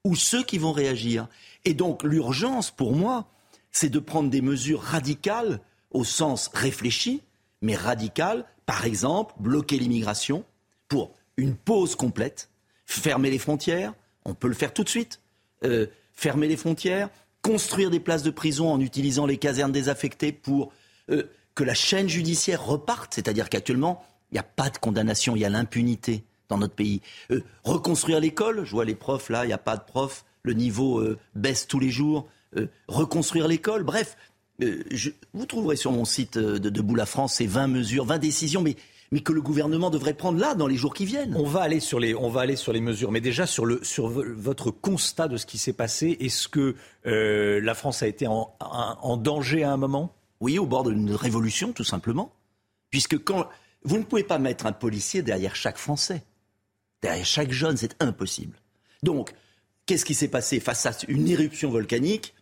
ou ceux qui vont réagir. Et donc l'urgence, pour moi, c'est de prendre des mesures radicales au sens réfléchi, mais radicales. Par exemple, bloquer l'immigration pour une pause complète, fermer les frontières, on peut le faire tout de suite, euh, fermer les frontières, construire des places de prison en utilisant les casernes désaffectées pour euh, que la chaîne judiciaire reparte, c'est-à-dire qu'actuellement, il n'y a pas de condamnation, il y a l'impunité dans notre pays. Euh, reconstruire l'école, je vois les profs là, il n'y a pas de profs, le niveau euh, baisse tous les jours. Euh, reconstruire l'école, bref, vous trouverez sur mon site de Debout la France ces 20 mesures, 20 décisions, mais mais que le gouvernement devrait prendre là dans les jours qui viennent. On va aller sur les, on va aller sur les mesures, mais déjà sur, le, sur votre constat de ce qui s'est passé, est-ce que la France a été en, en, danger à un moment? Oui, au bord d'une révolution, tout simplement. Puisque quand vous ne pouvez pas mettre un policier derrière chaque Français derrière chaque jeune, c'est impossible. Donc, qu'est-ce qui s'est passé face à une éruption volcanique?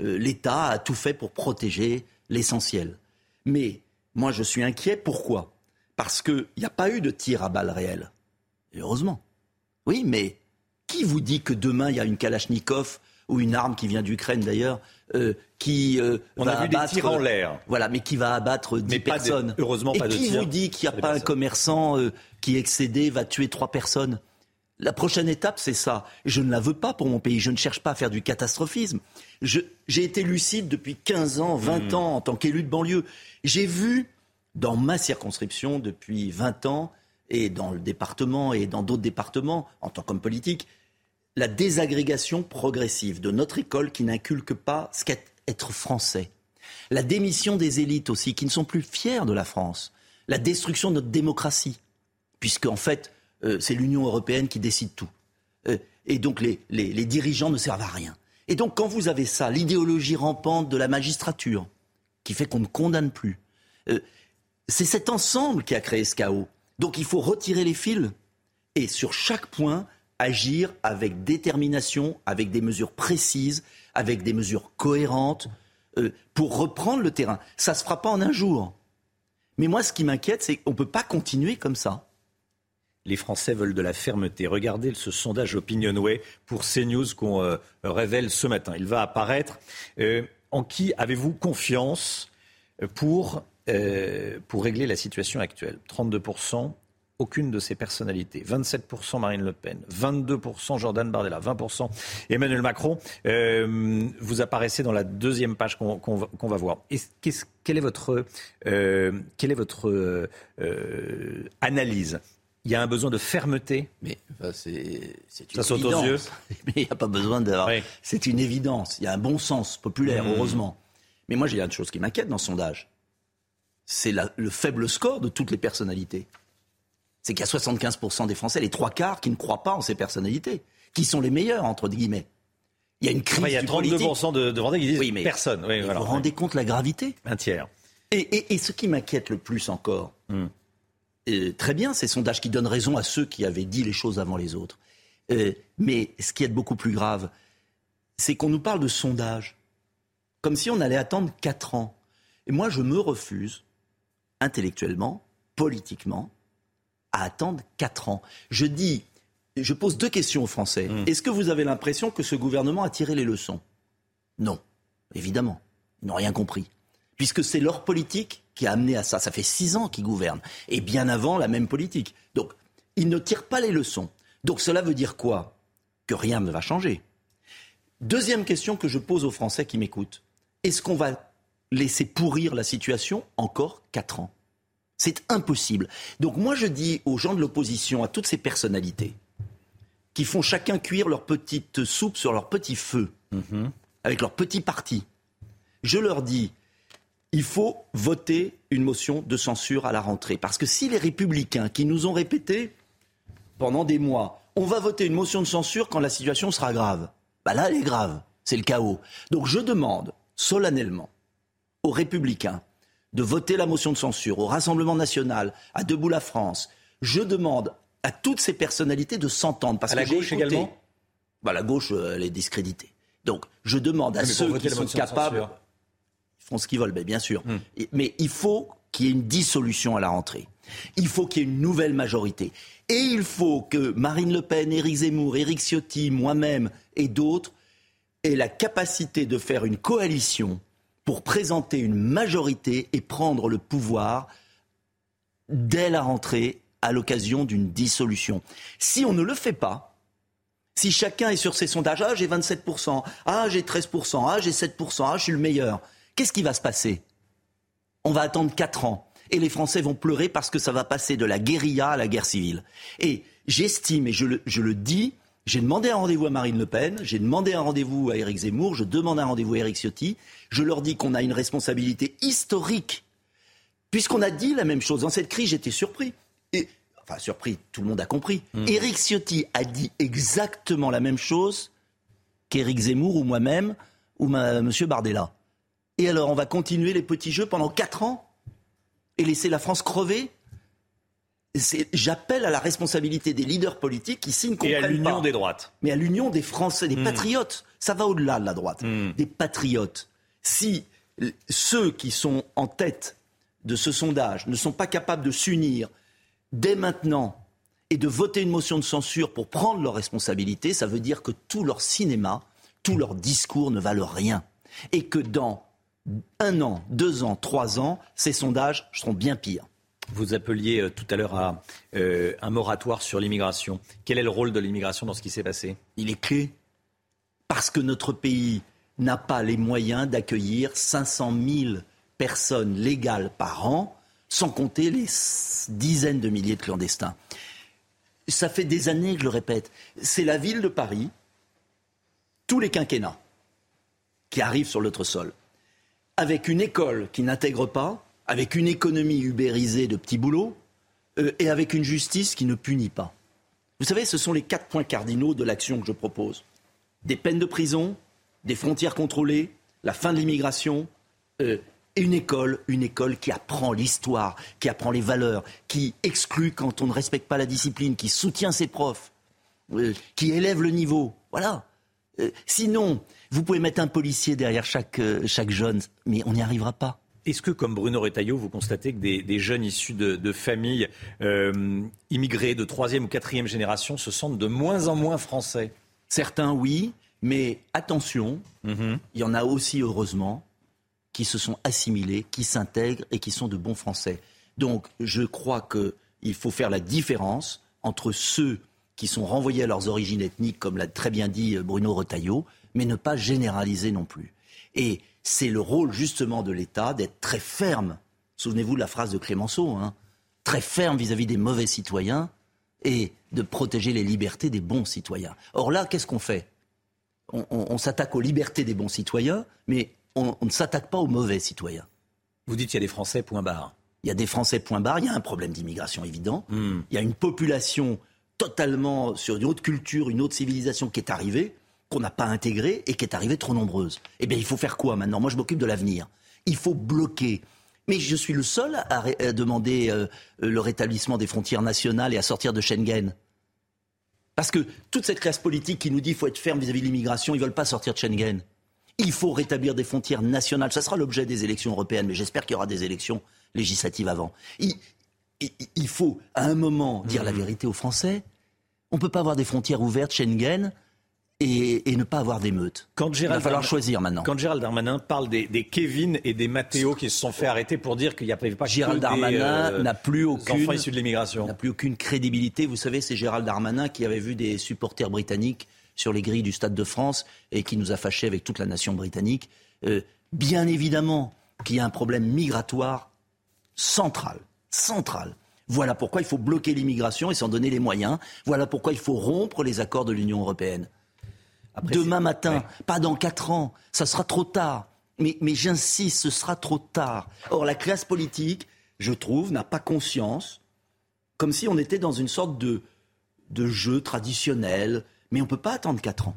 Euh, L'État a tout fait pour protéger l'essentiel. Mais moi, je suis inquiet. Pourquoi? Parce qu'il n'y a pas eu de tir à balles réelles. heureusement. Oui, mais qui vous dit que demain, il y a une Kalachnikov ou une arme qui vient d'Ukraine d'ailleurs, euh, qui euh, On a vu des tirs en l'air. Voilà, mais qui va abattre 10 personnes. heureusement, Et pas de qui vous dit qu'il n'y a pas un commerçant euh, qui excédé va tuer trois personnes? La prochaine étape, c'est ça. Je ne la veux pas pour mon pays. Je ne cherche pas à faire du catastrophisme. J'ai été lucide depuis 15 ans, 20 hmm. ans en tant qu'élu de banlieue. J'ai vu dans ma circonscription depuis 20 ans et dans le département et dans d'autres départements en tant qu'homme politique la désagrégation progressive de notre école qui n'inculque pas ce qu'est être français. La démission des élites aussi, qui ne sont plus fiers de la France. La destruction de notre démocratie, puisque en fait, euh, c'est l'Union européenne qui décide tout. Euh, Et donc les, les, dirigeants ne servent à rien. Et donc quand vous avez ça, l'idéologie rampante de la magistrature, qui fait qu'on ne condamne plus, euh, c'est cet ensemble qui a créé ce chaos. Donc il faut retirer les fils et sur chaque point agir avec détermination, avec des mesures précises, avec des mesures cohérentes euh, pour reprendre le terrain. Ça ne se fera pas en un jour. Mais moi, ce qui m'inquiète, c'est qu'on ne peut pas continuer comme ça. Les Français veulent de la fermeté. Regardez ce sondage Opinionway pour CNews qu'on euh, révèle ce matin. Il va apparaître. Euh, en qui avez-vous confiance pour, pour régler la situation actuelle? 32% aucune de ces personnalités. 27% Marine Le Pen, 22% Jordan Bardella, 20% Emmanuel Macron. Euh, vous apparaissez dans la deuxième page qu'on va, voir. quelle est votre, euh, quelle est votre euh, analyse? Il y a un besoin de fermeté? Mais c'est Ça évidence. Aux yeux. Mais il n'y a pas besoin de. C'est une évidence. Il y a un bon sens populaire, mmh. heureusement. Mais moi, j'ai une chose qui m'inquiète dans ce sondage. C'est le faible score de toutes les personnalités c'est qu'il y a 75% des Français, les trois quarts, qui ne croient pas en ces personnalités, qui sont les meilleurs, entre guillemets. Il y a une crise. il y a 32% de, de qui disent oui, mais personne. Oui, vous vous rendez compte la gravité Un tiers. Et, ce qui m'inquiète le plus encore, hmm. très bien, ces sondages qui donnent raison à ceux qui avaient dit les choses avant les autres. Euh, mais ce qui est beaucoup plus grave, c'est qu'on nous parle de sondages, comme si on allait attendre 4 ans. Et moi, je me refuse, intellectuellement, politiquement, à attendre 4 ans. Je dis, je pose deux questions aux Français. Hmm. Est-ce que vous avez l'impression que ce gouvernement a tiré les leçons? Non, évidemment. Ils n'ont rien compris. Puisque c'est leur politique qui a amené à ça. Ça fait 6 ans qu'ils gouvernent. Et bien avant, la même politique. Donc, ils ne tirent pas les leçons. Donc cela veut dire quoi? Que rien ne va changer. Deuxième question que je pose aux Français qui m'écoutent. Est-ce qu'on va laisser pourrir la situation encore 4 ans? C'est impossible. Donc moi je dis aux gens de l'opposition, à toutes ces personnalités, qui font chacun cuire leur petite soupe sur leur petit feu, mhm. avec leur petit parti, je leur dis, il faut voter une motion de censure à la rentrée. Parce que si les républicains qui nous ont répété pendant des mois, on va voter une motion de censure quand la situation sera grave, bah là elle est grave, c'est le chaos. Donc je demande solennellement aux républicains de voter la motion de censure au Rassemblement national, à Debout la France. Je demande à toutes ces personnalités de s'entendre. Parce à la gauche également bah, La gauche, euh, elle est discréditée. Donc, je demande à ceux qui sont capables. Ils font ce qu'ils veulent, mais bien sûr. Hmm. Mais il faut qu'il y ait une dissolution à la rentrée. Il faut qu'il y ait une nouvelle majorité. Et il faut que Marine Le Pen, Éric Zemmour, Éric Ciotti, moi-même et d'autres aient la capacité de faire une coalition pour présenter une majorité et prendre le pouvoir dès la rentrée à l'occasion d'une dissolution. Si on ne le fait pas, si chacun est sur ses sondages, ah j'ai 27%, ah j'ai 13%, ah j'ai 7%, ah je suis le meilleur, qu'est-ce qui va se passer? On va attendre 4 ans et les Français vont pleurer parce que ça va passer de la guérilla à la guerre civile. Et j'estime, et je le, je le dis, j'ai demandé un rendez-vous à Marine Le Pen, j'ai demandé un rendez-vous à Éric Zemmour, je demande un rendez-vous à Éric Ciotti. Je leur dis qu'on a une responsabilité historique, puisqu'on a dit la même chose. Dans cette crise, j'étais surpris. Et, enfin, surpris, tout le monde a compris. Mmh. Éric Ciotti a dit exactement la même chose qu'Éric Zemmour ou moi-même ou M. Bardella. Et alors, on va continuer les petits jeux pendant quatre ans et laisser la France crever J'appelle à la responsabilité des leaders politiques qui signent comprennent Et à l'union des droites. Mais à l'union des Français, des hmm. patriotes. Ça va au-delà de la droite. Hmm. Des patriotes. Si ceux qui sont en tête de ce sondage ne sont pas capables de s'unir dès maintenant et de voter une motion de censure pour prendre leurs responsabilités, ça veut dire que tout leur cinéma, tout leur discours ne valent rien. Et que dans un an, deux ans, trois ans, ces sondages seront bien pires. Vous appeliez euh, tout à l'heure à euh, un moratoire sur l'immigration. Quel est le rôle de l'immigration dans ce qui s'est passé? Il est clé. Parce que notre pays n'a pas les moyens d'accueillir 500 000 personnes légales par an, sans compter les dizaines de milliers de clandestins. Ça fait des années que je le répète. C'est la ville de Paris, tous les quinquennats, qui arrivent sur notre sol, avec une école qui n'intègre pas, avec une économie ubérisée de petits boulots euh, et avec une justice qui ne punit pas. Vous savez, ce sont les quatre points cardinaux de l'action que je propose. Des peines de prison, des frontières contrôlées, la fin de l'immigration, euh, et une école, une école qui apprend l'histoire, qui apprend les valeurs, qui exclut quand on ne respecte pas la discipline, qui soutient ses profs, euh, qui élève le niveau. Voilà. Euh, sinon, vous pouvez mettre un policier derrière chaque jeune, mais on n'y arrivera pas. Est-ce que, comme Bruno Retailleau, vous constatez que des, jeunes issus de, familles immigrées de troisième ou quatrième génération se sentent de moins en moins français? Certains, oui, mais attention, il y en a aussi, heureusement, qui se sont assimilés, qui s'intègrent et qui sont de bons Français. Donc je crois qu'il faut faire la différence entre ceux qui sont renvoyés à leurs origines ethniques, comme l'a très bien dit Bruno Retailleau, mais ne pas généraliser non plus. Et c'est le rôle justement de l'État d'être très ferme. Souvenez-vous de la phrase de Clémenceau, hein, très ferme vis-à-vis des mauvais citoyens et de protéger les libertés des bons citoyens. Or là, qu'est-ce qu'on fait? On s'attaque aux libertés des bons citoyens, mais on, ne s'attaque pas aux mauvais citoyens. Vous dites qu'il y a des Français, point barre. Il y a des Français, point barre. Il y a un problème d'immigration évident. Hmm. Il y a une population totalement sur une autre culture, une autre civilisation qui est arrivée, qu'on n'a pas intégrée et qui est arrivée trop nombreuse. Eh bien, il faut faire quoi maintenant? Moi, je m'occupe de l'avenir. Il faut bloquer. Mais je suis le seul à, demander euh, le rétablissement des frontières nationales et à sortir de Schengen. Parce que toute cette classe politique qui nous dit qu'il faut être ferme vis-à-vis de l'immigration, ils ne veulent pas sortir de Schengen. Il faut rétablir des frontières nationales. Ça sera l'objet des élections européennes, mais j'espère qu'il y aura des élections législatives avant. Il, faut, à un moment, dire la mmh. vérité aux Français. On ne peut pas avoir des frontières ouvertes, Schengen, et, ne pas avoir d'émeutes. Il va falloir choisir maintenant. Quand Gérald Darmanin parle des, Kevin et des Mathéo qui se sont fait arrêter pour dire qu'il n'y a pas Gérald Darmanin euh, n'a plus aucune de l'immigration. N'a plus aucune crédibilité. Vous savez, c'est Gérald Darmanin qui avait vu des supporters britanniques sur les grilles du Stade de France et qui nous a fâchés avec toute la nation britannique. Euh, bien évidemment qu'il y a un problème migratoire central, central. Voilà pourquoi il faut bloquer l'immigration et s'en donner les moyens. Voilà pourquoi il faut rompre les accords de l'Union européenne. Demain matin, pas dans quatre ans, ça sera trop tard. Mais, mais j'insiste, ce sera trop tard. Or, la classe politique, je trouve, n'a pas conscience, comme si on était dans une sorte de, de jeu traditionnel, mais on ne peut pas attendre 4 ans.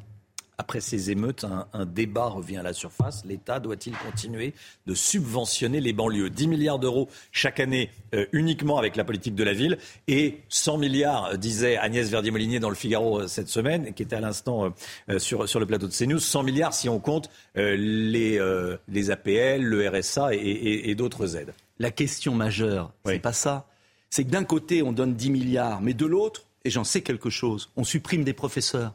Après ces émeutes, un, débat revient à la surface. L'État doit-il continuer de subventionner les banlieues? 10 milliards d'euros chaque année euh, uniquement avec la politique de la ville et 100 milliards, euh, disait Agnès Verdier-Molinier dans le Figaro euh, cette semaine, qui était à l'instant sur, sur le plateau de CNews, 100 milliards si on compte les, les APL, le RSA et, d'autres aides. La question majeure, ce c'est pas ça. C'est que d'un côté, on donne 10 milliards, mais de l'autre, et j'en sais quelque chose, on supprime des professeurs.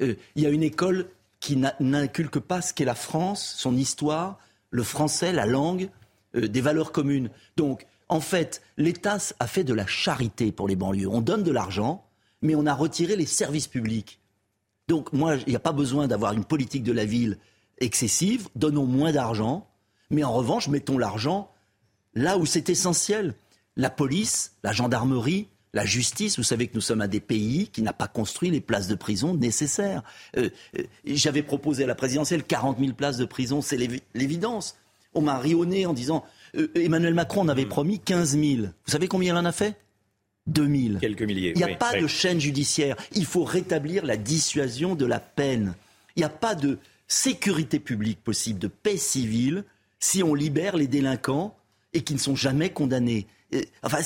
Euh, il y a une école qui n'inculque pas ce qu'est la France, son histoire, le français, la langue, euh, des valeurs communes. Donc, en fait, l'État a fait de la charité pour les banlieues. On donne de l'argent, mais on a retiré les services publics. Donc, moi, il n'y a pas besoin d'avoir une politique de la ville excessive. Donnons moins d'argent, mais en revanche, mettons l'argent là où c'est essentiel. La police, la gendarmerie, la justice, vous savez que nous sommes un des pays qui n'a pas construit les places de prison nécessaires. Euh, euh, j'avais proposé à la présidentielle 40 000 places de prison, c'est l'évidence. On m'a rionné en disant euh, Emmanuel Macron en avait hmm. promis 15 000. Vous savez combien il en a fait? 2000. Quelques milliers. Il n'y a pas de chaîne judiciaire. Il faut rétablir la dissuasion de la peine. Il n'y a pas de sécurité publique possible, de paix civile, si on libère les délinquants et qui ne sont jamais condamnés. Enfin,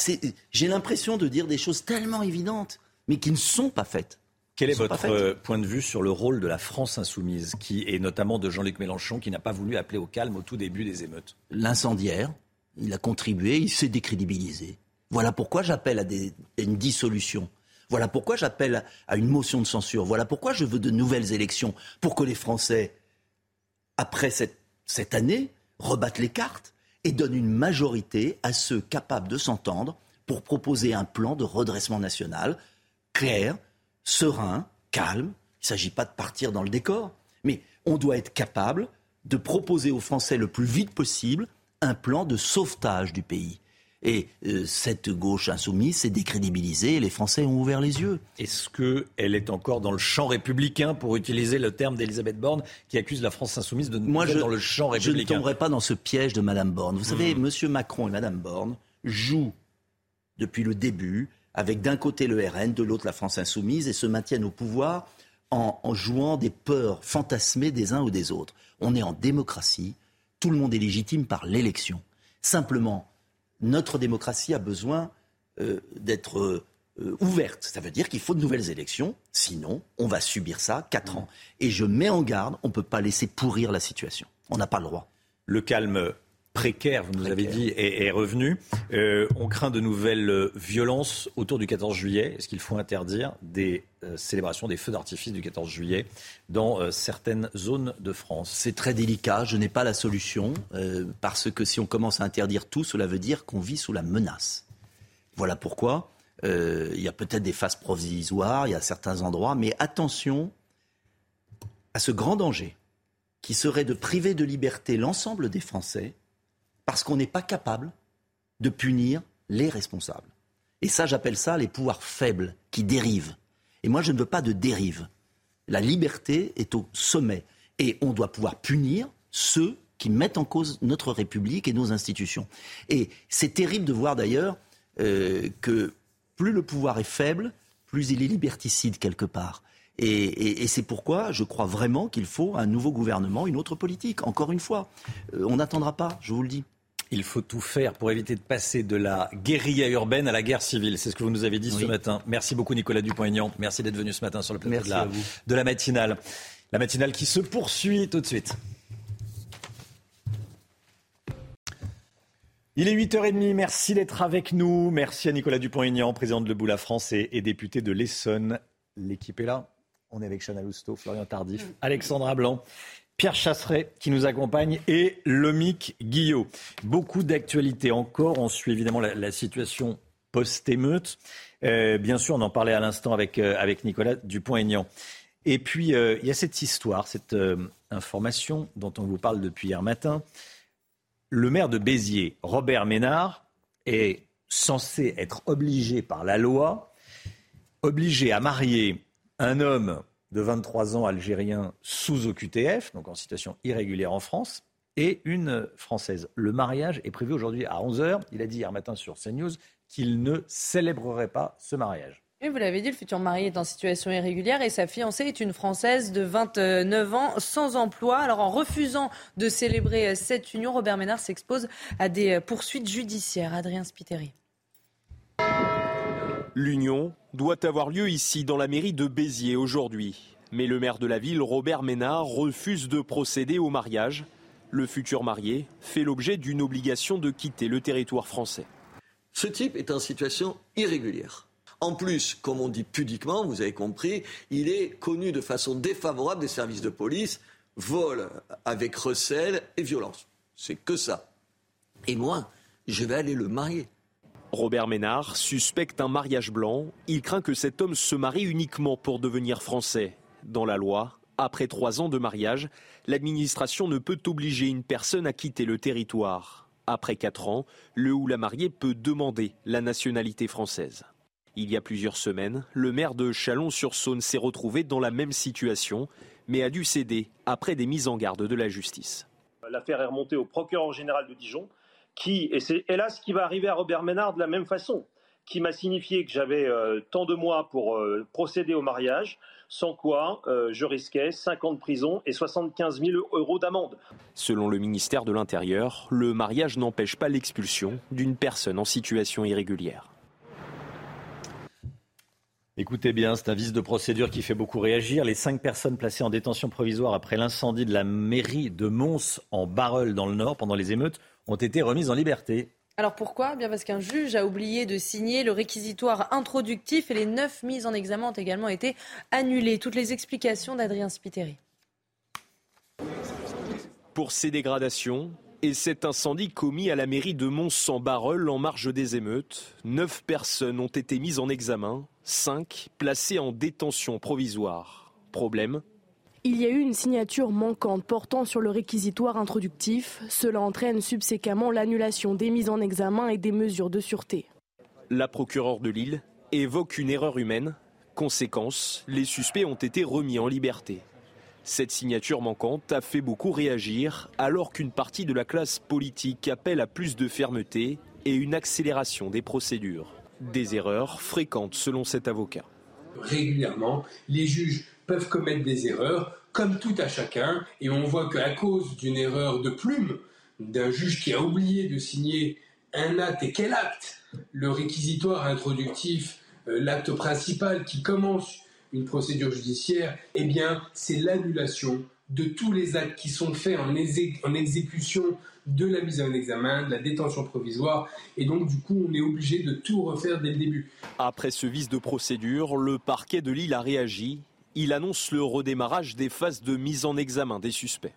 j'ai l'impression de dire des choses tellement évidentes, mais qui ne sont pas faites. Quel est votre euh, point de vue sur le rôle de la France insoumise, qui et notamment de Jean-Luc Mélenchon, qui n'a pas voulu appeler au calme au tout début des émeutes? L'incendiaire, il a contribué, il s'est décrédibilisé. Voilà pourquoi j'appelle à, une dissolution. Voilà pourquoi j'appelle à une motion de censure. Voilà pourquoi je veux de nouvelles élections, pour que les Français, après cette année, rebattent les cartes et donne une majorité à ceux capables de s'entendre pour proposer un plan de redressement national clair, serein, calme. Il ne s'agit pas de partir dans le décor, mais on doit être capable de proposer aux Français le plus vite possible un plan de sauvetage du pays. Et euh, cette gauche insoumise s'est décrédibilisée et les Français ont ouvert les yeux. Est-ce qu'elle est encore dans le champ républicain, pour utiliser le terme d'Elisabeth Borne, qui accuse la France insoumise de Moi, être dans le champ républicain Je ne tomberai pas dans ce piège de Mme Borne. Vous savez, hmm. M. Macron et Mme Borne jouent depuis le début avec d'un côté le RN, de l'autre la France insoumise, et se maintiennent au pouvoir en, en jouant des peurs fantasmées des uns ou des autres. On est en démocratie, tout le monde est légitime par l'élection. Simplement, notre démocratie a besoin euh, d'être euh, ouverte. Ça veut dire qu'il faut de nouvelles élections, sinon on va subir ça quatre ans. Et je mets en garde, on ne peut pas laisser pourrir la situation. On n'a pas le droit. Le calme précaire, vous nous avez dit, est, revenu. Euh, on craint de nouvelles violences autour du 14 juillet. Est-ce qu'il faut interdire des célébrations, des feux d'artifice du 14 juillet dans certaines zones de France? C'est très délicat. Je n'ai pas la solution parce que si on commence à interdire tout, cela veut dire qu'on vit sous la menace. Voilà pourquoi euh, il y a peut-être des phases provisoires, il y a certains endroits, mais attention à ce grand danger qui serait de priver de liberté l'ensemble des Français parce qu'on n'est pas capable de punir les responsables. Et ça, j'appelle ça les pouvoirs faibles qui dérivent. Et moi, je ne veux pas de dérive. La liberté est au sommet. Et on doit pouvoir punir ceux qui mettent en cause notre République et nos institutions. Et c'est terrible de voir d'ailleurs euh, que plus le pouvoir est faible, plus il est liberticide quelque part. Et, c'est pourquoi je crois vraiment qu'il faut un nouveau gouvernement, une autre politique. Encore une fois, euh, on n'attendra pas, je vous le dis. Il faut tout faire pour éviter de passer de la guérilla urbaine à la guerre civile. C'est ce que vous nous avez dit ce matin. Merci beaucoup Nicolas Dupont-Aignan. Merci d'être venu ce matin sur le plateau de la matinale. La matinale qui se poursuit tout de suite. Il est 8h30, merci d'être avec nous. Merci à Nicolas Dupont-Aignan, président de Le Bout la France et, député de l'Essonne. L'équipe est là. On est avec Chana Lousteau, Florian Tardif, mm. Alexandra Blanc, Pierre Chasseret qui nous accompagne et Lomic Guillot. Beaucoup d'actualités encore. On suit évidemment la, situation post-émeute. Euh, bien sûr, on en parlait à l'instant avec, euh, avec Nicolas Dupont-Aignan. Et puis, euh, il y a cette histoire, cette information dont on vous parle depuis hier matin le maire de Béziers, Robert Ménard, est censé être obligé par la loi, obligé à marier un homme de 23 ans algérien sous OQTF, donc en situation irrégulière en France, et une Française. Le mariage est prévu aujourd'hui à 11h. Il a dit hier matin sur CNews qu'il ne célébrerait pas ce mariage vous l'avez dit, le futur mari est en situation irrégulière et sa fiancée est une Française de 29 ans sans emploi. Alors en refusant de célébrer cette union, Robert Ménard s'expose à des poursuites judiciaires. Adrien Spiteri. L'union doit avoir lieu ici dans la mairie de Béziers aujourd'hui. Mais le maire de la ville, Robert Ménard, refuse de procéder au mariage. Le futur marié fait l'objet d'une obligation de quitter le territoire français. Ce type est en situation irrégulière. En plus, comme on dit pudiquement, vous avez compris, il est connu de façon défavorable des services de police, vol avec recel et violence. C'est que ça. Et moi, je vais aller le marier. Robert Ménard suspecte un mariage blanc. Il craint que cet homme se marie uniquement pour devenir français. Dans la loi, après trois ans de mariage, l'administration ne peut obliger une personne à quitter le territoire. Après quatre ans, le ou la mariée peut demander la nationalité française. Il y a plusieurs semaines, le maire de Chalon-sur-Saône s'est retrouvé dans la même situation, mais a dû céder après des mises en garde de la justice. L'affaire est remontée au procureur général de Dijon, qui, et c'est hélas ce qui va arriver à Robert Ménard de la même façon, qui m'a signifié que j'avais euh, tant de mois pour euh, procéder au mariage, sans quoi euh, je risquais 5 ans de prison et 75 000 euros d'amende. Selon le ministère de l'Intérieur, le mariage n'empêche pas l'expulsion d'une personne en situation irrégulière. Écoutez bien, c'est un vice de procédure qui fait beaucoup réagir. Les cinq personnes placées en détention provisoire après l'incendie de la mairie de Mons en Barreul dans le Nord pendant les émeutes ont été remises en liberté. Alors pourquoi? Bien parce qu'un juge a oublié de signer le réquisitoire introductif et les neuf mises en examen ont également été annulées. Toutes les explications d'Adrien Spiteri. Pour ces dégradations, et cet incendie commis à la mairie de Mons-en-Barreul en marge des émeutes, neuf personnes ont été mises en examen, cinq placées en détention provisoire. Problème il y a eu une signature manquante portant sur le réquisitoire introductif. Cela entraîne subséquemment l'annulation des mises en examen et des mesures de sûreté. La procureure de Lille évoque une erreur humaine. Conséquence, les suspects ont été remis en liberté. Cette signature manquante a fait beaucoup réagir alors qu'une partie de la classe politique appelle à plus de fermeté et une accélération des procédures. Des erreurs fréquentes selon cet avocat. Régulièrement, les juges peuvent commettre des erreurs, comme tout à chacun, et on voit qu'à cause d'une erreur de plume, d'un juge qui a oublié de signer un acte, et quel acte? Le réquisitoire introductif, euh, l'acte principal qui commence une procédure judiciaire, eh bien, c'est l'annulation de tous les actes qui sont faits en, en, exécution de la mise en examen, de la détention provisoire, et donc du coup on est obligé de tout refaire dès le début. Après ce vice de procédure, le parquet de Lille a réagi. Il annonce le redémarrage des phases de mise en examen des suspects.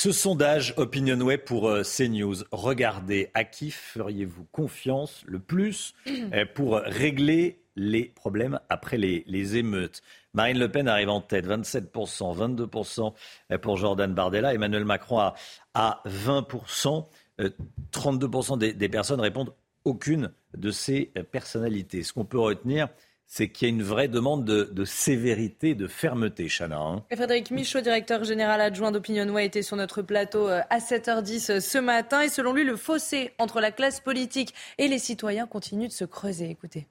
Ce sondage OpinionWay pour euh, CNews. Regardez, à qui feriez-vous confiance le plus euh, pour régler les problèmes après les, les, émeutes? Marine Le Pen arrive en tête, 27%, 22% euh, pour Jordan Bardella. Emmanuel Macron à, à 20%. 32% des, des personnes répondent aucune de ces personnalités. Ce qu'on peut retenir, c'est qu'il y a une vraie demande de, sévérité, de fermeté, Chana. Hein. Frédéric Michaud, directeur général adjoint d'Opinion Way, était sur notre plateau euh, à 7h10 euh, ce matin. Et selon lui, le fossé entre la classe politique et les citoyens continue de se creuser. Écoutez.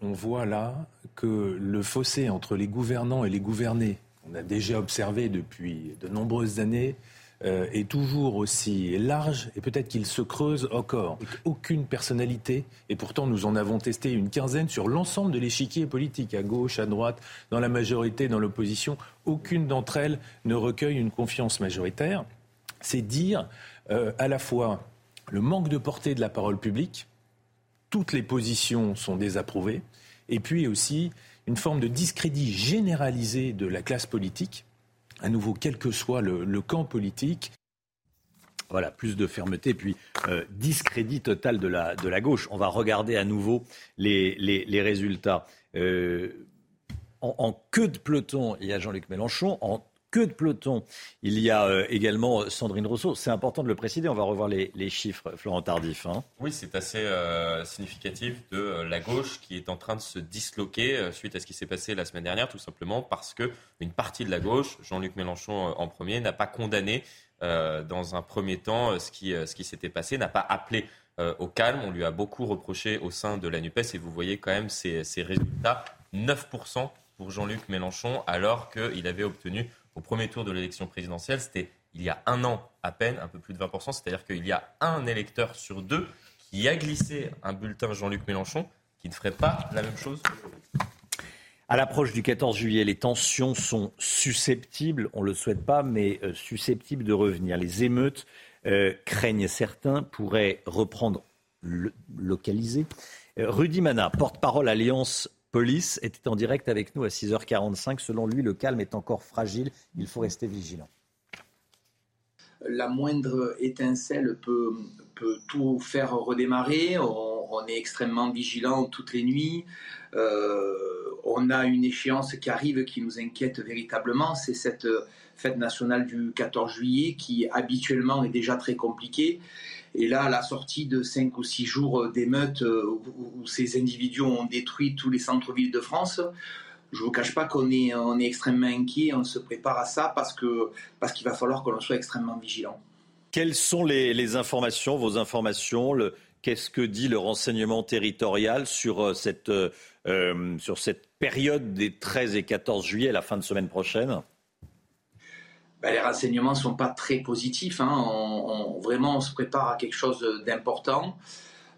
On voit là que le fossé entre les gouvernants et les gouvernés, on a déjà observé depuis de nombreuses années, euh, est toujours aussi large et peut-être qu'il se creuse encore. Aucune personnalité, et pourtant nous en avons testé une quinzaine sur l'ensemble de l'échiquier politique, à gauche, à droite, dans la majorité, dans l'opposition, aucune d'entre elles ne recueille une confiance majoritaire. C'est dire euh, à la fois le manque de portée de la parole publique, toutes les positions sont désapprouvées, et puis aussi une forme de discrédit généralisé de la classe politique à nouveau, quel que soit le, camp politique. Voilà, plus de fermeté, puis euh, discrédit total de la, gauche. On va regarder à nouveau les, résultats. Euh, en, en, queue de peloton, il y a Jean-Luc Mélenchon. En que de peloton. Il y a euh, également Sandrine Rousseau. C'est important de le préciser. On va revoir les, chiffres, Florent Tardif. Hein. Oui, c'est assez euh, significatif de euh, la gauche qui est en train de se disloquer suite à ce qui s'est passé la semaine dernière, tout simplement parce que une partie de la gauche, Jean-Luc Mélenchon en premier, n'a pas condamné dans un premier temps ce qui, s'était passé, n'a pas appelé au calme. On lui a beaucoup reproché au sein de la NUPES et vous voyez quand même ces résultats. 9% pour Jean-Luc Mélenchon alors qu'il avait obtenu au premier tour de l'élection présidentielle, c'était il y a un an à peine, un peu plus de 20%, c'est-à-dire qu'il y a un électeur sur deux qui a glissé un bulletin Jean-Luc Mélenchon qui ne ferait pas la même chose à l'approche du 14 juillet, les tensions sont susceptibles, on ne le souhaite pas, mais euh, susceptibles de revenir. Les émeutes, euh, craignent certains, pourraient reprendre localisé. Euh, Rudy Mana, porte-parole Alliance police était en direct avec nous à 6h45. Selon lui, le calme est encore fragile. Il faut rester vigilant. La moindre étincelle peut, tout faire redémarrer. On, est extrêmement vigilant toutes les nuits. Euh, on a une échéance qui arrive qui nous inquiète véritablement. C'est cette fête nationale du 14 juillet qui habituellement est déjà très compliquée. Et là, à la sortie de 5 ou 6 jours d'émeutes euh, où, ces individus ont détruit tous les centres-villes de France, je ne vous cache pas qu'on est, extrêmement inquiet, on se prépare à ça parce qu'il va falloir que l'on soit extrêmement vigilant. Quelles sont les, informations, vos informations Qu'est-ce que dit le renseignement territorial sur euh, cette, euh, sur cette période des 13 et 14 juillet, la fin de semaine prochaine? Ben, les renseignements ne sont pas très positifs. Hein. On, vraiment, on se prépare à quelque chose d'important.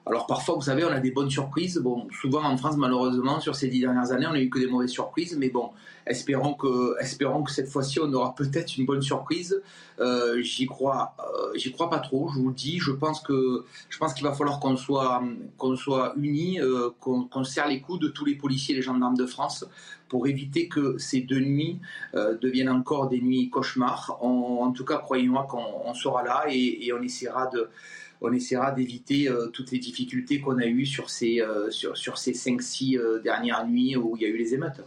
Alors parfois, vous savez, on a des bonnes surprises. Bon, souvent en France, malheureusement, sur ces dix dernières années, on n'a eu que des mauvaises surprises. Mais bon, espérons que, espérons que cette fois-ci, on aura peut-être une bonne surprise. Euh, j'y crois, euh, j'y crois pas trop. Je vous le dis. Je pense que, je pense qu'il va falloir qu'on soit, qu'on soit unis, euh, qu'on serre les coups de tous les policiers et les gendarmes de France pour éviter que ces deux nuits deviennent encore des nuits cauchemars. en tout cas, croyez-moi qu'on sera là et on essaiera de on essaiera d'éviter euh, toutes les difficultés qu'on a eues sur ces, euh, sur, sur ces 5-6 euh, dernières nuits où il y a eu les émeutes.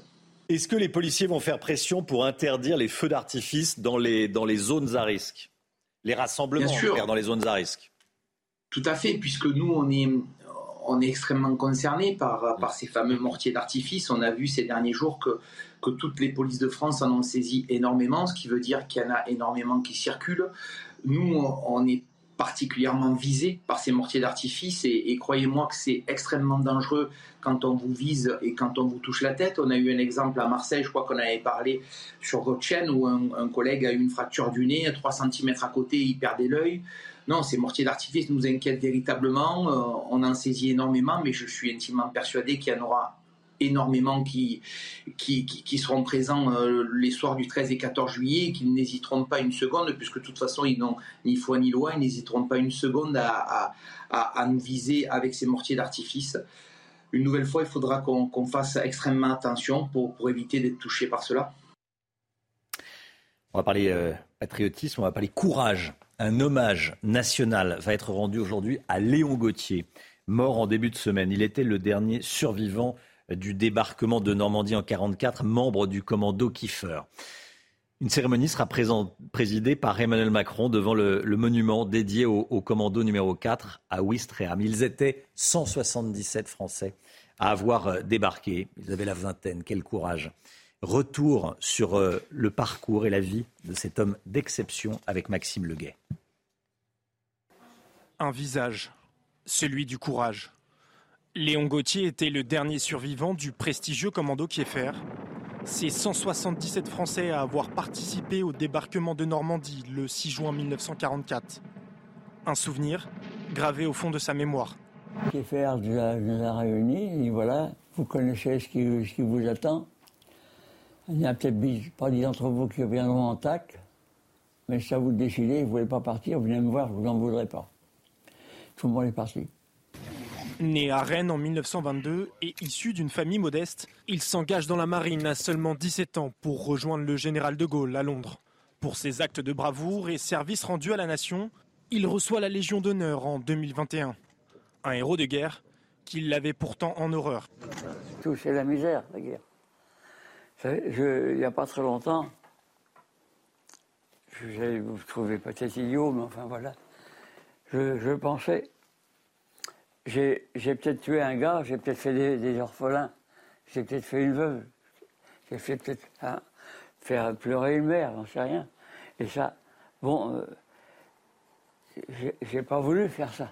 Est-ce que les policiers vont faire pression pour interdire les feux d'artifice dans les, dans les zones à risque? Les rassemblements dans les zones à risque Tout à fait, puisque nous, on est, on est extrêmement concernés par, par ces fameux mortiers d'artifice. On a vu ces derniers jours que, que toutes les polices de France en ont saisi énormément, ce qui veut dire qu'il y en a énormément qui circulent. Nous, on est particulièrement visés par ces mortiers d'artifice et, croyez-moi que c'est extrêmement dangereux quand on vous vise et quand on vous touche la tête. On a eu un exemple à Marseille, je crois qu'on avait parlé sur votre chaîne où un, collègue a eu une fracture du nez, 3 cm à côté, il perdait l'œil. Non, ces mortiers d'artifice nous inquiètent véritablement. Euh, on en saisit énormément, mais je suis intimement persuadé qu'il y en aura énormément qui, qui, qui, seront présents euh, les soirs du 13 et 14 juillet, qu'ils n'hésiteront pas une seconde, puisque de toute façon, ils n'ont ni foi ni loi, ils n'hésiteront pas une seconde à, à, à, nous viser avec ces mortiers d'artifice. Une nouvelle fois, il faudra qu'on fasse extrêmement attention pour, pour éviter d'être touché par cela. On va parler euh, patriotisme, on va parler courage. Un hommage national va être rendu aujourd'hui à Léon Gauthier, mort en début de semaine. Il était le dernier survivant du débarquement de Normandie en 1944, membre du commando Kiefer. Une cérémonie sera présidée par Emmanuel Macron devant le, monument dédié au, commando numéro 4 à Ouistreham. Ils étaient 177 Français à avoir euh, débarqué. Ils avaient la vingtaine. Quel courage. Retour sur euh, le parcours et la vie de cet homme d'exception avec Maxime Leguet. Un visage, celui du courage. Léon Gauthier était le dernier survivant du prestigieux commando Kieffer. C'est 177 Français à avoir participé au débarquement de Normandie le 6 juin 1944. Un souvenir gravé au fond de sa mémoire. Kieffer nous a, réunis et voilà, vous connaissez ce qui, vous attend. Il n'y a peut-être pas des d'entre vous qui reviendront en tac, mais ça vous décidez, vous ne voulez pas partir, venez me voir, vous en voudrais pas. Tout le monde est parti. Né à Rennes en 1922 et issu d'une famille modeste, il s'engage dans la marine à seulement 17 ans pour rejoindre le général de Gaulle à Londres. Pour ses actes de bravoure et services rendus à la nation, il reçoit la Légion d'honneur en 2021. Un héros de guerre qu'il l'avait pourtant en horreur. Tout c'est la misère, la guerre. il n'y a pas très longtemps, je, vous trouvez peut-être idiot, mais enfin voilà, je pensais j'ai peut-être tué un gars, j'ai peut-être fait des, orphelins, j'ai peut-être fait une veuve, j'ai fait peut-être hein, faire pleurer une mère, j'en sais rien. Et ça, bon, euh, j'ai pas voulu faire ça.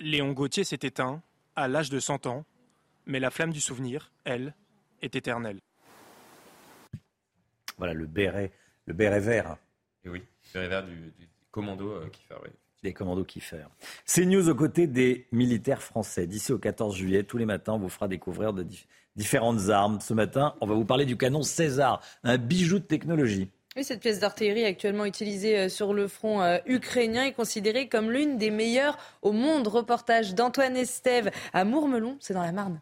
Léon Gauthier s'est éteint à l'âge de 100 ans, mais la flamme du souvenir, elle, est éternelle. Voilà le béret, le béret vert. Et oui, le béret vert du, commando euh, qui fait. Les commandos qui font. C'est News aux côtés des militaires français. D'ici au 14 juillet, tous les matins, on vous fera découvrir de différentes armes. Ce matin, on va vous parler du canon César, un bijou de technologie. Oui, cette pièce d'artillerie actuellement utilisée euh, sur le front euh, ukrainien est considérée comme l'une des meilleures au monde. Reportage d'Antoine Estève à Mourmelon, c'est dans la Marne.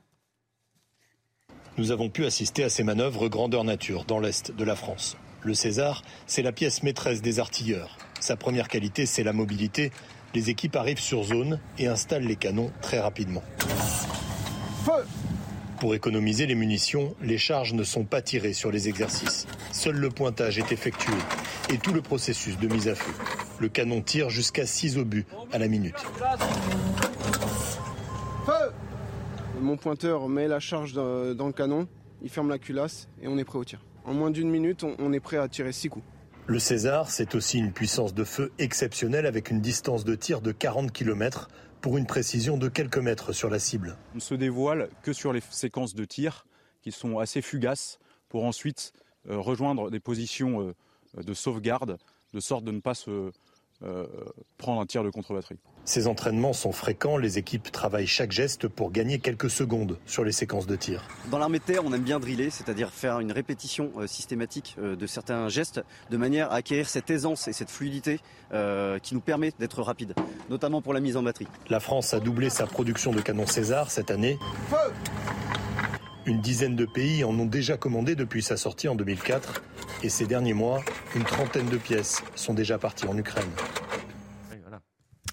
Nous avons pu assister à ces manœuvres grandeur nature dans l'est de la France. Le César, c'est la pièce maîtresse des artilleurs. Sa première qualité, c'est la mobilité. Les équipes arrivent sur zone et installent les canons très rapidement. Feu Pour économiser les munitions, les charges ne sont pas tirées sur les exercices. Seul le pointage est effectué et tout le processus de mise à feu. Le canon tire jusqu'à 6 obus à la minute. Feu Mon pointeur met la charge dans le canon, il ferme la culasse et on est prêt au tir. En moins d'une minute, on est prêt à tirer six coups. Le César, c'est aussi une puissance de feu exceptionnelle avec une distance de tir de 40 km pour une précision de quelques mètres sur la cible. On ne se dévoile que sur les séquences de tir qui sont assez fugaces pour ensuite euh, rejoindre des positions euh, de sauvegarde de sorte de ne pas se euh, prendre un tir de contre-batterie. Ces entraînements sont fréquents, les équipes travaillent chaque geste pour gagner quelques secondes sur les séquences de tir. Dans l'armée de terre, on aime bien driller, c'est-à-dire faire une répétition euh, systématique euh, de certains gestes de manière à acquérir cette aisance et cette fluidité qui nous permet d'être rapide, notamment pour la mise en batterie. La France a doublé sa production de canons César cette année. Feu une dizaine de pays en ont déjà commandé depuis sa sortie en 2004 et ces derniers mois, une trentaine de pièces sont déjà parties en Ukraine.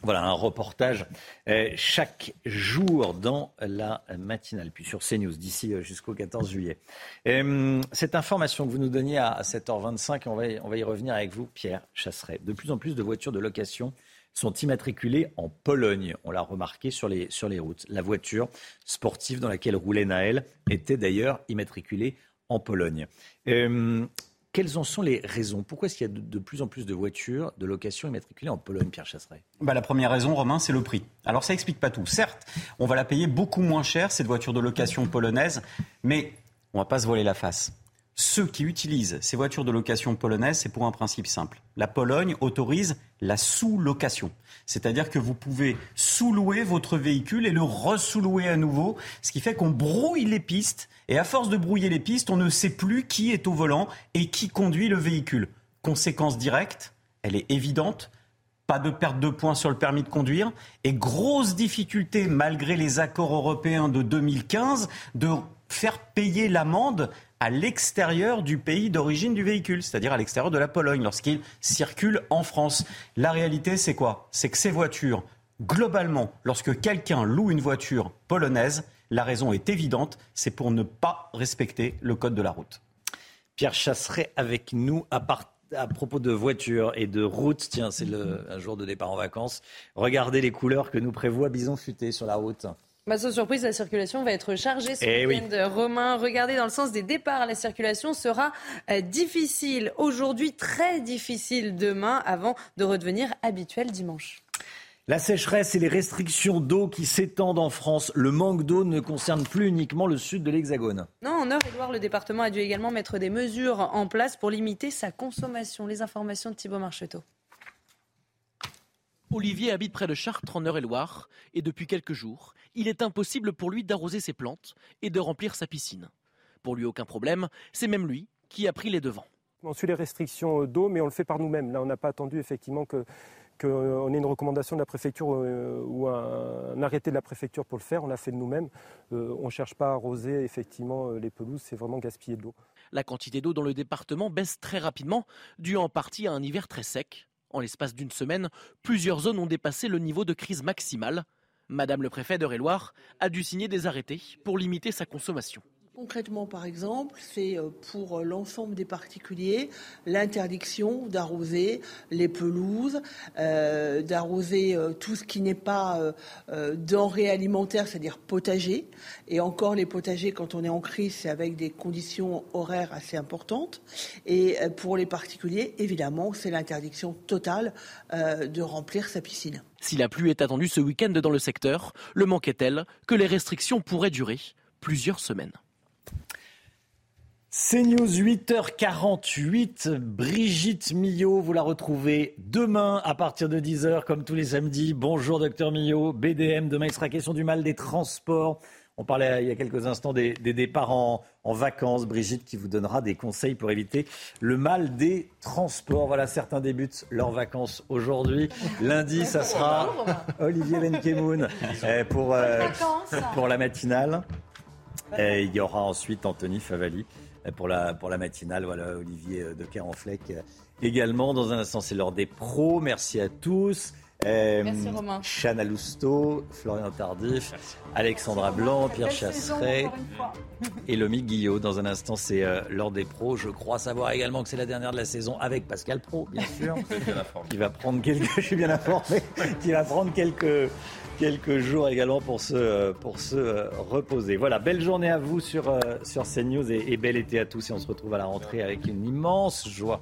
Voilà un reportage euh, chaque jour dans la matinale, puis sur CNews d'ici euh, jusqu'au 14 juillet. Euh, cette information que vous nous donniez à 7h25, on va, on va y revenir avec vous, Pierre Chasseret. De plus en plus de voitures de location sont immatriculées en Pologne. On l'a remarqué sur les, sur les routes. La voiture sportive dans laquelle roulait Naël était d'ailleurs immatriculée en Pologne. Euh, Quelles en sont les raisons? Pourquoi est-ce qu'il y a de, plus en plus de voitures de location immatriculées en Pologne, Pierre Chasseret? Bah, La première raison, Romain, c'est le prix. Alors ça explique pas tout. Certes, on va la payer beaucoup moins cher, cette voiture de location polonaise, mais on va pas se voiler la face. Ceux qui utilisent ces voitures de location polonaises, c'est pour un principe simple. La Pologne autorise la sous-location. C'est-à-dire que vous pouvez sous-louer votre véhicule et le re-sous-louer à nouveau, ce qui fait qu'on brouille les pistes. Et à force de brouiller les pistes, on ne sait plus qui est au volant et qui conduit le véhicule. Conséquence directe, elle est évidente, pas de perte de points sur le permis de conduire et grosse difficulté, malgré les accords européens de 2015, de faire payer l'amende à l'extérieur du pays d'origine du véhicule, c'est-à-dire à, l'extérieur de la Pologne, lorsqu'il circule en France. La réalité, c'est quoi? C'est que ces voitures, globalement, lorsque quelqu'un loue une voiture polonaise, la raison est évidente, c'est pour ne pas respecter le code de la route. Pierre Chasseret avec nous à à propos de voitures et de routes, tiens, c'est un jour de départ en vacances. Regardez les couleurs que nous prévoit Bison Futé sur la route. Ma sans surprise, la circulation va être chargée ce eh week-end. Romain, regardez dans le sens des départs, la circulation sera euh, difficile aujourd'hui, très difficile demain, avant de redevenir habituelle dimanche. La sécheresse et les restrictions d'eau qui s'étendent en France, le manque d'eau ne concerne plus uniquement le sud de l'Hexagone. Non, en Eure-et-Loire, le département a dû également mettre des mesures en place pour limiter sa consommation. Les informations de Thibault Marcheteau. Olivier habite près de Chartres en Eure-et-Loire et depuis quelques jours, il est impossible pour lui d'arroser ses plantes et de remplir sa piscine. Pour lui, aucun problème, c'est même lui qui a pris les devants. On suit les restrictions d'eau, mais on le fait par nous-mêmes. Là, on n'a pas attendu effectivement que qu'on ait une recommandation de la préfecture euh, ou un, arrêté de la préfecture pour le faire. On l'a fait de nous-mêmes. Euh, on ne cherche pas à arroser effectivement euh, les pelouses, c'est vraiment gaspiller de l'eau. La quantité d'eau dans le département baisse très rapidement, dû en partie à un hiver très sec. En l'espace d'une semaine, plusieurs zones ont dépassé le niveau de crise maximale. Madame le préfet de loire a dû signer des arrêtés pour limiter sa consommation. Concrètement, par exemple, c'est euh, pour euh, l'ensemble des particuliers l'interdiction d'arroser les pelouses, euh, d'arroser tout ce qui n'est pas denrées alimentaires, c'est-à-dire potager. Et encore, les potagers, quand on est en crise, c'est avec des conditions horaires assez importantes. Et pour les particuliers, évidemment, c'est l'interdiction totale de remplir sa piscine. Si la pluie est attendue ce week-end dans le secteur, le manque est tel que les restrictions pourraient durer plusieurs semaines. CNews 8h48, Brigitte Millot, vous la retrouvez demain à partir de 10h comme tous les samedis. Bonjour docteur Millot, BDM, demain il sera question du mal des transports. On parlait il y a quelques instants des, départs en, vacances. Brigitte qui vous donnera des conseils pour éviter le mal des transports. Voilà, certains débutent leurs vacances aujourd'hui. Lundi, ça sera Olivier Benkemoun eh, pour, euh, pour la matinale. Et il y aura ensuite Anthony Favali pour la, pour la matinale. Voilà, Olivier de Carenfleck également. Dans un instant, c'est l'heure des pros. Merci à tous. Euh, Merci Romain. Chana Lousteau, Florian Tardif, Alexandra Blanc, Pierre Chasseret et Lomi Guillot. Dans un instant, c'est euh, l'heure des pros. Je crois savoir également que c'est la dernière de la saison avec Pascal Pro, bien sûr. qui va prendre quelques, je suis bien informé, qui va prendre quelques, quelques jours également pour se, pour se euh, reposer. Voilà, belle journée à vous sur, euh, sur CNews et, et bel été à tous. Et on se retrouve à la rentrée avec une immense joie.